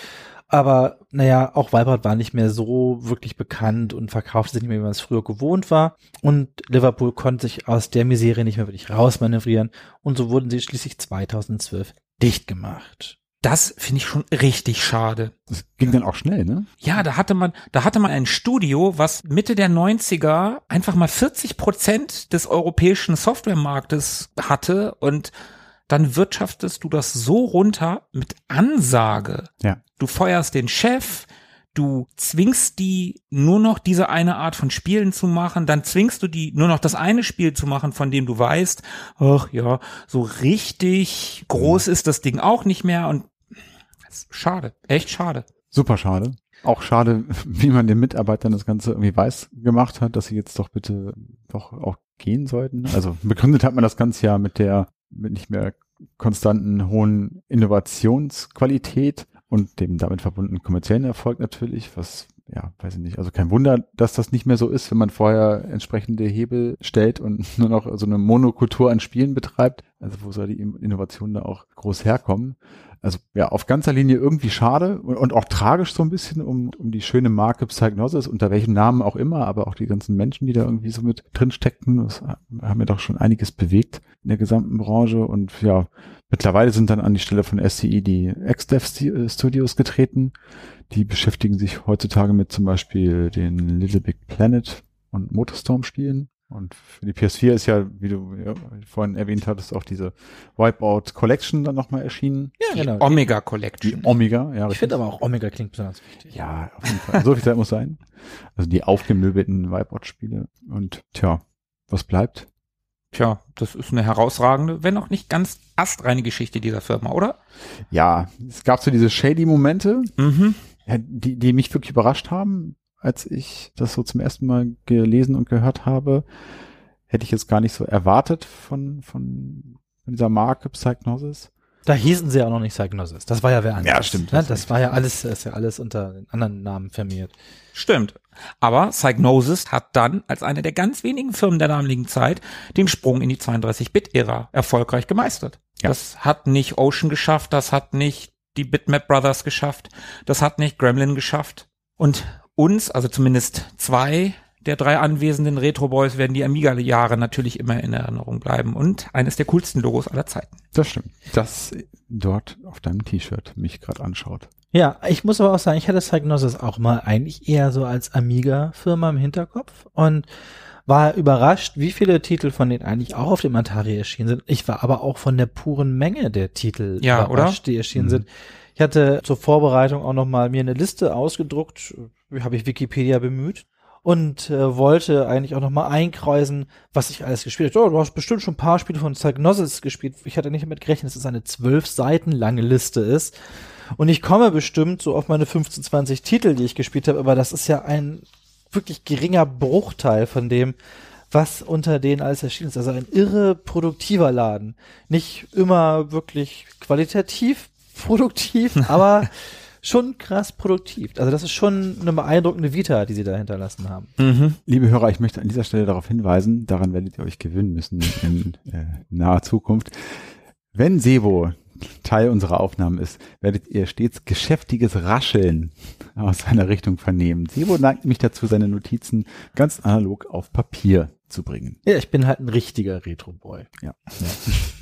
Speaker 2: Aber naja, auch Wipeout war nicht mehr so wirklich bekannt und verkaufte sich nicht mehr, wie man es früher gewohnt war. Und Liverpool konnte sich aus der Misere nicht mehr wirklich rausmanövrieren. Und so wurden sie schließlich 2012 dicht gemacht.
Speaker 3: Das finde ich schon richtig schade.
Speaker 1: Das ging dann auch schnell, ne?
Speaker 3: Ja, da hatte man, da hatte man ein Studio, was Mitte der 90er einfach mal 40 Prozent des europäischen Softwaremarktes hatte und dann wirtschaftest du das so runter mit Ansage.
Speaker 1: Ja.
Speaker 3: Du feuerst den Chef, du zwingst die nur noch diese eine Art von Spielen zu machen, dann zwingst du die nur noch das eine Spiel zu machen, von dem du weißt, ach ja, so richtig groß ist das Ding auch nicht mehr und schade, echt schade.
Speaker 1: Super schade. Auch schade, wie man den Mitarbeitern das Ganze irgendwie weiß gemacht hat, dass sie jetzt doch bitte doch auch gehen sollten. Also begründet hat man das Ganze ja mit der mit nicht mehr konstanten hohen Innovationsqualität und dem damit verbundenen kommerziellen Erfolg natürlich, was ja, weiß ich nicht, also kein Wunder, dass das nicht mehr so ist, wenn man vorher entsprechende Hebel stellt und nur noch so eine Monokultur an Spielen betreibt. Also wo soll die Innovation da auch groß herkommen? Also ja, auf ganzer Linie irgendwie schade und, und auch tragisch so ein bisschen um, um die schöne Marke Psygnosis, unter welchem Namen auch immer, aber auch die ganzen Menschen, die da irgendwie so mit drin steckten, das haben ja doch schon einiges bewegt in der gesamten Branche und ja, mittlerweile sind dann an die Stelle von SCE die XDev Studios getreten. Die beschäftigen sich heutzutage mit zum Beispiel den Little Big Planet und Motorstorm Spielen. Und für die PS4 ist ja, wie du ja, vorhin erwähnt hattest, auch diese Wipeout Collection dann nochmal erschienen.
Speaker 2: Ja, genau.
Speaker 3: Omega Collection.
Speaker 1: Die Omega, ja.
Speaker 2: Ich finde aber auch Omega klingt besonders wichtig.
Speaker 1: Ja, auf jeden Fall. So viel Zeit muss sein. Also die aufgemöbelten Wipeout-Spiele. Und tja, was bleibt?
Speaker 3: Tja, das ist eine herausragende, wenn auch nicht ganz astreine Geschichte dieser Firma, oder?
Speaker 1: Ja, es gab so diese shady Momente,
Speaker 3: Mhm.
Speaker 1: die, die mich wirklich überrascht haben, als ich das so zum ersten Mal gelesen und gehört habe. Hätte ich jetzt gar nicht so erwartet von, von, von dieser Marke Psychnosis.
Speaker 2: Da hießen sie ja auch noch nicht Psygnosis. Das war ja wer anderes.
Speaker 1: Ja, stimmt,
Speaker 2: Ne? Das
Speaker 1: recht.
Speaker 2: war ja alles, das ist ja alles unter den anderen Namen firmiert.
Speaker 3: Stimmt. Aber Psygnosis hat dann als eine der ganz wenigen Firmen der damaligen Zeit den Sprung in die 32-Bit-Ära erfolgreich gemeistert.
Speaker 1: Ja.
Speaker 3: Das hat nicht Ocean geschafft, das hat nicht die Bitmap Brothers geschafft, das hat nicht Gremlin geschafft. Und uns, also zumindest zwei der drei anwesenden Retro Boys, werden die Amiga-Jahre natürlich immer in Erinnerung bleiben und eines der coolsten Logos aller Zeiten.
Speaker 1: Das stimmt. Das dort auf deinem T-Shirt mich gerade anschaut.
Speaker 2: Ja, ich muss aber auch sagen, ich hatte Psygnosis auch mal eigentlich eher so als Amiga-Firma im Hinterkopf und war überrascht, wie viele Titel von denen eigentlich auch auf dem Atari erschienen sind. Ich war aber auch von der puren Menge der Titel
Speaker 3: Ja,
Speaker 2: überrascht, die erschienen
Speaker 1: Mhm.
Speaker 2: sind. Ich hatte zur Vorbereitung auch noch mal mir eine Liste ausgedruckt, habe ich Wikipedia bemüht und äh, wollte eigentlich auch noch mal einkreusen, was ich alles gespielt habe. Oh, du hast bestimmt schon ein paar Spiele von Psygnosis gespielt. Ich hatte nicht damit gerechnet, dass es eine zwölf Seiten lange Liste ist. Und ich komme bestimmt so auf meine 15, 20 Titel, die ich gespielt habe, aber das ist ja ein wirklich geringer Bruchteil von dem, was unter denen alles erschienen ist. Also ein irre produktiver Laden. Nicht immer wirklich qualitativ produktiv, aber schon krass produktiv. Also das ist schon eine beeindruckende Vita, die sie da hinterlassen haben.
Speaker 1: Liebe Hörer, ich möchte an dieser Stelle darauf hinweisen, daran werdet ihr euch gewöhnen müssen in äh, naher Zukunft. Wenn Sebo Teil unserer Aufnahmen ist, werdet ihr stets geschäftiges Rascheln aus seiner Richtung vernehmen. Sebo neigt mich dazu, seine Notizen ganz analog auf Papier zu bringen.
Speaker 2: Ja, ich bin halt ein richtiger Retro-Boy.
Speaker 1: Ja.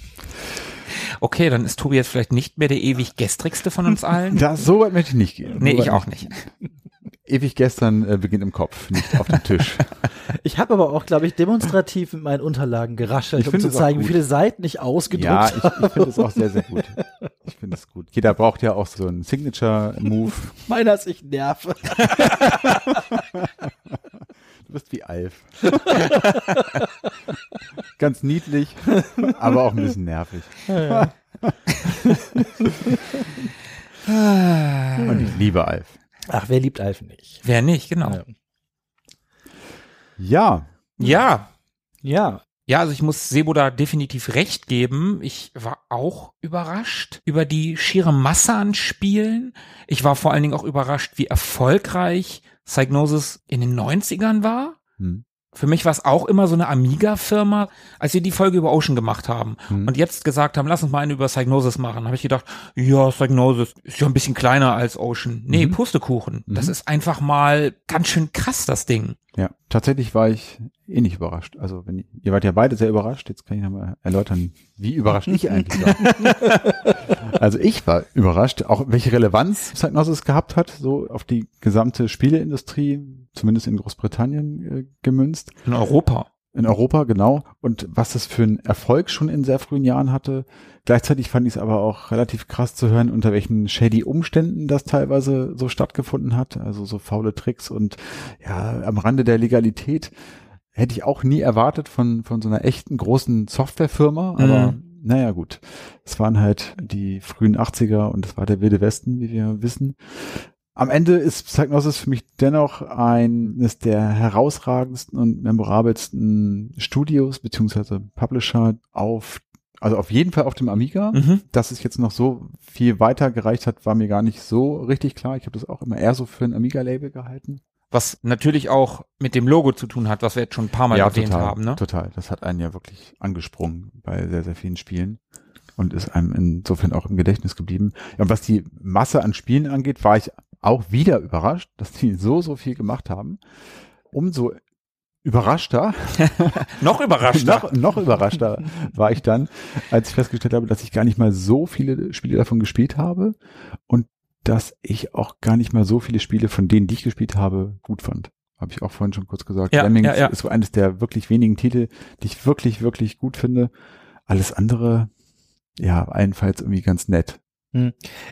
Speaker 3: Okay, dann ist Tobi jetzt vielleicht nicht mehr der ewig gestrigste von uns allen.
Speaker 1: Das, so weit möchte ich nicht gehen.
Speaker 3: nee,
Speaker 1: So
Speaker 3: ich auch nicht.
Speaker 1: Ewig gestern äh, beginnt im Kopf, nicht auf dem Tisch.
Speaker 2: Ich habe aber auch, glaube ich, demonstrativ mit meinen Unterlagen geraschelt,
Speaker 1: Ich
Speaker 2: um zu zeigen, wie viele Seiten ich ausgedruckt
Speaker 1: ja, ich,
Speaker 2: habe.
Speaker 1: ich finde es auch sehr, sehr gut. Ich finde es gut. Jeder braucht ja auch so einen Signature-Move.
Speaker 2: Meiner ist ich nerve.
Speaker 1: Du bist wie Alf. Ganz niedlich, aber auch ein bisschen nervig. Und ich liebe Alf.
Speaker 2: Ach, wer liebt Alf nicht?
Speaker 3: Wer nicht, genau.
Speaker 2: Ja.
Speaker 1: Ja,
Speaker 3: Ja.
Speaker 2: Ja,
Speaker 3: Ja, also ich muss Sebo da definitiv recht geben. Ich war auch überrascht über die schiere Masse an Spielen. Ich war vor allen Dingen auch überrascht, wie erfolgreich Psygnosis in den 90ern war.
Speaker 1: hm.
Speaker 3: Für mich war es auch immer so eine Amiga-Firma, als wir die Folge über Ocean gemacht haben
Speaker 1: Hm.
Speaker 3: und jetzt gesagt haben, lass uns mal eine über Psygnosis machen, habe ich gedacht, ja, Psygnosis ist ja ein bisschen kleiner als Ocean. Nee,
Speaker 1: Mhm.
Speaker 3: Pustekuchen. Das
Speaker 1: Mhm.
Speaker 3: ist einfach mal ganz schön krass, das Ding.
Speaker 1: ja, tatsächlich war ich eh nicht überrascht. Also wenn ihr wart ja beide sehr überrascht. Jetzt kann ich nochmal erläutern, wie überrascht ich eigentlich war. also ich war überrascht, auch welche Relevanz Psygnosis gehabt hat, so auf die gesamte Spieleindustrie, zumindest in Großbritannien äh, gemünzt.
Speaker 3: In Europa.
Speaker 1: In Europa, genau. Und was das für einen Erfolg schon in sehr frühen Jahren hatte. Gleichzeitig fand ich es aber auch relativ krass zu hören, unter welchen shady Umständen das teilweise so stattgefunden hat. Also so faule Tricks und ja, am Rande der Legalität hätte ich auch nie erwartet von, von so einer echten großen Softwarefirma. Aber
Speaker 3: Mhm.
Speaker 1: naja, gut. Es waren halt die frühen 80er und es war der Wilde Westen, wie wir wissen. Am Ende ist Psygnosis für mich dennoch eines der herausragendsten und memorabelsten Studios beziehungsweise Publisher auf, also auf jeden Fall auf dem Amiga.
Speaker 3: Mhm.
Speaker 1: Dass es jetzt noch so viel weiter gereicht hat, war mir gar nicht so richtig klar. Ich habe das auch immer eher so für ein Amiga-Label gehalten.
Speaker 3: Was natürlich auch mit dem Logo zu tun hat, was wir jetzt schon ein paar Mal erwähnt
Speaker 1: total,
Speaker 3: haben. Ne?
Speaker 1: total. Das hat einen ja wirklich angesprungen bei sehr, sehr vielen Spielen und ist einem insofern auch im Gedächtnis geblieben. Ja, und was die Masse an Spielen angeht, war ich auch wieder überrascht, dass die so, so viel gemacht haben. Umso überraschter,
Speaker 3: Noch überraschter.
Speaker 1: noch, noch überraschter war ich dann, als ich festgestellt habe, dass ich gar nicht mal so viele Spiele davon gespielt habe und dass ich auch gar nicht mal so viele Spiele von denen, die ich gespielt habe, gut fand. Habe ich auch vorhin schon kurz gesagt.
Speaker 3: Ja,
Speaker 1: Lemmings
Speaker 3: ja, ja.
Speaker 1: ist so eines der wirklich wenigen Titel, die ich wirklich, wirklich gut finde. Alles andere, ja, allenfalls irgendwie ganz nett.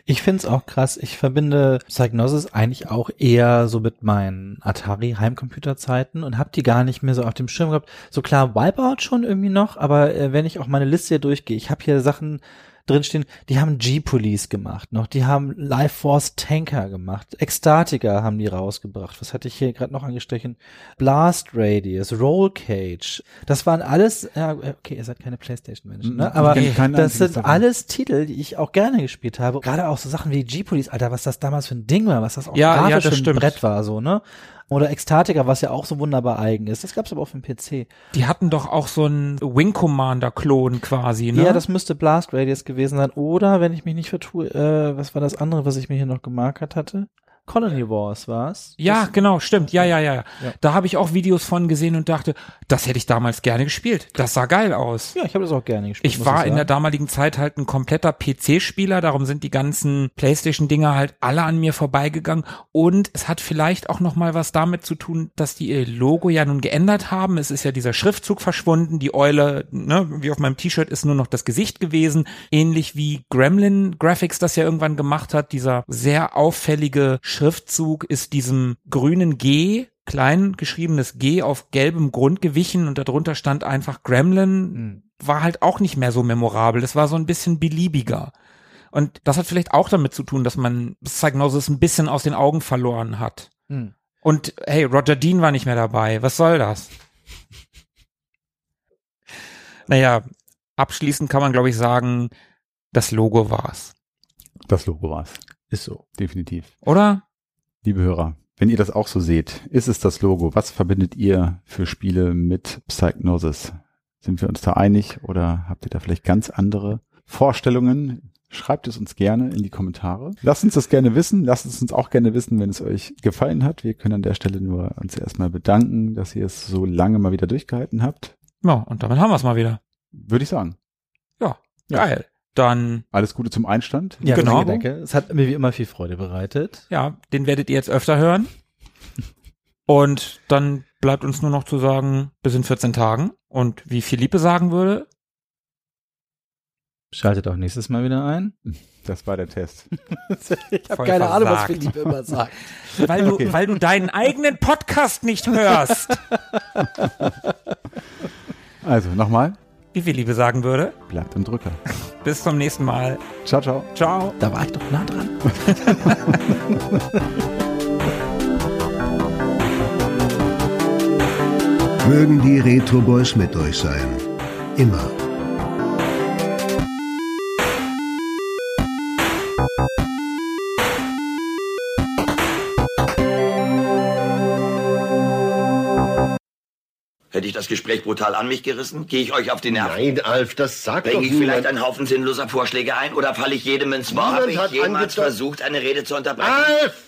Speaker 2: Ich find's auch krass. Ich verbinde Psygnosis eigentlich auch eher so mit meinen Atari-Heimcomputerzeiten und hab die gar nicht mehr so auf dem Schirm gehabt. So klar, Wipeout schon irgendwie noch, aber äh, wenn ich auch meine Liste hier durchgehe, ich habe hier Sachen drinstehen, die haben G-Police gemacht noch, die haben Life Force Tanker gemacht, Ecstatica haben die rausgebracht. Was hatte ich hier gerade noch angestrichen? Blast Radius, Roll Cage. Das waren alles, ja, okay, ihr seid keine Playstation-Menschen, ne? Aber das sind alles Titel, die ich auch gerne gespielt habe. Gerade auch so Sachen wie G-Police, Alter, was das damals für ein Ding war, was das auch
Speaker 3: Ja, ja,
Speaker 2: grafisch
Speaker 3: das
Speaker 2: für ein
Speaker 3: stimmt.
Speaker 2: Brett war, so, ne? Oder Ecstatica, was ja auch so wunderbar eigen ist. Das gab's aber auch für den PC.
Speaker 3: Die hatten doch auch so einen Wing Commander Klon quasi, ne?
Speaker 2: Ja, das müsste Blast Radius gewesen sein. Oder, wenn ich mich nicht vertue, äh, was war das andere, was ich mir hier noch gemarkert hatte? Colony Wars war's?
Speaker 3: Ja,
Speaker 2: Das,
Speaker 3: genau, stimmt. Ja, ja, ja, ja. Da habe ich auch Videos von gesehen und dachte, das hätte ich damals gerne gespielt. Das sah geil aus.
Speaker 2: ja, ich habe das auch gerne gespielt.
Speaker 3: Ich war in der damaligen Zeit halt ein kompletter PC-Spieler, darum sind die ganzen PlayStation-Dinger halt alle an mir vorbeigegangen. Und es hat vielleicht auch noch mal was damit zu tun, dass die ihr Logo ja nun geändert haben. Es ist ja dieser Schriftzug verschwunden. Die Eule, ne, wie auf meinem T-Shirt, ist nur noch das Gesicht gewesen. Ähnlich wie Gremlin Graphics das ja irgendwann gemacht hat. Dieser sehr auffällige Schriftzug ist diesem grünen G klein geschriebenes G auf gelbem Grund gewichen und darunter stand einfach Gremlin
Speaker 2: Hm.
Speaker 3: war halt auch nicht mehr so memorabel. Das war so ein bisschen beliebiger. Und das hat vielleicht auch damit zu tun, dass man Psygnosis ein bisschen aus den Augen verloren hat.
Speaker 2: Hm.
Speaker 3: Und hey, Roger Dean war nicht mehr dabei. Was soll das? naja, abschließend kann man, glaube ich, sagen, das Logo war's.
Speaker 1: Das Logo war's.
Speaker 2: Ist so.
Speaker 1: Definitiv.
Speaker 3: Oder?
Speaker 1: Liebe Hörer, wenn ihr das auch so seht, ist es das Logo. Was verbindet ihr für Spiele mit Psygnosis? Sind wir uns da einig oder habt ihr da vielleicht ganz andere Vorstellungen? Schreibt es uns gerne in die Kommentare. Lasst uns das gerne wissen. Lasst es uns auch gerne wissen, wenn es euch gefallen hat. Wir können an der Stelle nur uns erstmal bedanken, dass ihr es so lange mal wieder durchgehalten habt.
Speaker 3: Ja, und damit haben wir's mal wieder.
Speaker 1: Würde ich sagen.
Speaker 3: Ja,
Speaker 1: Ja.
Speaker 3: Dann,
Speaker 1: Alles Gute zum Einstand.
Speaker 2: Ja,
Speaker 3: Genau.
Speaker 2: danke, danke. Es hat mir wie immer viel Freude bereitet.
Speaker 3: ja, den werdet ihr jetzt öfter hören. Und dann bleibt uns nur noch zu sagen, bis in 14 Tagen. Und wie Philippe sagen würde,
Speaker 2: Schaltet auch nächstes Mal wieder ein.
Speaker 1: Das war der Test.
Speaker 2: ich
Speaker 3: Voll versagt.
Speaker 2: Philippe immer sagt.
Speaker 3: weil du,
Speaker 1: Okay.
Speaker 3: weil du deinen eigenen Podcast nicht hörst.
Speaker 1: Also nochmal,
Speaker 3: Wie Philippe sagen würde,
Speaker 1: bleibt im Drücker.
Speaker 3: bis zum nächsten Mal.
Speaker 1: Ciao, ciao.
Speaker 3: Ciao.
Speaker 2: Da war ich doch nah dran.
Speaker 4: Mögen die Retro Boys mit euch sein. Immer.
Speaker 5: Hätte ich das Gespräch brutal an mich gerissen? Gehe ich euch auf die Nerven?
Speaker 6: Nein, Alf, das sagt doch
Speaker 5: Bringe ich vielleicht einen Haufen sinnloser Vorschläge ein oder falle ich jedem ins Wort?
Speaker 6: Niemand
Speaker 5: Habe ich
Speaker 6: hat
Speaker 5: jemals versucht, eine Rede zu unterbrechen?
Speaker 6: Alf!